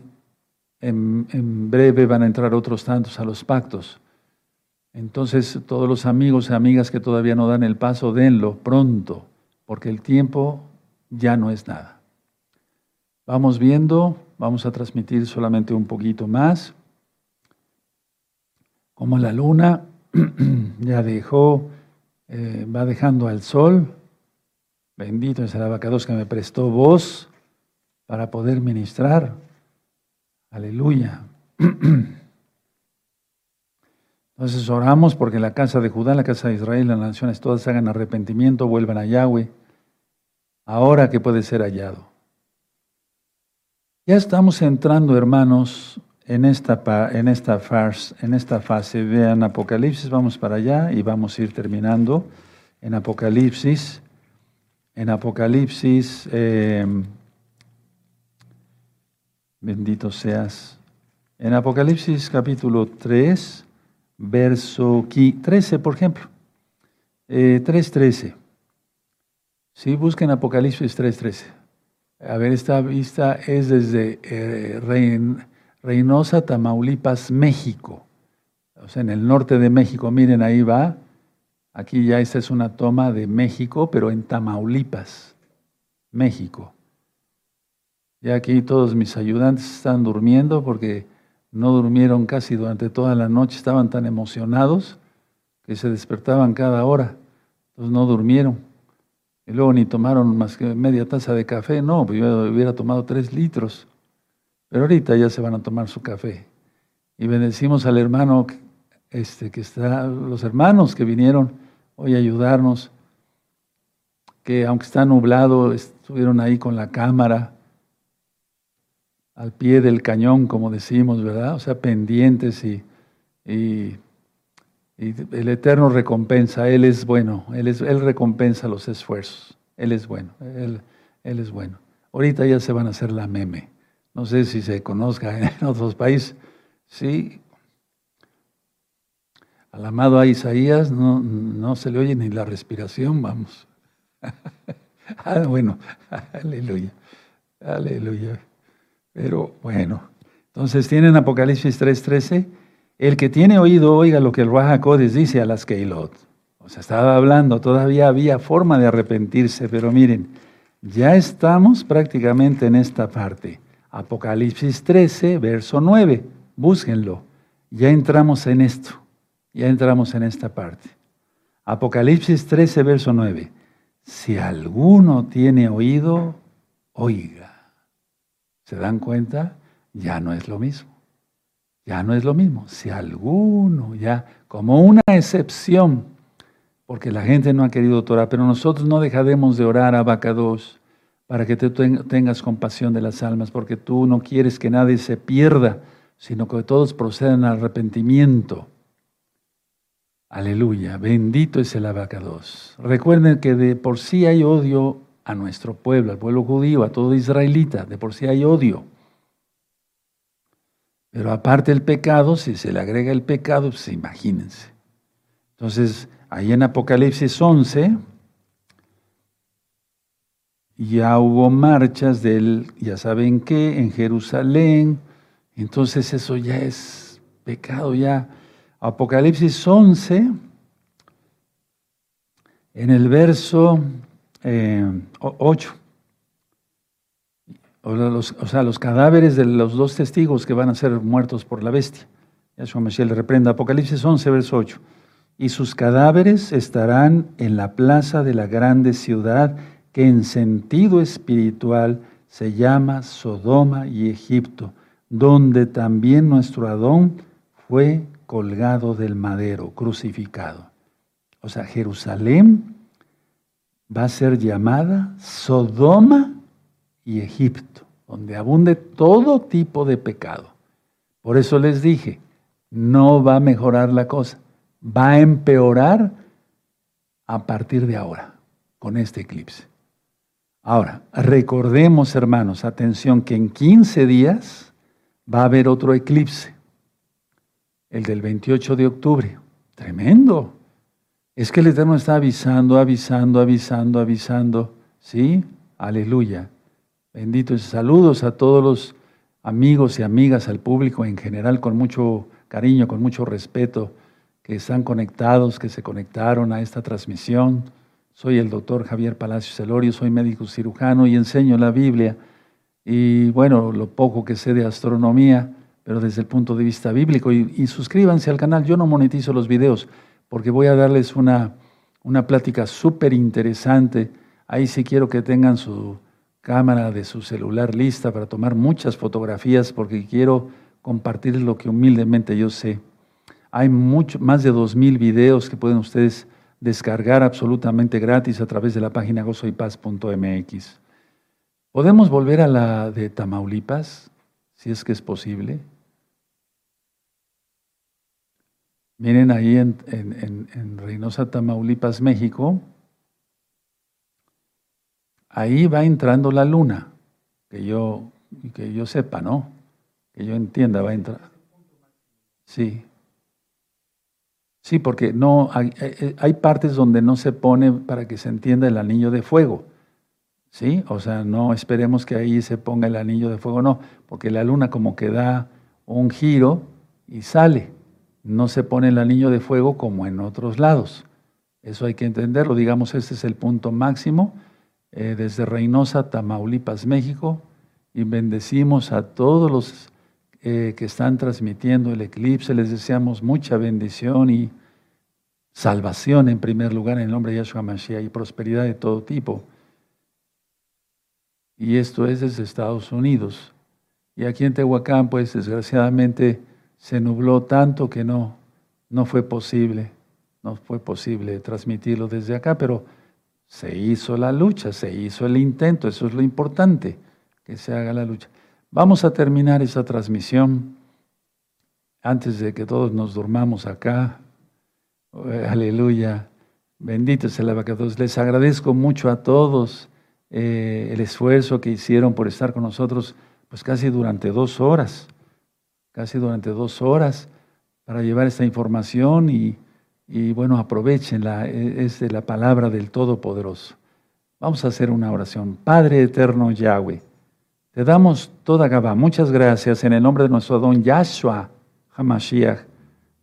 Speaker 1: en, breve van a entrar otros tantos a los pactos. Entonces, todos los amigos y amigas que todavía no dan el paso, denlo pronto, porque el tiempo ya no es nada. Vamos viendo, vamos a transmitir solamente un poquito más. Como la luna [CLEARS THROAT] ya dejó, eh, va dejando al sol. Bendito es el abacados que me prestó voz para poder ministrar. Aleluya. [CLEARS THROAT] Entonces oramos porque la casa de Judá, la casa de Israel, las naciones todas hagan arrepentimiento, vuelvan a Yahweh, ahora que puede ser hallado. Ya estamos entrando, hermanos, en esta, en esta, en esta fase. Vean Apocalipsis, vamos para allá y vamos a ir terminando en Apocalipsis. En Apocalipsis eh, Bendito seas. En Apocalipsis capítulo 3, verso 13, por ejemplo. Eh, 3.13. Sí, busquen Apocalipsis 3.13. A ver, esta vista es desde eh, Reynosa, Tamaulipas, México. O sea, en el norte de México. Miren, ahí va. Aquí ya esta es una toma de México, pero en Tamaulipas, México. Ya aquí todos mis ayudantes están durmiendo porque no durmieron casi durante toda la noche, estaban tan emocionados que se despertaban cada hora, entonces no durmieron. Y luego ni tomaron más que media taza de café, no, pues yo hubiera tomado tres litros. Pero ahorita ya se van a tomar su café. Y bendecimos al hermano, este, que está, los hermanos que vinieron hoy a ayudarnos, que aunque está nublado, estuvieron ahí con la cámara al pie del cañón, como decimos, ¿verdad? O sea, pendientes y, y, el Eterno recompensa, Él es bueno, Él, es, él recompensa los esfuerzos, Él es bueno, él, él es bueno. Ahorita ya se van a hacer la meme, no sé si se conozca [LAUGHS] en otros países, sí. Al amado a Isaías no, no se le oye ni la respiración, vamos. [LAUGHS] ah, bueno, [LAUGHS] aleluya, aleluya. Pero bueno, entonces tienen Apocalipsis 3:13. El que tiene oído, oiga lo que el Raja dice a las Keilot. O sea, estaba hablando, todavía había forma de arrepentirse, pero miren, ya estamos prácticamente en esta parte. Apocalipsis 13, verso 9. Búsquenlo. Ya entramos en esto. Ya entramos en esta parte. Apocalipsis 13, verso 9. Si alguno tiene oído, oiga. ¿Se dan cuenta? Ya no es lo mismo. Ya no es lo mismo. Si alguno, ya como una excepción, porque la gente no ha querido orar, pero nosotros no dejaremos de orar a para que tú tengas compasión de las almas, porque tú no quieres que nadie se pierda, sino que todos procedan al arrepentimiento. Aleluya, bendito es el abacados. Recuerden que de por sí hay odio a nuestro pueblo, al pueblo judío, a todo israelita, de por sí hay odio. Pero aparte el pecado, si se le agrega el pecado, pues imagínense. Entonces, ahí en Apocalipsis 11, ya hubo marchas del, ya saben qué, en Jerusalén, entonces eso ya es pecado, ya. Apocalipsis 11, en el verso 8, eh, o, sea, los cadáveres de los dos testigos que van a ser muertos por la bestia. Yahshua Mashiach le reprenda. Apocalipsis 11, verso 8. Y sus cadáveres estarán en la plaza de la grande ciudad que en sentido espiritual se llama Sodoma y Egipto, donde también nuestro Adón fue colgado del madero, crucificado. O sea, Jerusalén va a ser llamada Sodoma y Egipto, donde abunde todo tipo de pecado. Por eso les dije, no va a mejorar la cosa, va a empeorar a partir de ahora, con este eclipse. Ahora, recordemos, hermanos, atención, que en 15 días va a haber otro eclipse, el del 28 de octubre. Tremendo. Es que el Eterno está avisando, avisando, avisando, avisando. ¿Sí? Aleluya. Bendito. Saludos a todos los amigos y amigas, al público en general, con mucho cariño, con mucho respeto, que están conectados, que se conectaron a esta transmisión. Soy el doctor Javier Palacios Celorio, soy médico cirujano y enseño la Biblia. Y bueno, lo poco que sé de astronomía, pero desde el punto de vista bíblico. Y, suscríbanse al canal, yo no monetizo los videos porque voy a darles una, una plática súper interesante. Ahí sí quiero que tengan su cámara de su celular lista para tomar muchas fotografías porque quiero compartir lo que humildemente yo sé. Hay mucho, más de 2.000 videos que pueden ustedes descargar absolutamente gratis a través de la página gozoypaz.mx. ¿Podemos volver a la de Tamaulipas, si es que es posible? Miren ahí en, en, Reynosa, Tamaulipas, México, ahí va entrando la luna, que yo, que yo sepa, ¿no? Que yo entienda, va a entrar. Sí. Sí, porque no hay, hay, partes donde no se pone para que se entienda el anillo de fuego. ¿Sí? O sea, no esperemos que ahí se ponga el anillo de fuego, no, porque la luna como que da un giro y sale. No se pone el anillo de fuego como en otros lados. Eso hay que entenderlo. Digamos, este es el punto máximo eh, desde Reynosa, Tamaulipas, México, y bendecimos a todos los eh, que están transmitiendo el eclipse. Les deseamos mucha bendición y salvación en primer lugar en el nombre de Yahshua Mashiach y prosperidad de todo tipo. Y esto es desde Estados Unidos. Y aquí en Tehuacán, pues desgraciadamente se nubló tanto que no, no fue posible, no fue posible transmitirlo desde acá, pero se hizo la lucha, se hizo el intento, eso es lo importante, que se haga la lucha. Vamos a terminar esa transmisión antes de que todos nos durmamos acá. Eh, aleluya. Bendito sea el abacados. Les agradezco mucho a todos eh, el esfuerzo que hicieron por estar con nosotros, pues casi durante dos horas, casi durante dos horas para llevar esta información y, y bueno, aprovechenla, e, es de la palabra del Todopoderoso. Vamos a hacer una oración. Padre eterno Yahweh. Te damos toda Gabá. Muchas gracias en el nombre de nuestro don Yahshua Hamashiach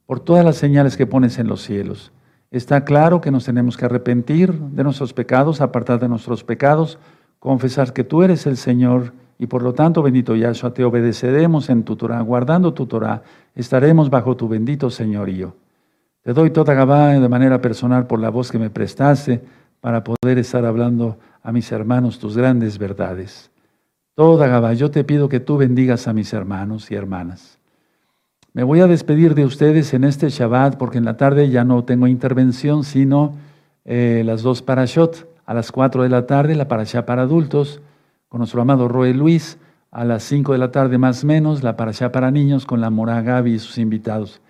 Speaker 1: por todas las señales que pones en los cielos. Está claro que nos tenemos que arrepentir de nuestros pecados, apartar de nuestros pecados, confesar que tú eres el Señor y por lo tanto, bendito Yahshua, te obedeceremos en tu Torah, guardando tu Torah, estaremos bajo tu bendito señorío. Te doy toda Gabá de manera personal por la voz que me prestaste para poder estar hablando a mis hermanos tus grandes verdades. Toda Gabá, yo te pido que tú bendigas a mis hermanos y hermanas. Me voy a despedir de ustedes en este Shabbat porque en la tarde ya no tengo intervención, sino eh, las dos parashot. A las cuatro de la tarde, la parashá para adultos, con nuestro amado Roe Luis a las 5 de la tarde más menos, la allá para niños con la Mora Gaby y sus invitados.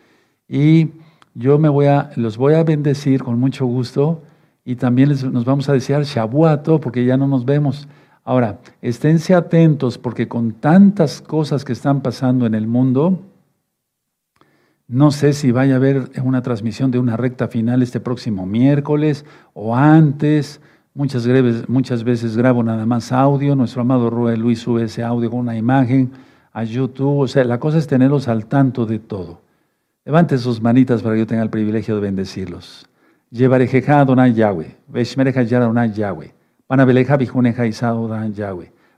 Speaker 1: Y yo me voy a, los voy a bendecir con mucho gusto y también les, nos vamos a desear Shabuato porque ya no nos vemos. Ahora, esténse atentos porque con tantas cosas que están pasando en el mundo, no sé si vaya a haber una transmisión de una recta final este próximo miércoles o antes. Muchas, muchas veces grabo nada más audio. Nuestro amado Rue Luis sube ese audio con una imagen a YouTube. O sea, la cosa es tenerlos al tanto de todo. Levante sus manitas para que yo tenga el privilegio de bendecirlos. Llevarejeja Donai Yahweh. Yahweh. Panabeleja.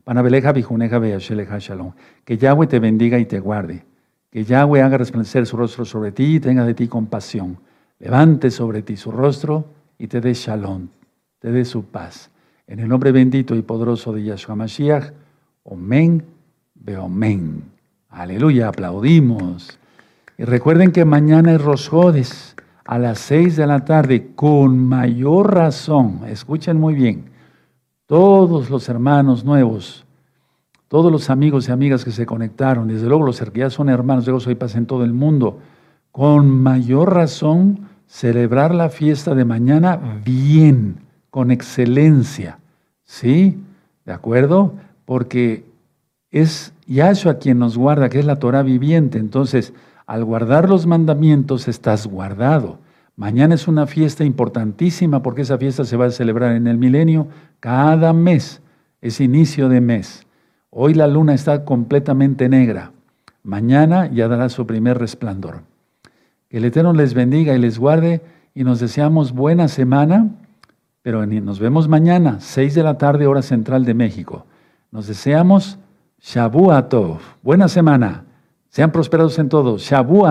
Speaker 1: Panabeleja Shalom. Que Yahweh te bendiga y te guarde. Que Yahweh haga resplandecer su rostro sobre ti y tenga de ti compasión. Levante sobre ti su rostro y te dé shalom, te dé su paz. En el nombre bendito y poderoso de Yahshua Mashiach, Omen, Beomen. Aleluya, aplaudimos. Y recuerden que mañana es Rosjodes a las seis de la tarde, con mayor razón. Escuchen muy bien. Todos los hermanos nuevos todos los amigos y amigas que se conectaron, desde luego los que ya son hermanos, yo soy paz en todo el mundo, con mayor razón celebrar la fiesta de mañana bien, con excelencia. ¿Sí? ¿De acuerdo? Porque es Yahshua quien nos guarda, que es la Torah viviente. Entonces, al guardar los mandamientos estás guardado. Mañana es una fiesta importantísima porque esa fiesta se va a celebrar en el milenio cada mes. Es inicio de mes. Hoy la luna está completamente negra. Mañana ya dará su primer resplandor. Que el Eterno les bendiga y les guarde y nos deseamos buena semana, pero nos vemos mañana, 6 de la tarde, hora central de México. Nos deseamos Shabu Buena semana. Sean prosperados en todo. Shabu